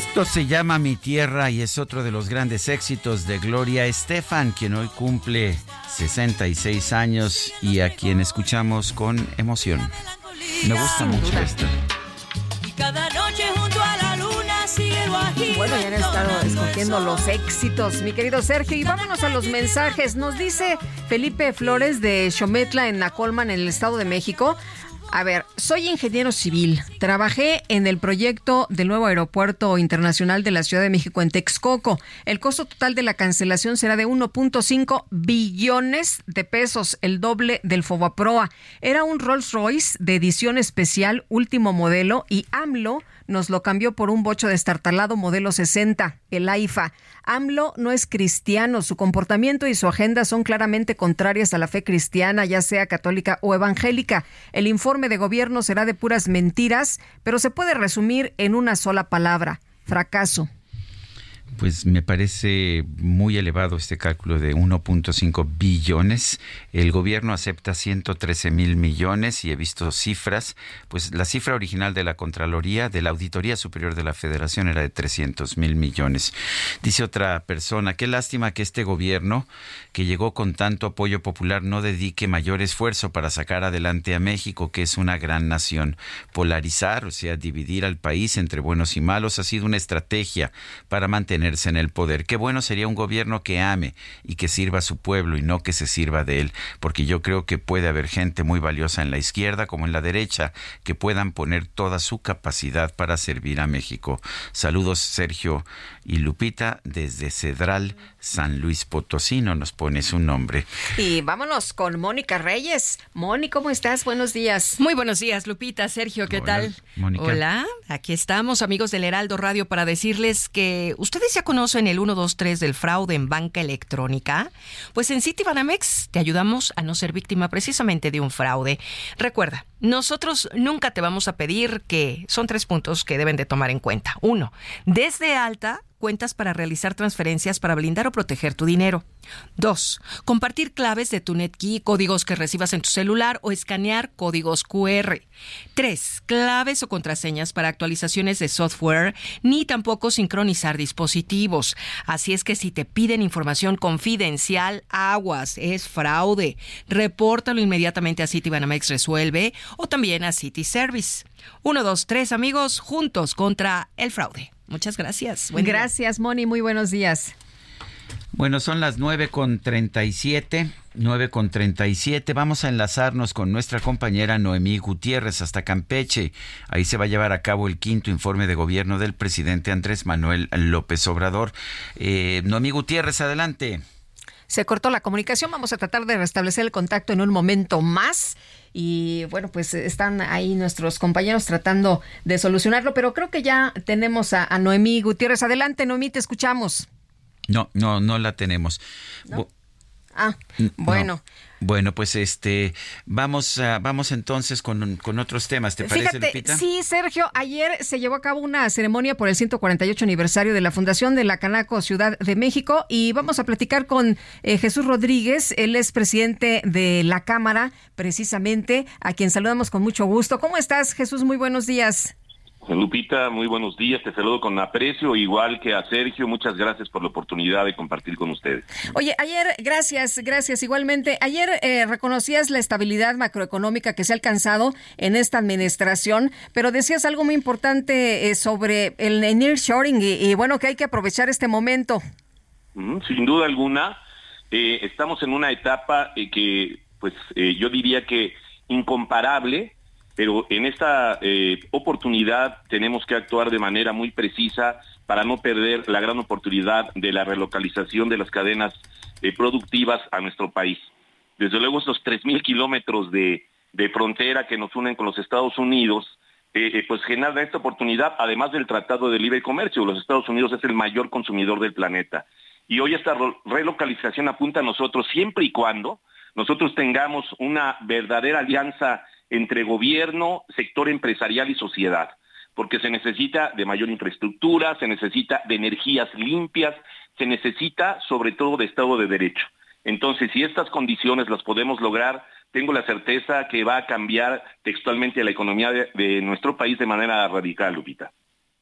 Esto se llama Mi Tierra y es otro de los grandes éxitos de Gloria Estefan, quien hoy cumple 66 años y a quien escuchamos con emoción. Me gusta mucho esto. Y cada noche junto a la luna sigue. Bueno, ya han estado escogiendo los éxitos, mi querido Sergio. Y vámonos a los mensajes. Nos dice Felipe Flores de Xometla en Nacolman, en el Estado de México. A ver, soy ingeniero civil. Trabajé en el proyecto del nuevo aeropuerto internacional de la Ciudad de México en Texcoco. El costo total de la cancelación será de 1.5 billones de pesos, el doble del Fobaproa. Era un Rolls Royce de edición especial, último modelo, y AMLO nos lo cambió por un bocho destartalado modelo 60, el AIFA. AMLO no es cristiano, su comportamiento y su agenda son claramente contrarias a la fe cristiana, ya sea católica o evangélica. El informe de gobierno será de puras mentiras, pero se puede resumir en una sola palabra, fracaso pues me parece muy elevado este cálculo de 1.5 billones. El gobierno acepta 113 mil millones y he visto cifras. Pues la cifra original de la Contraloría, de la Auditoría Superior de la Federación, era de 300 mil millones. Dice otra persona, qué lástima que este gobierno, que llegó con tanto apoyo popular, no dedique mayor esfuerzo para sacar adelante a México, que es una gran nación. Polarizar, o sea, dividir al país entre buenos y malos, ha sido una estrategia para mantener en el poder. Qué bueno sería un gobierno que ame y que sirva a su pueblo y no que se sirva de él, porque yo creo que puede haber gente muy valiosa en la izquierda como en la derecha que puedan poner toda su capacidad para servir a México. Saludos Sergio y Lupita desde Cedral, San Luis Potosí, no nos pone su nombre. Y vámonos con Mónica Reyes. Moni, ¿cómo estás? Buenos días. Muy buenos días, Lupita, Sergio, ¿qué Hola, tal? Mónica. Hola, aquí estamos, amigos del Heraldo Radio, para decirles que ustedes ya conocen el 123 del fraude en banca electrónica. Pues en Citibanamex te ayudamos a no ser víctima precisamente de un fraude. Recuerda, nosotros nunca te vamos a pedir que son tres puntos que deben de tomar en cuenta. Uno, desde alta cuentas para realizar transferencias para blindar o proteger tu dinero. Dos, compartir claves de tu NetKey, códigos que recibas en tu celular o escanear códigos QR. Tres, claves o contraseñas para actualizaciones de software, ni tampoco sincronizar dispositivos. Así es que si te piden información confidencial, aguas, es fraude. Repórtalo inmediatamente a Citibanamex Resuelve o también a City Service. Uno, dos, tres, amigos, juntos contra el fraude. Muchas gracias. Buen día. Gracias, Moni. Muy buenos días. Bueno, son las 9 con 37, 9 con 37. Vamos a enlazarnos con nuestra compañera Noemí Gutiérrez hasta Campeche. Ahí se va a llevar a cabo el quinto informe de gobierno del presidente Andrés Manuel López Obrador. Eh, Noemí Gutiérrez, adelante. Se cortó la comunicación. Vamos a tratar de restablecer el contacto en un momento más. Y bueno, pues están ahí nuestros compañeros tratando de solucionarlo, pero creo que ya tenemos a, a Noemí Gutiérrez. Adelante, Noemí, te escuchamos. No, no, no la tenemos. Ah, No. Bueno. Pues este, vamos, a- vamos entonces con, con otros temas, ¿te parece, Fíjate, Lupita? sí, Sergio, ayer se llevó a cabo una ceremonia por el 148 aniversario de la Fundación de la Canaco Ciudad de México y vamos a platicar con eh, Jesús Rodríguez, él es presidente de la Cámara, precisamente, a quien saludamos con mucho gusto. ¿Cómo estás, Jesús? Muy buenos días. Lupita, muy buenos días, te saludo con aprecio, igual que a Sergio, muchas gracias por la oportunidad de compartir con ustedes. Oye, ayer, gracias, gracias igualmente. Ayer eh, reconocías la estabilidad macroeconómica que se ha alcanzado en esta administración, pero decías algo muy importante eh, sobre el nearshoring y, y bueno, que hay que aprovechar este momento. Sin duda alguna, eh, estamos en una etapa eh, que, pues, yo diría que incomparable, pero en esta eh, oportunidad tenemos que actuar de manera muy precisa para no perder la gran oportunidad de la relocalización de las cadenas eh, productivas a nuestro país. Desde luego, estos 3.000 kilómetros de, frontera que nos unen con los Estados Unidos, eh, pues genera esta oportunidad, además del Tratado de Libre Comercio. Los Estados Unidos es el mayor consumidor del planeta. Y hoy esta relocalización apunta a nosotros siempre y cuando nosotros tengamos una verdadera alianza entre gobierno, sector empresarial y sociedad, porque se necesita de mayor infraestructura, se necesita de energías limpias, se necesita sobre todo de Estado de Derecho. Entonces, si estas condiciones las podemos lograr, tengo la certeza que va a cambiar textualmente la economía de, de nuestro país de manera radical, Lupita.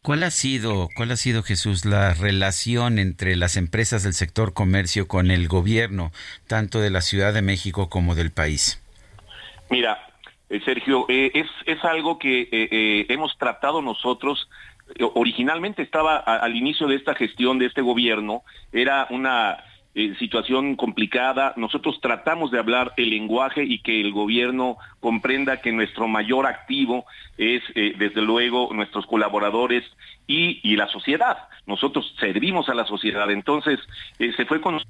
¿Cuál ha sido, cuál ha sido Jesús la relación entre las empresas del sector comercio con el gobierno, tanto de la Ciudad de México como del país? Mira, eh, Sergio, eh, es, es algo que eh, hemos tratado nosotros. Originalmente estaba al inicio de esta gestión de este gobierno, era una situación complicada. Nosotros tratamos de hablar el lenguaje y que el gobierno comprenda que nuestro mayor activo es, desde luego, nuestros colaboradores y, y la sociedad. Nosotros servimos a la sociedad. Entonces, se fue con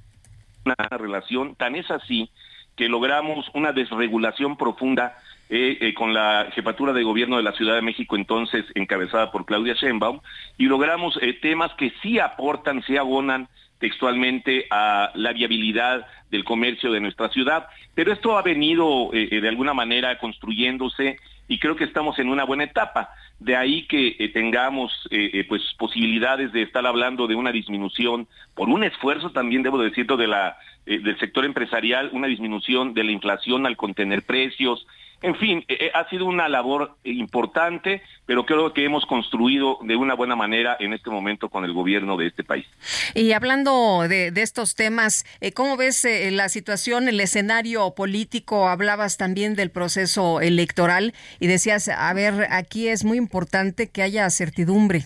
una relación, tan es así que logramos una desregulación profunda eh, eh, con la jefatura de gobierno de la Ciudad de México, entonces encabezada por Claudia Sheinbaum, y logramos eh, temas que sí aportan, sí abonan textualmente a la viabilidad del comercio de nuestra ciudad. Pero esto ha venido de alguna manera construyéndose y creo que estamos en una buena etapa. De ahí que tengamos pues posibilidades de estar hablando de una disminución por un esfuerzo también debo decirlo del sector empresarial, una disminución de la inflación al contener precios. En fin, eh, eh, ha sido una labor importante, pero creo que hemos construido de una buena manera en este momento con el gobierno de este país. Y hablando de, de estos temas, eh, ¿cómo ves eh, la situación, el escenario político? Hablabas también del proceso electoral y decías, a ver, aquí es muy importante que haya certidumbre.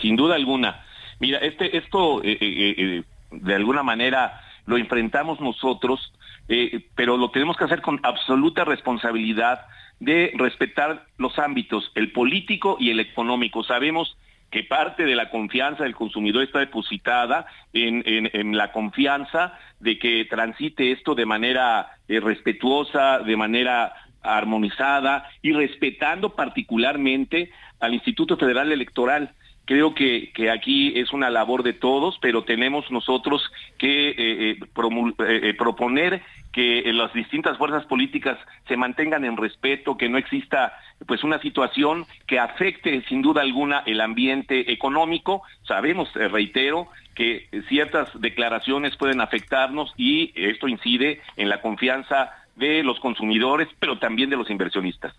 Sin duda alguna. Mira, este, esto eh, eh, eh, de alguna manera lo enfrentamos nosotros, eh, pero lo tenemos que hacer con absoluta responsabilidad de respetar los ámbitos, el político y el económico. Sabemos que parte de la confianza del consumidor está depositada en, la confianza de que transite esto de manera eh, respetuosa, de manera armonizada y respetando particularmente al Instituto Federal Electoral. Creo que, aquí es una labor de todos, pero tenemos nosotros que eh, proponer que eh, las distintas fuerzas políticas se mantengan en respeto, que no exista pues una situación que afecte sin duda alguna el ambiente económico. Sabemos, eh, reitero, que ciertas declaraciones pueden afectarnos y esto incide en la confianza de los consumidores, pero también de los inversionistas.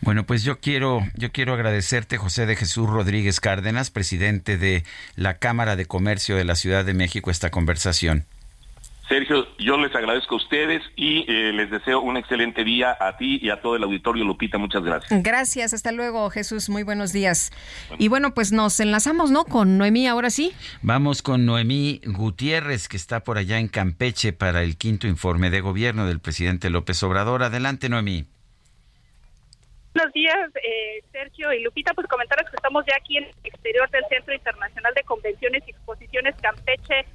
Bueno, pues yo quiero, yo quiero agradecerte, José de Jesús Rodríguez Cárdenas, presidente de la Cámara de Comercio de la Ciudad de México, esta conversación. Sergio, yo les agradezco a ustedes y eh, les deseo un excelente día a ti y a todo el auditorio. Lupita, muchas gracias. Gracias, hasta luego Jesús, muy buenos días. Y bueno, pues nos enlazamos, ¿no? Con Noemí, ahora sí. Vamos con Noemí Gutiérrez, que está por allá en Campeche para el quinto informe de gobierno del presidente López Obrador. Adelante, Noemí. Buenos días, eh, Sergio y Lupita. Pues comentarles que estamos ya aquí en el exterior del Centro Internacional de Convenciones y Exposiciones Campeche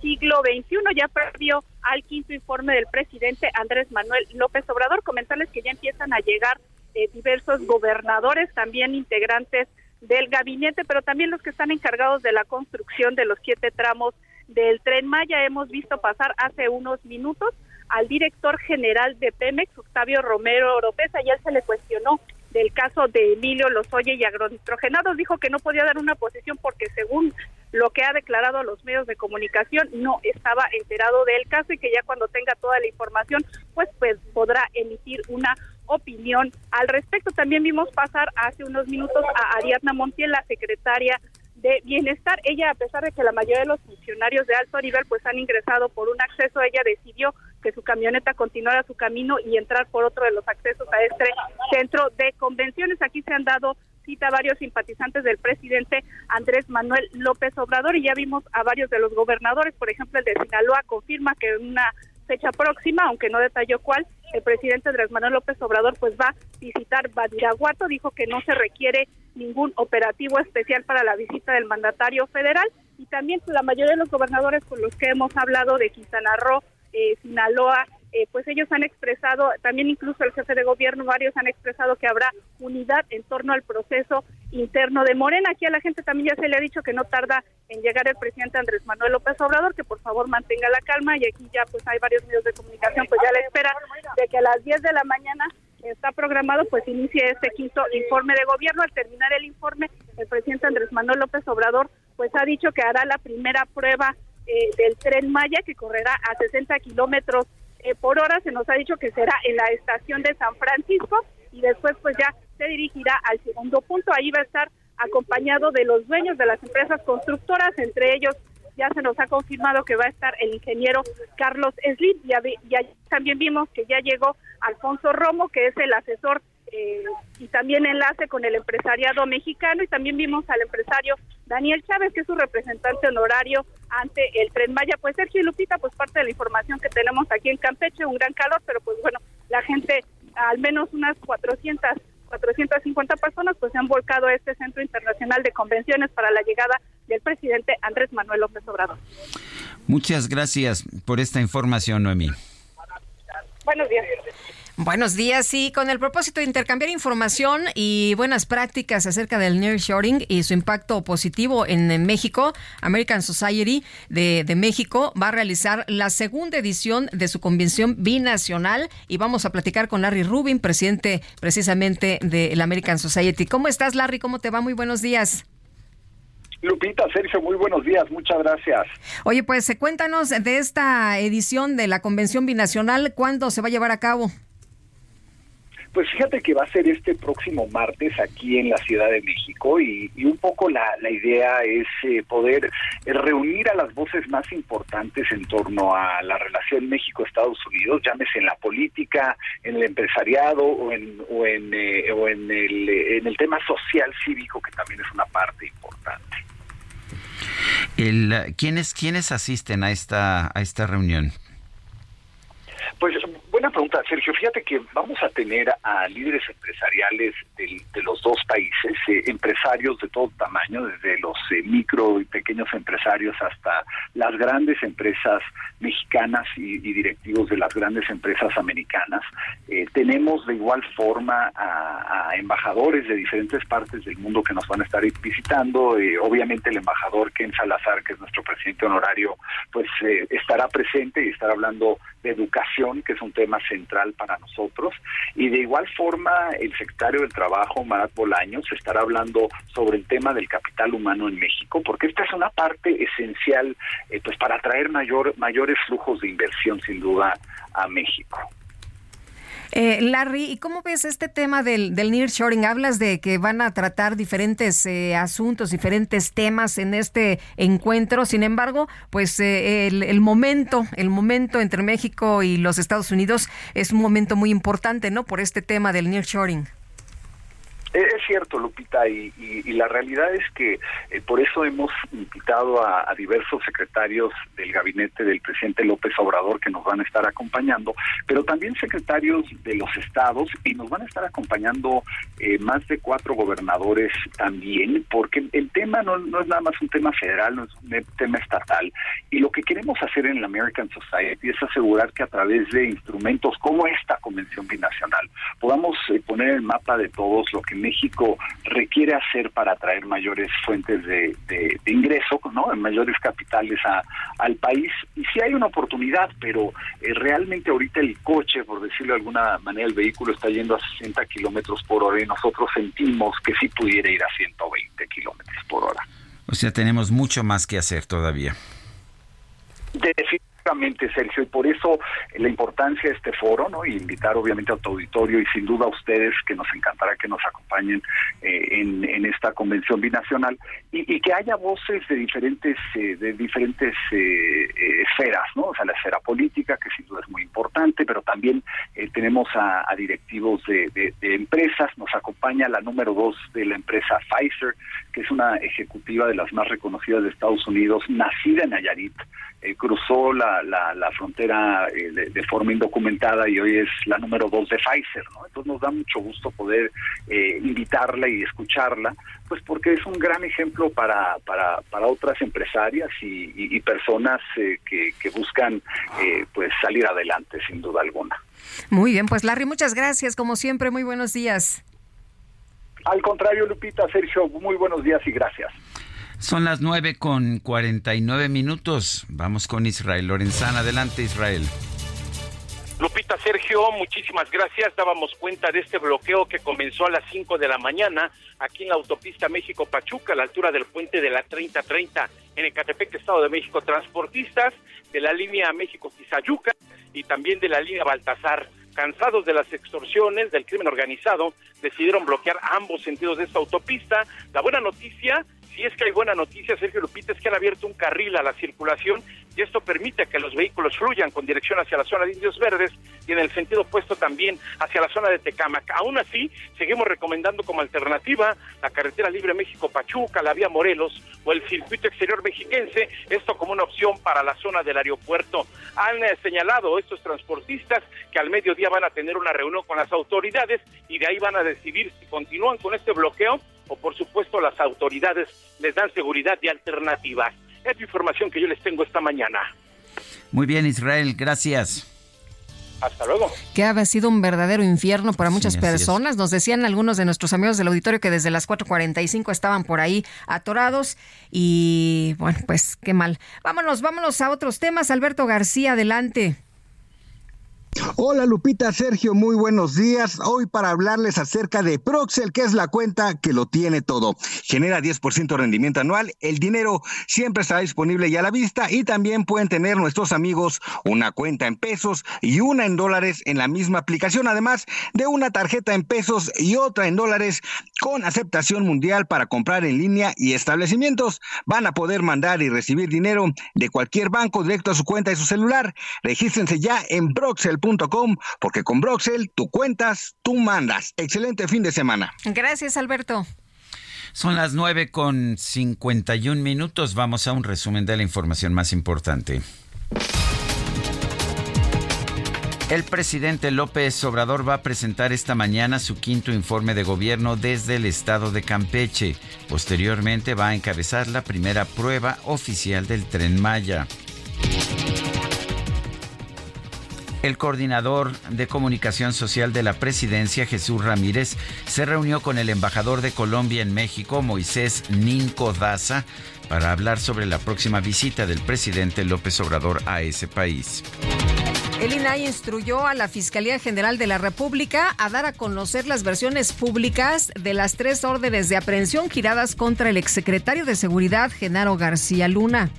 siglo XXI, ya previo al quinto informe del presidente Andrés Manuel López Obrador. Comentarles que ya empiezan a llegar eh, diversos gobernadores, también integrantes del gabinete, pero también los que están encargados de la construcción de los siete tramos del tren Maya. Hemos visto pasar hace unos minutos al director general de Pemex, Octavio Romero Oropesa, y él se le cuestionó del caso de Emilio Lozoya y agronitrogenados. Dijo que no podía dar una posición porque según lo que ha declarado a los medios de comunicación, no estaba enterado del caso y que ya cuando tenga toda la información, pues, pues podrá emitir una opinión al respecto. También vimos pasar hace unos minutos a Ariadna Montiel, la secretaria de Bienestar. Ella, a pesar de que la mayoría de los funcionarios de alto nivel pues han ingresado por un acceso, ella decidió que su camioneta continuara su camino y entrar por otro de los accesos a este centro de convenciones. Aquí se han dado cita a varios simpatizantes del presidente Andrés Manuel López Obrador y ya vimos a varios de los gobernadores, por ejemplo el de Sinaloa confirma que en una fecha próxima, aunque no detalló cuál, el presidente Andrés Manuel López Obrador pues va a visitar Badiraguato, dijo que no se requiere ningún operativo especial para la visita del mandatario federal. Y también la mayoría de los gobernadores con los que hemos hablado de Quintana Roo, eh, Sinaloa, eh, pues ellos han expresado, también incluso el jefe de gobierno, varios han expresado que habrá unidad en torno al proceso interno de Morena. Aquí a la gente también ya se le ha dicho que no tarda en llegar el presidente Andrés Manuel López Obrador, que por favor mantenga la calma y aquí ya pues hay varios medios de comunicación, pues ya le espera de que a las 10 de la mañana está programado pues inicie este quinto informe de gobierno. Al terminar el informe, el presidente Andrés Manuel López Obrador pues ha dicho que hará la primera prueba eh, del tren Maya que correrá a 60 kilómetros eh, por hora. Se nos ha dicho que será en la estación de San Francisco y después pues ya se dirigirá al segundo punto. Ahí va a estar acompañado de los dueños de las empresas constructoras, entre ellos ya se nos ha confirmado que va a estar el ingeniero Carlos Slim, y también vimos que ya llegó Alfonso Romo, que es el asesor eh, y también enlace con el empresariado mexicano y también vimos al empresario Daniel Chávez, que es su representante honorario ante el Tren Maya. Pues Sergio y Lupita, pues parte de la información que tenemos aquí en Campeche, un gran calor, pero pues bueno, la gente, al menos unas 400 450 personas pues se han volcado a este centro internacional de convenciones para la llegada del presidente Andrés Manuel López Obrador. Muchas gracias por esta información, Noemí. Buenos días. Buenos días, sí, con el propósito de intercambiar información y buenas prácticas acerca del nearshoring y su impacto positivo en, México, American Society de, de, México va a realizar la segunda edición de su convención binacional y vamos a platicar con Larry Rubin, presidente precisamente de la American Society. ¿Cómo estás, Larry? ¿Cómo te va? Muy buenos días. Lupita, Sergio, muy buenos días, muchas gracias. Oye, pues cuéntanos de esta edición de la convención binacional, ¿cuándo se va a llevar a cabo? Pues fíjate que va a ser este próximo martes aquí en la Ciudad de México y, un poco la, idea es eh, poder eh, reunir a las voces más importantes en torno a la relación México-Estados Unidos, llámese en la política, en el empresariado o en, o en, eh, o en, el, en el tema social cívico, que también es una parte importante. El, ¿quiénes, ¿Quiénes asisten a esta, a esta reunión? Pues buena pregunta, Sergio. Fíjate que vamos a tener a líderes empresariales de, los dos países, eh, empresarios de todo tamaño, desde los eh, micro y pequeños empresarios hasta las grandes empresas mexicanas y, directivos de las grandes empresas americanas. Eh, tenemos de igual forma a, embajadores de diferentes partes del mundo que nos van a estar visitando. obviamente el embajador Ken Salazar, que es nuestro presidente honorario, pues estará presente y estará hablando de educación, que es un tema central para nosotros. Y de igual forma, el secretario del Trabajo, Marat Bolaños, estará hablando sobre el tema del capital humano en México, porque esta es una parte esencial eh, pues para atraer mayor, mayores flujos de inversión, sin duda, a México. Eh, Larry, ¿y cómo ves este tema del, del nearshoring? Hablas de que van a tratar diferentes eh, asuntos, diferentes temas en este encuentro. Sin embargo, pues eh, el, momento, el momento entre México y los Estados Unidos es un momento muy importante, ¿no? Por este tema del nearshoring. Es cierto, Lupita, y, la realidad es que eh, por eso hemos invitado a, diversos secretarios del gabinete del presidente López Obrador que nos van a estar acompañando, pero también secretarios de los estados y nos van a estar acompañando eh, más de cuatro gobernadores también, porque el tema no, es nada más un tema federal, no es un tema estatal. Y lo que queremos hacer en la American Society es asegurar que a través de instrumentos como esta Convención Binacional podamos eh, poner el mapa de todos lo que México requiere hacer para atraer mayores fuentes de, ingreso, ¿no? mayores capitales al país. Y sí hay una oportunidad, pero eh, realmente ahorita el coche, por decirlo de alguna manera, el vehículo está yendo a 60 kilómetros por hora y nosotros sentimos que sí pudiera ir a 120 kilómetros por hora. O sea, tenemos mucho más que hacer todavía. Sergio, y por eso la importancia de este foro, ¿no? Y invitar obviamente a tu auditorio y sin duda a ustedes que nos encantará que nos acompañen eh, en, esta convención binacional y, que haya voces de diferentes eh, de diferentes eh, esferas, ¿no? O sea, la esfera política, que sin duda es muy importante, pero también tenemos a, directivos de, empresas, nos acompaña la número dos de la empresa Pfizer, que es una ejecutiva de las más reconocidas de Estados Unidos, nacida en Nayarit, eh, cruzó la, la, frontera eh, de, forma indocumentada y hoy es la número dos de Pfizer, ¿no? Entonces nos da mucho gusto poder eh, invitarla y escucharla, pues porque es un gran ejemplo para, para, para otras empresarias y, personas que, que, buscan pues salir adelante, sin duda alguna. Muy bien, pues Larry, muchas gracias, como siempre, muy buenos días. Al contrario, Lupita, Sergio, muy buenos días y gracias. Son las nueve con 49 minutos. Vamos con Israel Lorenzana. Adelante, Israel. Lupita Sergio, muchísimas gracias. Dábamos cuenta de este bloqueo que comenzó a las 5 de la mañana aquí en la autopista México-Pachuca, a la altura del puente de la 3030 en Ecatepec, Estado de México. Transportistas de la línea México-Tizayuca y también de la línea Baltasar cansados de las extorsiones, del crimen organizado, decidieron bloquear ambos sentidos de esta autopista. La buena noticia si es que hay buena noticia, Sergio Lupita, es que han abierto un carril a la circulación y esto permite que los vehículos fluyan con dirección hacia la zona de Indios Verdes y en el sentido opuesto también hacia la zona de Tecámac. Aún así, seguimos recomendando como alternativa la carretera libre México-Pachuca, la vía Morelos o el circuito exterior mexiquense, esto como una opción para la zona del aeropuerto. Han eh, señalado estos transportistas que al mediodía van a tener una reunión con las autoridades y de ahí van a decidir si continúan con este bloqueo o por supuesto las autoridades les dan seguridad y alternativas. Es la información que yo les tengo esta mañana. Muy bien, Israel, gracias. Hasta luego. Que ha sido un verdadero infierno para muchas personas. Nos decían algunos de nuestros amigos del auditorio que desde las 4.45 estaban por ahí atorados y bueno, pues qué mal. Vámonos, vámonos a otros temas. Alberto García, adelante. Hola Lupita, Sergio, muy buenos días. Hoy para hablarles acerca de Proxel, que es la cuenta que lo tiene todo. Genera 10% de rendimiento anual, el dinero siempre está disponible y a la vista y también pueden tener nuestros amigos una cuenta en pesos y una en dólares en la misma aplicación, además de una tarjeta en pesos y otra en dólares con aceptación mundial para comprar en línea y establecimientos. Van a poder mandar y recibir dinero de cualquier banco directo a su cuenta de su celular. Regístrense ya en Proxel porque con Broxel tú cuentas, tú mandas. Excelente fin de semana. Gracias, Alberto. Son las 9 con 51 minutos. Vamos a un resumen de la información más importante. El presidente López Obrador va a presentar esta mañana su quinto informe de gobierno desde el estado de Campeche. Posteriormente va a encabezar la primera prueba oficial del tren Maya. El coordinador de comunicación social de la presidencia, Jesús Ramírez, se reunió con el embajador de Colombia en México, Moisés Ninco Daza, para hablar sobre la próxima visita del presidente López Obrador a ese país. El INAI instruyó a la Fiscalía General de la República a dar a conocer las versiones públicas de las tres órdenes de aprehensión giradas contra el exsecretario de Seguridad, Genaro García Luna.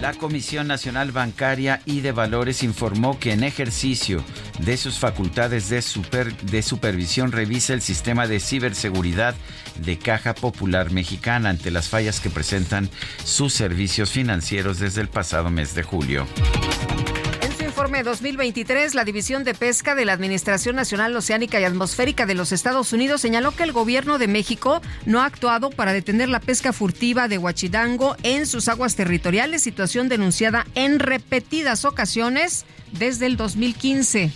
La Comisión Nacional Bancaria y de Valores informó que en ejercicio de sus facultades de, supervisión revisa el sistema de ciberseguridad de Caja Popular Mexicana ante las fallas que presentan sus servicios financieros desde el pasado mes de julio informe 2023, la División de Pesca de la Administración Nacional Oceánica y Atmosférica de los Estados Unidos señaló que el gobierno de México no ha actuado para detener la pesca furtiva de huachidango en sus aguas territoriales, situación denunciada en repetidas ocasiones desde el 2015.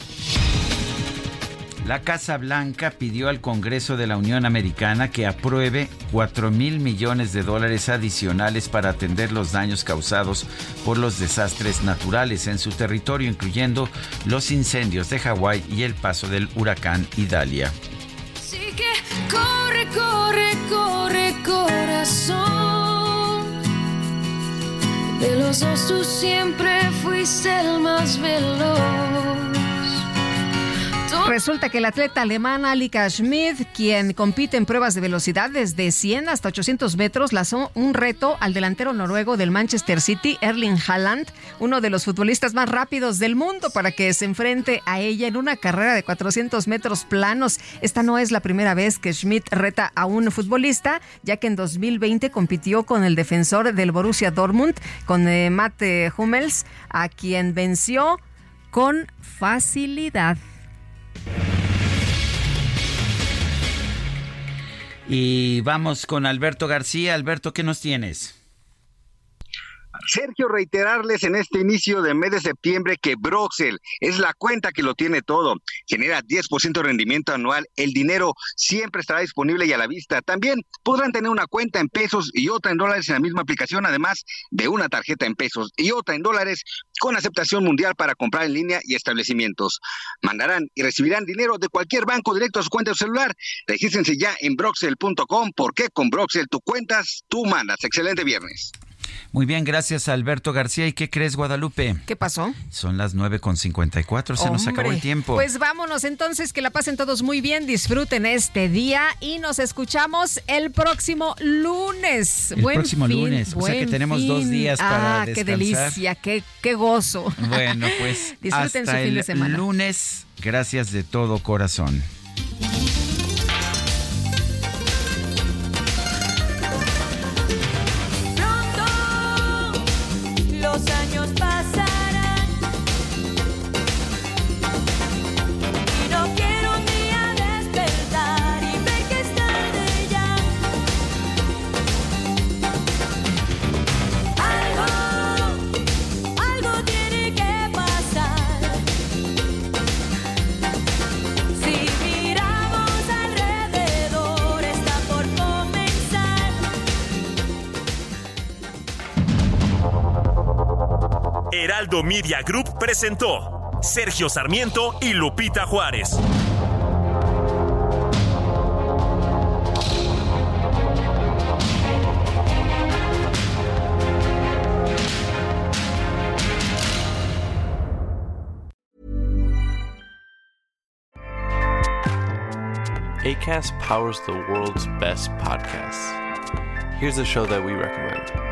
La Casa Blanca pidió al Congreso de la Unión Americana que apruebe 4 mil millones de dólares adicionales para atender los daños causados por los desastres naturales en su territorio, incluyendo los incendios de Hawái y el paso del huracán Idalia. que corre, corre, corre, corazón. Tú siempre fuiste el más veloz. Resulta que el atleta alemán Alika Schmidt, quien compite en pruebas de velocidad desde 100 hasta 800 metros, lanzó un reto al delantero noruego del Manchester City, Erling Haaland, uno de los futbolistas más rápidos del mundo, para que se enfrente a ella en una carrera de 400 metros planos. Esta no es la primera vez que Schmidt reta a un futbolista, ya que en 2020 compitió con el defensor del Borussia Dortmund, con eh, Matt Hummels, a quien venció con facilidad. Y vamos con Alberto García. Alberto, ¿qué nos tienes? Sergio, reiterarles en este inicio de mes de septiembre que Broxel es la cuenta que lo tiene todo. Genera 10% de rendimiento anual. El dinero siempre estará disponible y a la vista. También podrán tener una cuenta en pesos y otra en dólares en la misma aplicación, además de una tarjeta en pesos y otra en dólares con aceptación mundial para comprar en línea y establecimientos. Mandarán y recibirán dinero de cualquier banco directo a su cuenta de celular. Regístrense ya en broxel.com porque con Broxel tú cuentas, tú mandas. Excelente viernes. Muy bien, gracias Alberto García. ¿Y qué crees, Guadalupe? ¿Qué pasó? Son las 9.54, se nos acabó el tiempo. Pues vámonos entonces, que la pasen todos muy bien, disfruten este día y nos escuchamos el próximo lunes. El próximo lunes, o sea que tenemos dos días para ah, qué delicia, qué, qué gozo. Bueno, pues disfruten hasta su fin de semana. El lunes, gracias de todo corazón. Media Group presentó Sergio Sarmiento y Lupita Juárez. ACAST powers the world's best podcasts. Here's a show that we recommend.